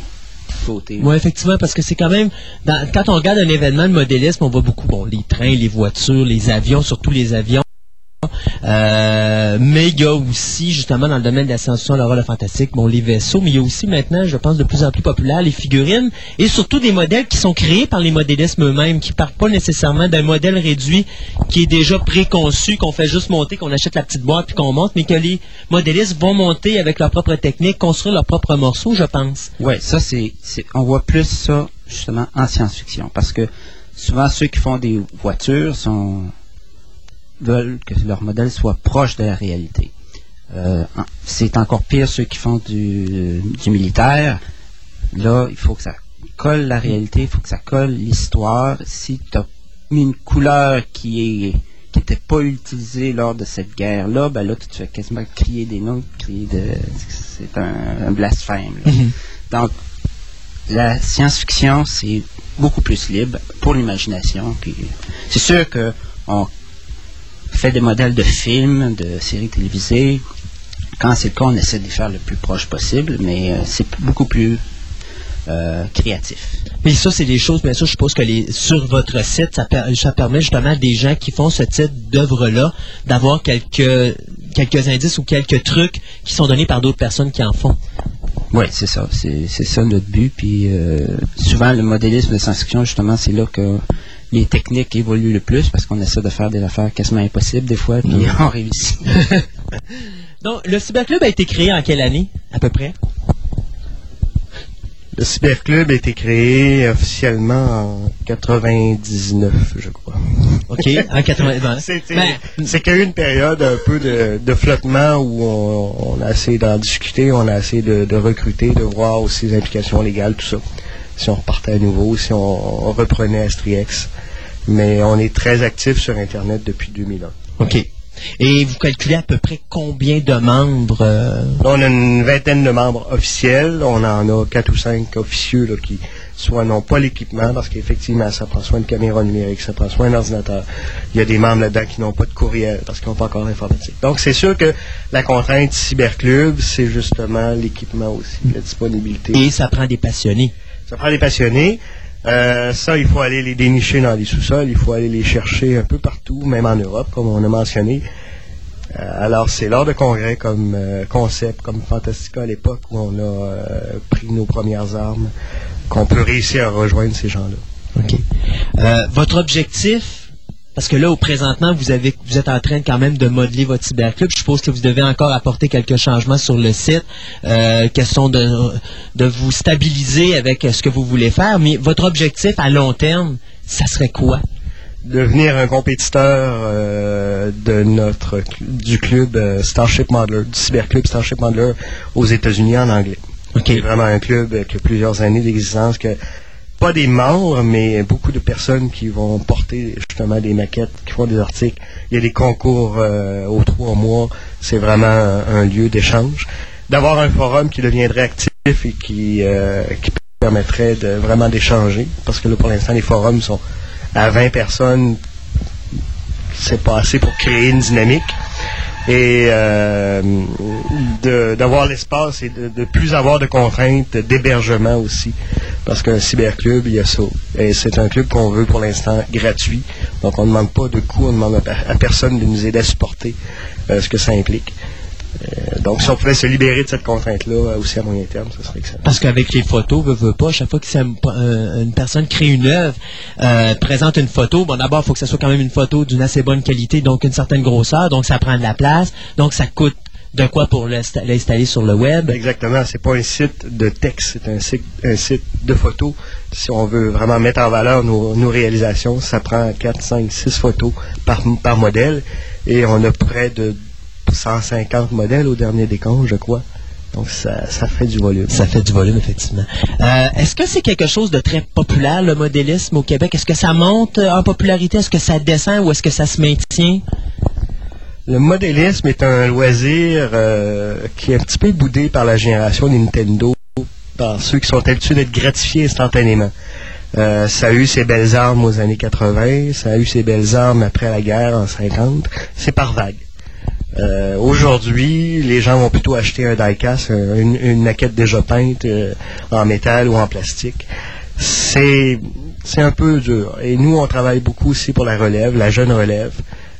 Oui, effectivement, parce que c'est quand même, dans- quand on regarde un événement de modélisme, on voit beaucoup, bon, les trains, les voitures, les avions, surtout les avions. Euh, mais il y a aussi, justement, dans le domaine de la science-fiction, l'horreur, le fantastique, bon, les vaisseaux, mais il y a aussi maintenant, je pense, de plus en plus populaire, les figurines, et surtout des modèles qui sont créés par les modélismes eux-mêmes, qui partent pas nécessairement d'un modèle réduit qui est déjà préconçu, qu'on fait juste monter, qu'on achète la petite boîte puis qu'on monte, mais que les modélistes vont monter avec leur propre technique, construire leurs propres morceaux, je pense. Oui, ça c'est- on voit plus ça justement en science-fiction parce que souvent ceux qui font des voitures sont veulent que leur modèle soit proche de la réalité. Euh, c'est encore pire ceux qui font du, du militaire. Là, il faut que ça colle la réalité, il faut que ça colle l'histoire. Si tu as mis une couleur qui est qui n'était pas utilisée lors de cette guerre-là, ben là, tu te fais quasiment crier des noms, crier de... C'est un, un blasphème. là. Donc, la science-fiction, c'est beaucoup plus libre pour l'imagination. Puis, c'est sûr que on fait des modèles de films, de séries télévisées. Quand c'est le cas, on essaie de les faire le plus proche possible, mais euh, c'est beaucoup plus euh, créatif. Mais ça, c'est des choses, bien sûr, je suppose que les, sur votre site, ça, per- ça permet justement à des gens qui font ce type d'œuvre-là d'avoir quelques, quelques indices ou quelques trucs qui sont donnés par d'autres personnes qui en font. Oui, c'est ça. C'est c'est ça notre but. Puis euh, souvent, le modélisme de science-fiction, justement, c'est là que les techniques évoluent le plus parce qu'on essaie de faire des affaires quasiment impossibles des fois, puis *laughs* on réussit. *laughs* Donc, le Cyberclub a été créé en quelle année, à peu près? Le Cyberclub a été créé officiellement en 99, je crois. OK, en 80. *laughs* C'était- Ben, C'est qu'il y a eu une période un peu de, de flottement où on, on a essayé d'en discuter, on a essayé de, de recruter, de voir aussi les implications légales, tout ça. Si on repartait à nouveau, si on, on reprenait Astriex. Mais on est très actif sur Internet depuis 2001. OK. Et vous calculez à peu près combien de membres? euh, on a une vingtaine de membres officiels. On en a quatre ou cinq officieux là, qui soit n'ont pas l'équipement parce qu'effectivement, ça prend soin de caméra numérique, ça prend soin d'un ordinateur. Il y a des membres là-dedans qui n'ont pas de courriel parce qu'ils n'ont pas encore l'informatique. Donc, c'est sûr que la contrainte cyberclub, c'est justement l'équipement aussi, la disponibilité. et ça prend des passionnés. Ça prend des passionnés. Euh, ça, il faut aller les dénicher dans les sous-sols, il faut aller les chercher un peu partout, même en Europe, comme on a mentionné. Euh, alors, c'est lors de congrès comme euh, concept, comme Fantastica à l'époque, où on a euh, pris nos premières armes, qu'on peut réussir à rejoindre ces gens-là. OK. Euh, votre objectif, parce que là, au présentement, vous, avez, vous êtes en train quand même de modeler votre cyberclub. Je suppose que vous devez encore apporter quelques changements sur le site, euh, question de, de vous stabiliser avec ce que vous voulez faire. Mais votre objectif à long terme, ça serait quoi? devenir un compétiteur euh, de notre du club euh, Starship Modeler, du cyberclub Starship Modeler aux États-Unis en anglais. C'est vraiment un club qui a plusieurs années d'existence, que pas des membres, mais beaucoup de personnes qui vont porter justement des maquettes, qui font des articles. Il y a des concours euh, aux trois mois. C'est vraiment un, lieu d'échange. D'avoir un forum qui deviendrait actif et qui, euh, qui permettrait de vraiment d'échanger, parce que là, pour l'instant, les forums sont à 20 personnes, c'est pas assez pour créer une dynamique. Et euh, d'avoir l'espace et de, de plus avoir de contraintes d'hébergement aussi. Parce qu'un cyberclub, il y a ça. Et c'est un club qu'on veut pour l'instant gratuit. Donc on ne demande pas de coût, on ne demande à, à personne de nous aider à supporter euh, ce que ça implique. Euh, donc si on pouvait se libérer de cette contrainte-là euh, aussi à moyen terme, ce serait excellent. Parce qu'avec les photos, veut, veut pas, chaque fois que c'est un- un- une personne crée une œuvre, euh, présente une photo, bon d'abord, il faut que ça soit quand même une photo d'une assez bonne qualité, donc une certaine grosseur, donc ça prend de la place, donc ça coûte de quoi pour l'insta- l'installer sur le web. Exactement, c'est pas un site de texte, c'est un site, un site de photos. Si on veut vraiment mettre en valeur nos, nos réalisations, ça prend 4, 5, 6 photos par, par modèle et on a près de 150 modèles au dernier décompte, je crois. Donc ça, ça fait du volume. Ça fait du volume, effectivement. Euh, Est-ce que c'est quelque chose de très populaire, le modélisme au Québec? Est-ce que ça monte euh, en popularité? Est-ce que ça descend ou est-ce que ça se maintient? Le modélisme est un loisir euh, qui est un petit peu boudé par la génération Nintendo, par ceux qui sont habitués d'être gratifiés instantanément. Euh, ça a eu ses belles armes aux années 80, ça a eu ses belles armes après la guerre en 50. C'est par vague. Euh, Aujourd'hui, les gens vont plutôt acheter un die-cast, un- une, une maquette déjà peinte euh, en métal ou en plastique. C'est c'est un peu dur. Et nous, on travaille beaucoup aussi pour la relève, la jeune relève,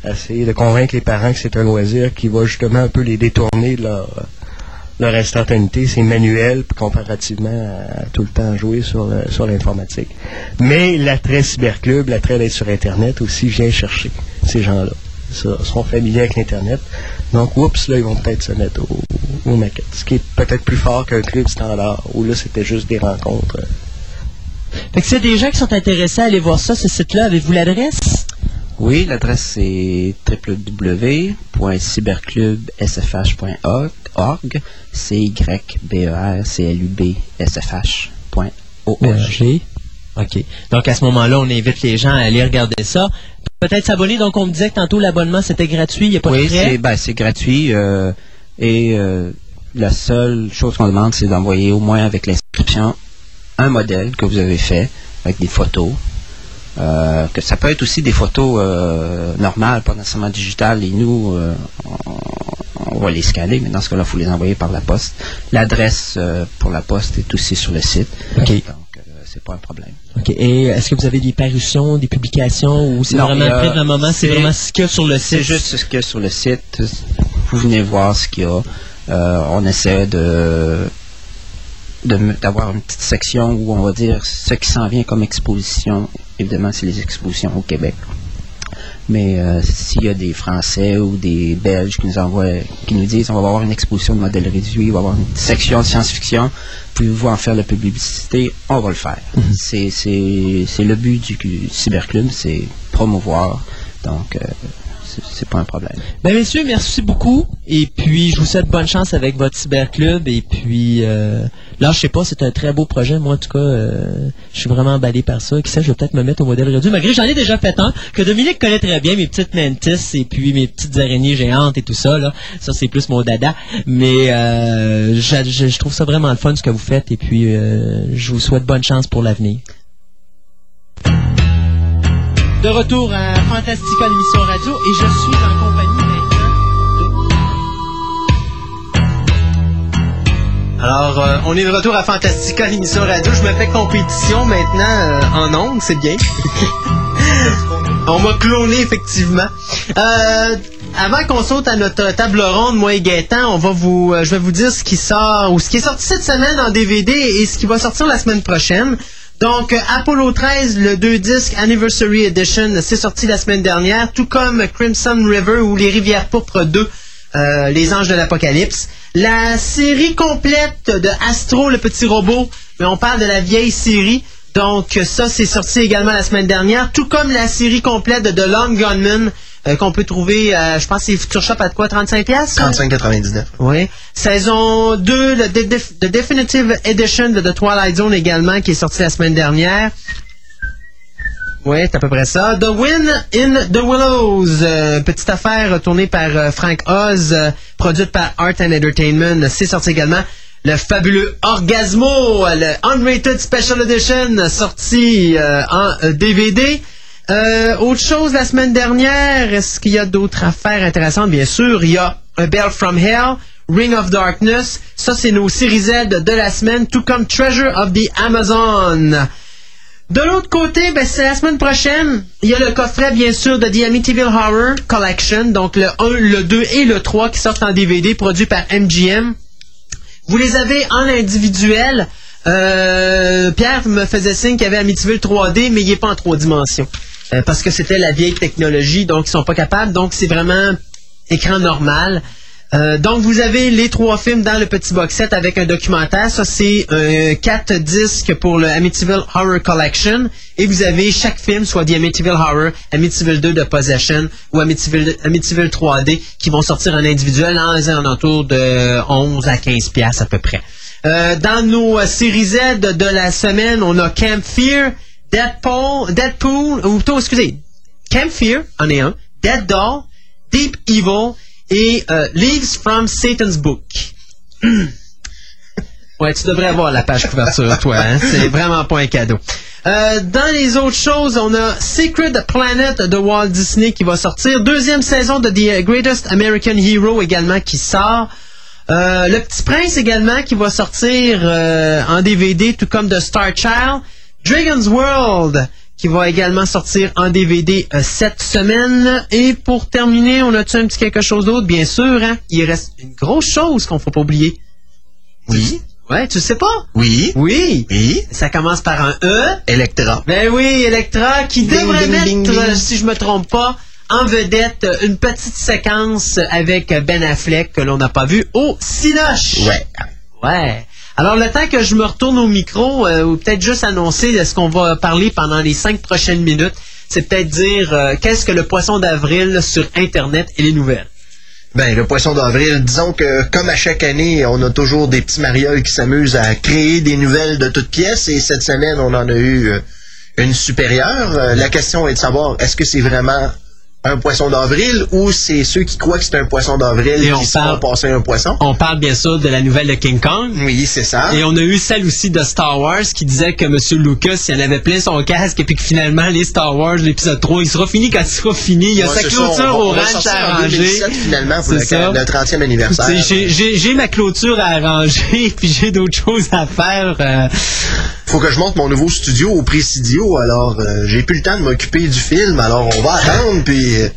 essayer de convaincre les parents que c'est un loisir qui va justement un peu les détourner de leur, leur instantanéité. C'est manuel comparativement à, tout le temps jouer sur, sur l'informatique. Mais l'attrait cyberclub, l'attrait d'être sur Internet aussi vient chercher ces gens-là. Ça, sont familiers avec l'Internet. Donc, oups, là, ils vont peut-être se mettre au- aux maquettes. Ce qui est peut-être plus fort qu'un club standard, où là, c'était juste des rencontres. Fait que s'il y a des gens qui sont intéressés à aller voir ça, ce site-là, avez-vous l'adresse? Oui, l'adresse c'est www.cyberclubsfh.org. c y b e r c l u b s f h.org. OK. Donc, à ce moment-là, on invite les gens à aller regarder ça. Peut-être s'abonner. Donc, on me disait que tantôt, l'abonnement, c'était gratuit. Il n'y a pas Oui, de c'est frais. ben, c'est gratuit euh, et euh, la seule chose qu'on demande, c'est d'envoyer au moins avec l'inscription un modèle que vous avez fait avec des photos. Euh, que ça peut être aussi des photos normales, pas nécessairement digitales, et nous, on, on va les scanner, mais dans ce cas-là, il faut les envoyer par la poste. L'adresse pour la poste est aussi sur le site. OK. Donc, c'est pas un problème. OK. Et est-ce que vous avez des parutions, des publications ou c'est vraiment après le moment, c'est vraiment ce qu'il y a sur le site? C'est juste ce qu'il y a sur le site. Vous venez voir ce qu'il y a. Euh, on essaie de d'avoir une petite section où on va dire ce qui s'en vient comme exposition. Évidemment, c'est les expositions au Québec. Mais euh, s'il y a des Français ou des Belges qui nous envoient, qui nous disent on va avoir une exposition de modèles réduits, on va avoir une section de science-fiction, pouvez-vous en faire la publicité, on va le faire. C'est c'est c'est le but du, du cyberclub, c'est promouvoir. Donc euh, c'est- pas un problème. Ben, messieurs, merci beaucoup. Et puis, je vous souhaite bonne chance avec votre cyberclub. Et puis, euh, là, je sais pas, c'est un très beau projet. Moi, en tout cas, euh, je suis vraiment emballé par ça. Qui sait, je vais peut-être me mettre au modèle réduit. Malgré j'en ai déjà fait un, que Dominique connaît très bien, mes petites mantis et puis mes petites araignées géantes et tout ça. Là. Ça, c'est plus mon dada. Mais euh, j'a- je, je trouve ça vraiment le fun ce que vous faites. Et puis, euh, je vous souhaite bonne chance pour l'avenir. De retour à Fantastica, l'émission radio, et je suis en compagnie maintenant Alors, euh, on est de retour à Fantastica, l'émission radio. Je me fais compétition maintenant euh, en ondes, c'est bien. *laughs* on m'a cloné, effectivement. Euh, avant qu'on saute à notre table ronde, moi et Gaëtan, on va vous, euh, je vais vous dire ce qui sort ou ce qui est sorti cette semaine en DVD et ce qui va sortir la semaine prochaine. Donc, euh, Apollo 13, le 2 disques Anniversary Edition, c'est sorti la semaine dernière, tout comme Crimson River ou Les Rivières Pourpres 2, euh, Les Anges de l'Apocalypse. La série complète de Astro, le petit robot, mais on parle de la vieille série. Donc, ça, c'est sorti également la semaine dernière, tout comme la série complète de The Long Gunman, euh, qu'on peut trouver, euh, je pense, c'est Future Shop à quoi, 35 pièces 35,99. oui. Saison 2, le de- The Definitive Edition de The Twilight Zone également, qui est sorti la semaine dernière. Oui, c'est à peu près ça. The Win in the Willows, euh, petite affaire tournée par euh, Frank Oz, euh, produite par Art and Entertainment, c'est sorti également. Le fabuleux Orgasmo, euh, le Unrated Special Edition, sorti euh, en euh, DVD. Euh, autre chose la semaine dernière, est-ce qu'il y a d'autres affaires intéressantes? Bien sûr, il y a A Bell from Hell, Ring of Darkness. Ça, c'est nos séries Z de la semaine, tout comme Treasure of the Amazon. De l'autre côté, ben, c'est la semaine prochaine. Il y a le coffret, bien sûr, de The Amityville Horror Collection. Donc, le 1, le 2 et le 3 qui sortent en DVD, produits par MGM. Vous les avez en individuel. Euh, Pierre me faisait signe qu'il y avait Amityville 3D, mais il n'est pas en trois dimensions. Euh, parce que c'était la vieille technologie, donc ils sont pas capables. Donc, c'est vraiment écran normal. Euh, donc, vous avez les trois films dans le petit box set avec un documentaire. Ça, c'est euh, quatre disques pour le Amityville Horror Collection. Et vous avez chaque film, soit The Amityville Horror, Amityville 2 de Possession ou Amityville, Amityville 3D, qui vont sortir en individuel dans les alentours de 11 à 15 piastres à peu près. Euh, dans nos séries Z de la semaine, on a Camp Fear, Deadpool, Deadpool, ou plutôt, excusez, Camp Fear, en est un, Dead Doll, Deep Evil et euh, Leaves from Satan's Book. *clears throat* ouais, tu devrais avoir la page couverture, toi. Hein? C'est vraiment pas un cadeau. Euh, dans les autres choses, on a Secret Planet de Walt Disney qui va sortir. Deuxième saison de The Greatest American Hero également qui sort. Euh, le Petit Prince également qui va sortir euh, en DVD, tout comme The Star Child. Dragon's World qui va également sortir en DVD euh, cette semaine. Et pour terminer, on a-tu un petit quelque chose d'autre? Bien sûr, hein? Il reste une grosse chose qu'on ne faut pas oublier. Oui. Ouais, tu sais pas? Oui. Oui. Oui. Ça commence par un E. Electra. Ben oui, Electra, qui Ding, devrait ding, mettre, ding, ding. euh, si je me trompe pas, en vedette euh, une petite séquence avec Ben Affleck que l'on n'a pas vu au Cinoche. Ouais. Ouais. Alors, le temps que je me retourne au micro, euh, ou peut-être juste annoncer de ce qu'on va parler pendant les cinq prochaines minutes, c'est peut-être dire euh, qu'est-ce que le poisson d'avril sur Internet et les nouvelles? Ben, le poisson d'avril, disons que comme à chaque année, on a toujours des petits marioles qui s'amusent à créer des nouvelles de toutes pièces et cette semaine, on en a eu euh, une supérieure. La question est de savoir, est-ce que c'est vraiment un poisson d'avril ou c'est ceux qui croient que c'est un poisson d'avril Et on qui se font parle- passer un poisson? On parle bien sûr de la nouvelle de King Kong. Oui, c'est ça. Et on a eu celle aussi de Star Wars qui disait que M. Lucas, il en avait plein son casque et puis que finalement, les Star Wars, l'épisode 3, il sera fini quand il sera fini. Il y a Ouais, sa ça, clôture on va- au ranch à arranger. 2017 finalement pour C'est le, ça. le 30e anniversaire. J'ai ma clôture à arranger *laughs* puis j'ai d'autres choses à faire. euh, Faut que je monte mon nouveau studio au Presidio, alors euh, j'ai plus le temps de m'occuper du film, alors on va attendre, puis... euh,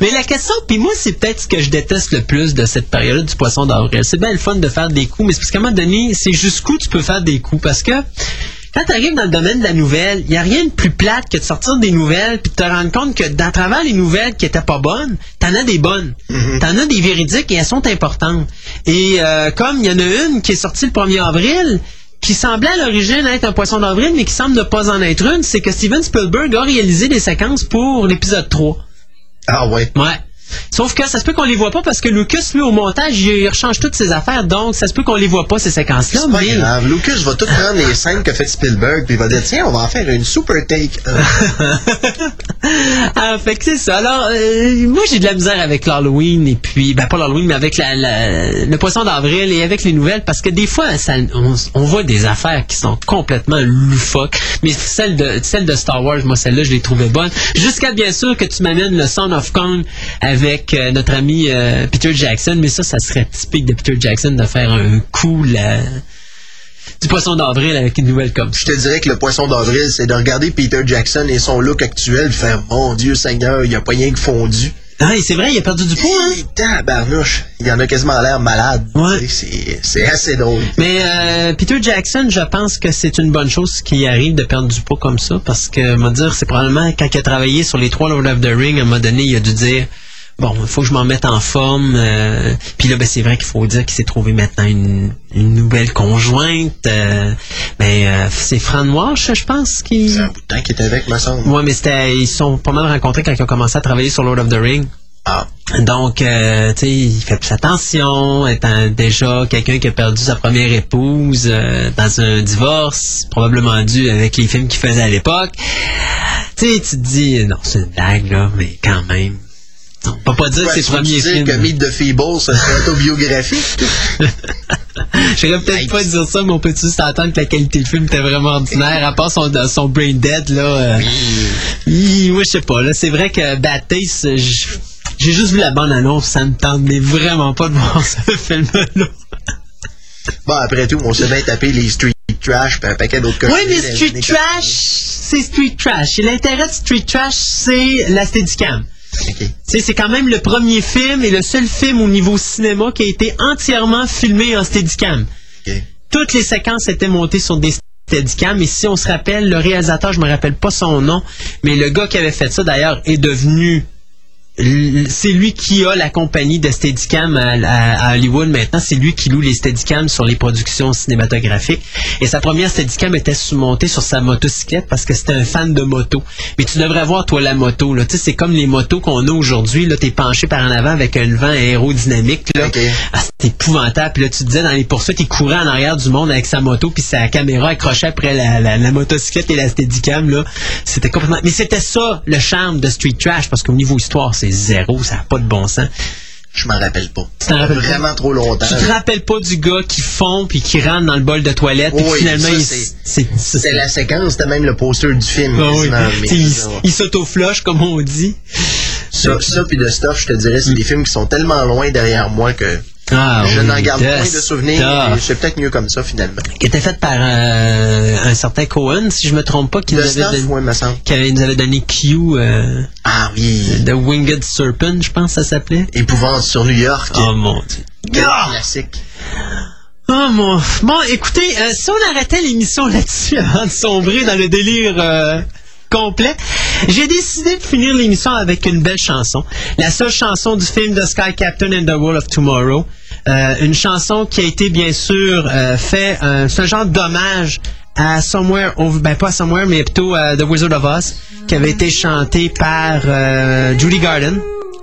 Mais la question, puis moi, c'est peut-être ce que je déteste le plus de cette période du poisson d'avril. C'est bien le fun de faire des coups, mais c'est parce qu'à un moment donné, c'est jusqu'où tu peux faire des coups. Parce que quand tu arrives dans le domaine de la nouvelle, il n'y a rien de plus plate que de sortir des nouvelles puis de te rendre compte que dans travers les nouvelles qui étaient pas bonnes, t'en as des bonnes. T'en as des véridiques et elles sont importantes. Et euh, comme il y en a une qui est sortie le 1er avril, qui semblait à l'origine être un poisson d'avril, mais qui semble ne pas en être une, c'est que Steven Spielberg a réalisé des séquences pour l'épisode 3. Ah ouais. Ouais. Sauf que ça se peut qu'on les voit pas parce que Lucas, lui, au montage, il rechange toutes ses affaires. Donc, ça se peut qu'on les voit pas, ces séquences-là. C'est pas Mais grave. Lucas va tout prendre les scènes que fait Spielberg, puis il va dire, tiens, on va en faire une super take. Euh, *laughs* ah, fait que c'est ça. Alors, euh, moi, j'ai de la misère avec l'Halloween et puis, ben pas l'Halloween, mais avec la, la- le poisson d'avril et avec les nouvelles parce que des fois, ça, on, on voit des affaires qui sont complètement loufoques. Mais celle de, celle de Star Wars, moi, celle-là, je l'ai trouvée bonne. Jusqu'à bien sûr que tu m'amènes le Son of Kong avec euh, notre ami euh, Peter Jackson. Mais ça, ça serait typique de Peter Jackson de faire un coup là, du poisson d'avril avec une nouvelle comme ça. Je te dirais que le poisson d'avril, c'est de regarder Peter Jackson et son look actuel, de faire, mon Dieu Seigneur, il a pas rien que fondu. Ah, c'est vrai, il a perdu du poids, hein? Tabarnouche. Il en a quasiment l'air malade. Ouais. C'est assez drôle. Mais euh, Peter Jackson, je pense que c'est une bonne chose qui arrive de perdre du poids comme ça, parce que, on dire, c'est probablement quand il a travaillé sur les trois Lord of the Ring, à un moment donné, il a dû dire, bon, il faut que je m'en mette en forme. euh, Puis là, ben, c'est vrai qu'il faut dire qu'il s'est trouvé maintenant une, une nouvelle conjointe. euh, mais euh, c'est Fran Noir, je pense, qui... C'est un bout de temps qu'il était avec, me semble. Ouais, mais c'était, ils se sont pas mal rencontrés quand ils ont commencé à travailler sur Lord of the Ring. Ah. Donc, euh, tu sais, il fait plus attention, étant déjà quelqu'un qui a perdu sa première épouse euh, dans un divorce, probablement dû avec les films qu'il faisait à l'époque. Tu sais, tu te dis, non, c'est une blague, là, mais quand même. On peut pas dire Ouais, que ses premiers films. que Meet the Feeble, serait autobiographique? *laughs* Je vais peut-être pas dire ça, mais on peut-tu s'entendre que la qualité du film était vraiment ordinaire, à part son, son brain dead, là. euh, il- ouais, je sais pas, là, c'est vrai que Bad Taste, euh, j'ai juste vu la bande annonce, ça me tente mais vraiment pas de voir ce *laughs* film-là. bon, après tout, on s'est bien tapé les Street Trash puis un paquet d'autres Oui, mais Street Trash, c'est Street Trash. Et l'intérêt de Street Trash, c'est la Steadicam. 80. Ok. Tu sais, c'est quand même le premier film et le seul film au niveau cinéma qui a été entièrement filmé en Steadicam. Toutes les séquences étaient montées sur des Steadicam. Et si on se rappelle, le réalisateur, je me rappelle pas son nom, mais le gars qui avait fait ça, d'ailleurs, est devenu... C'est lui qui a la compagnie de Steadicam à, à- à Hollywood maintenant. C'est lui qui loue les Steadicam sur les productions cinématographiques. Et sa première Steadicam était montée sur sa motocyclette parce que c'était un fan de moto. Mais tu devrais voir, toi, la moto. Là. Tu sais, c'est comme les motos qu'on a aujourd'hui. Là, t'es penché par en avant avec un vent aérodynamique. Là. Ah, c'était épouvantable. Puis là, tu te disais dans les poursuites, il courait en arrière du monde avec sa moto, puis sa caméra accrochée après la, la, la motocyclette et la steadicam. Là. C'était complètement... Mais c'était ça, le charme de Street Trash, parce qu'au niveau histoire, c'est zéro, ça n'a pas de bon sens. Je m'en rappelle pas. Tu t'en rappelles pas? Vraiment trop longtemps. Tu te rappelles pas du gars qui fond puis qui rentre dans le bol de toilette, puis Oui, finalement, c'est- la séquence, c'était même le poster du film. Ah oui. mais il, il s'auto-flush, comme on dit. ça, ça puis de stuff, je te dirais, c'est des films qui sont tellement loin derrière moi que Ah, je oui, n'en garde de point de souvenirs. et C'est peut-être mieux comme ça, finalement. Qui était fait par euh, un certain Cohen, si je me trompe pas, qui nous avait donné... ouais, qui avait- nous avait donné Q, euh, Ah oui. The Winged Serpent, je pense que ça s'appelait. Épouvante sur New York. Oh mon dieu. Quel Ah! classique. Oh mon. Bon, écoutez, euh, si on arrêtait l'émission là-dessus *laughs* avant de sombrer dans le délire complet, j'ai décidé de finir l'émission avec une belle chanson. La seule chanson du film The Sky Captain and the World of Tomorrow. Euh, une chanson qui a été bien sûr euh, fait, euh, un genre d'hommage à Somewhere Over, ben pas Somewhere, mais plutôt à The Wizard of Oz, qui avait été chanté par euh, Judy Garden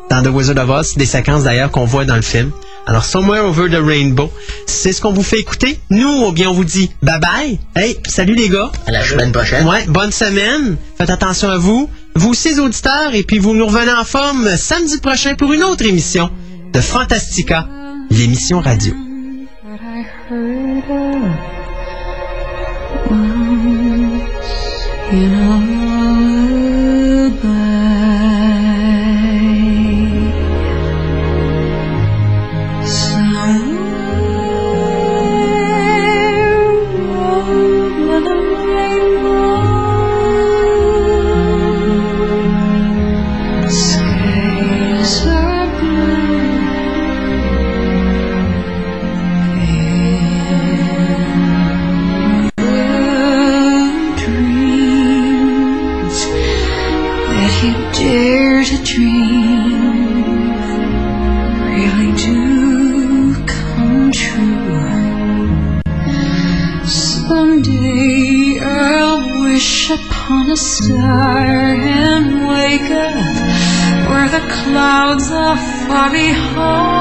dans The Wizard of Oz, des séquences d'ailleurs qu'on voit dans le film. Alors, Somewhere Over the Rainbow, c'est ce qu'on vous fait écouter. Nous, bien, on vous dit bye bye. Hey, salut les gars. À la semaine prochaine. Ouais, bonne semaine. Faites attention à vous. Vous aussi, les auditeurs, et puis vous nous revenez en forme samedi prochain pour une autre émission de Fantastica, l'émission radio. that I hurry home.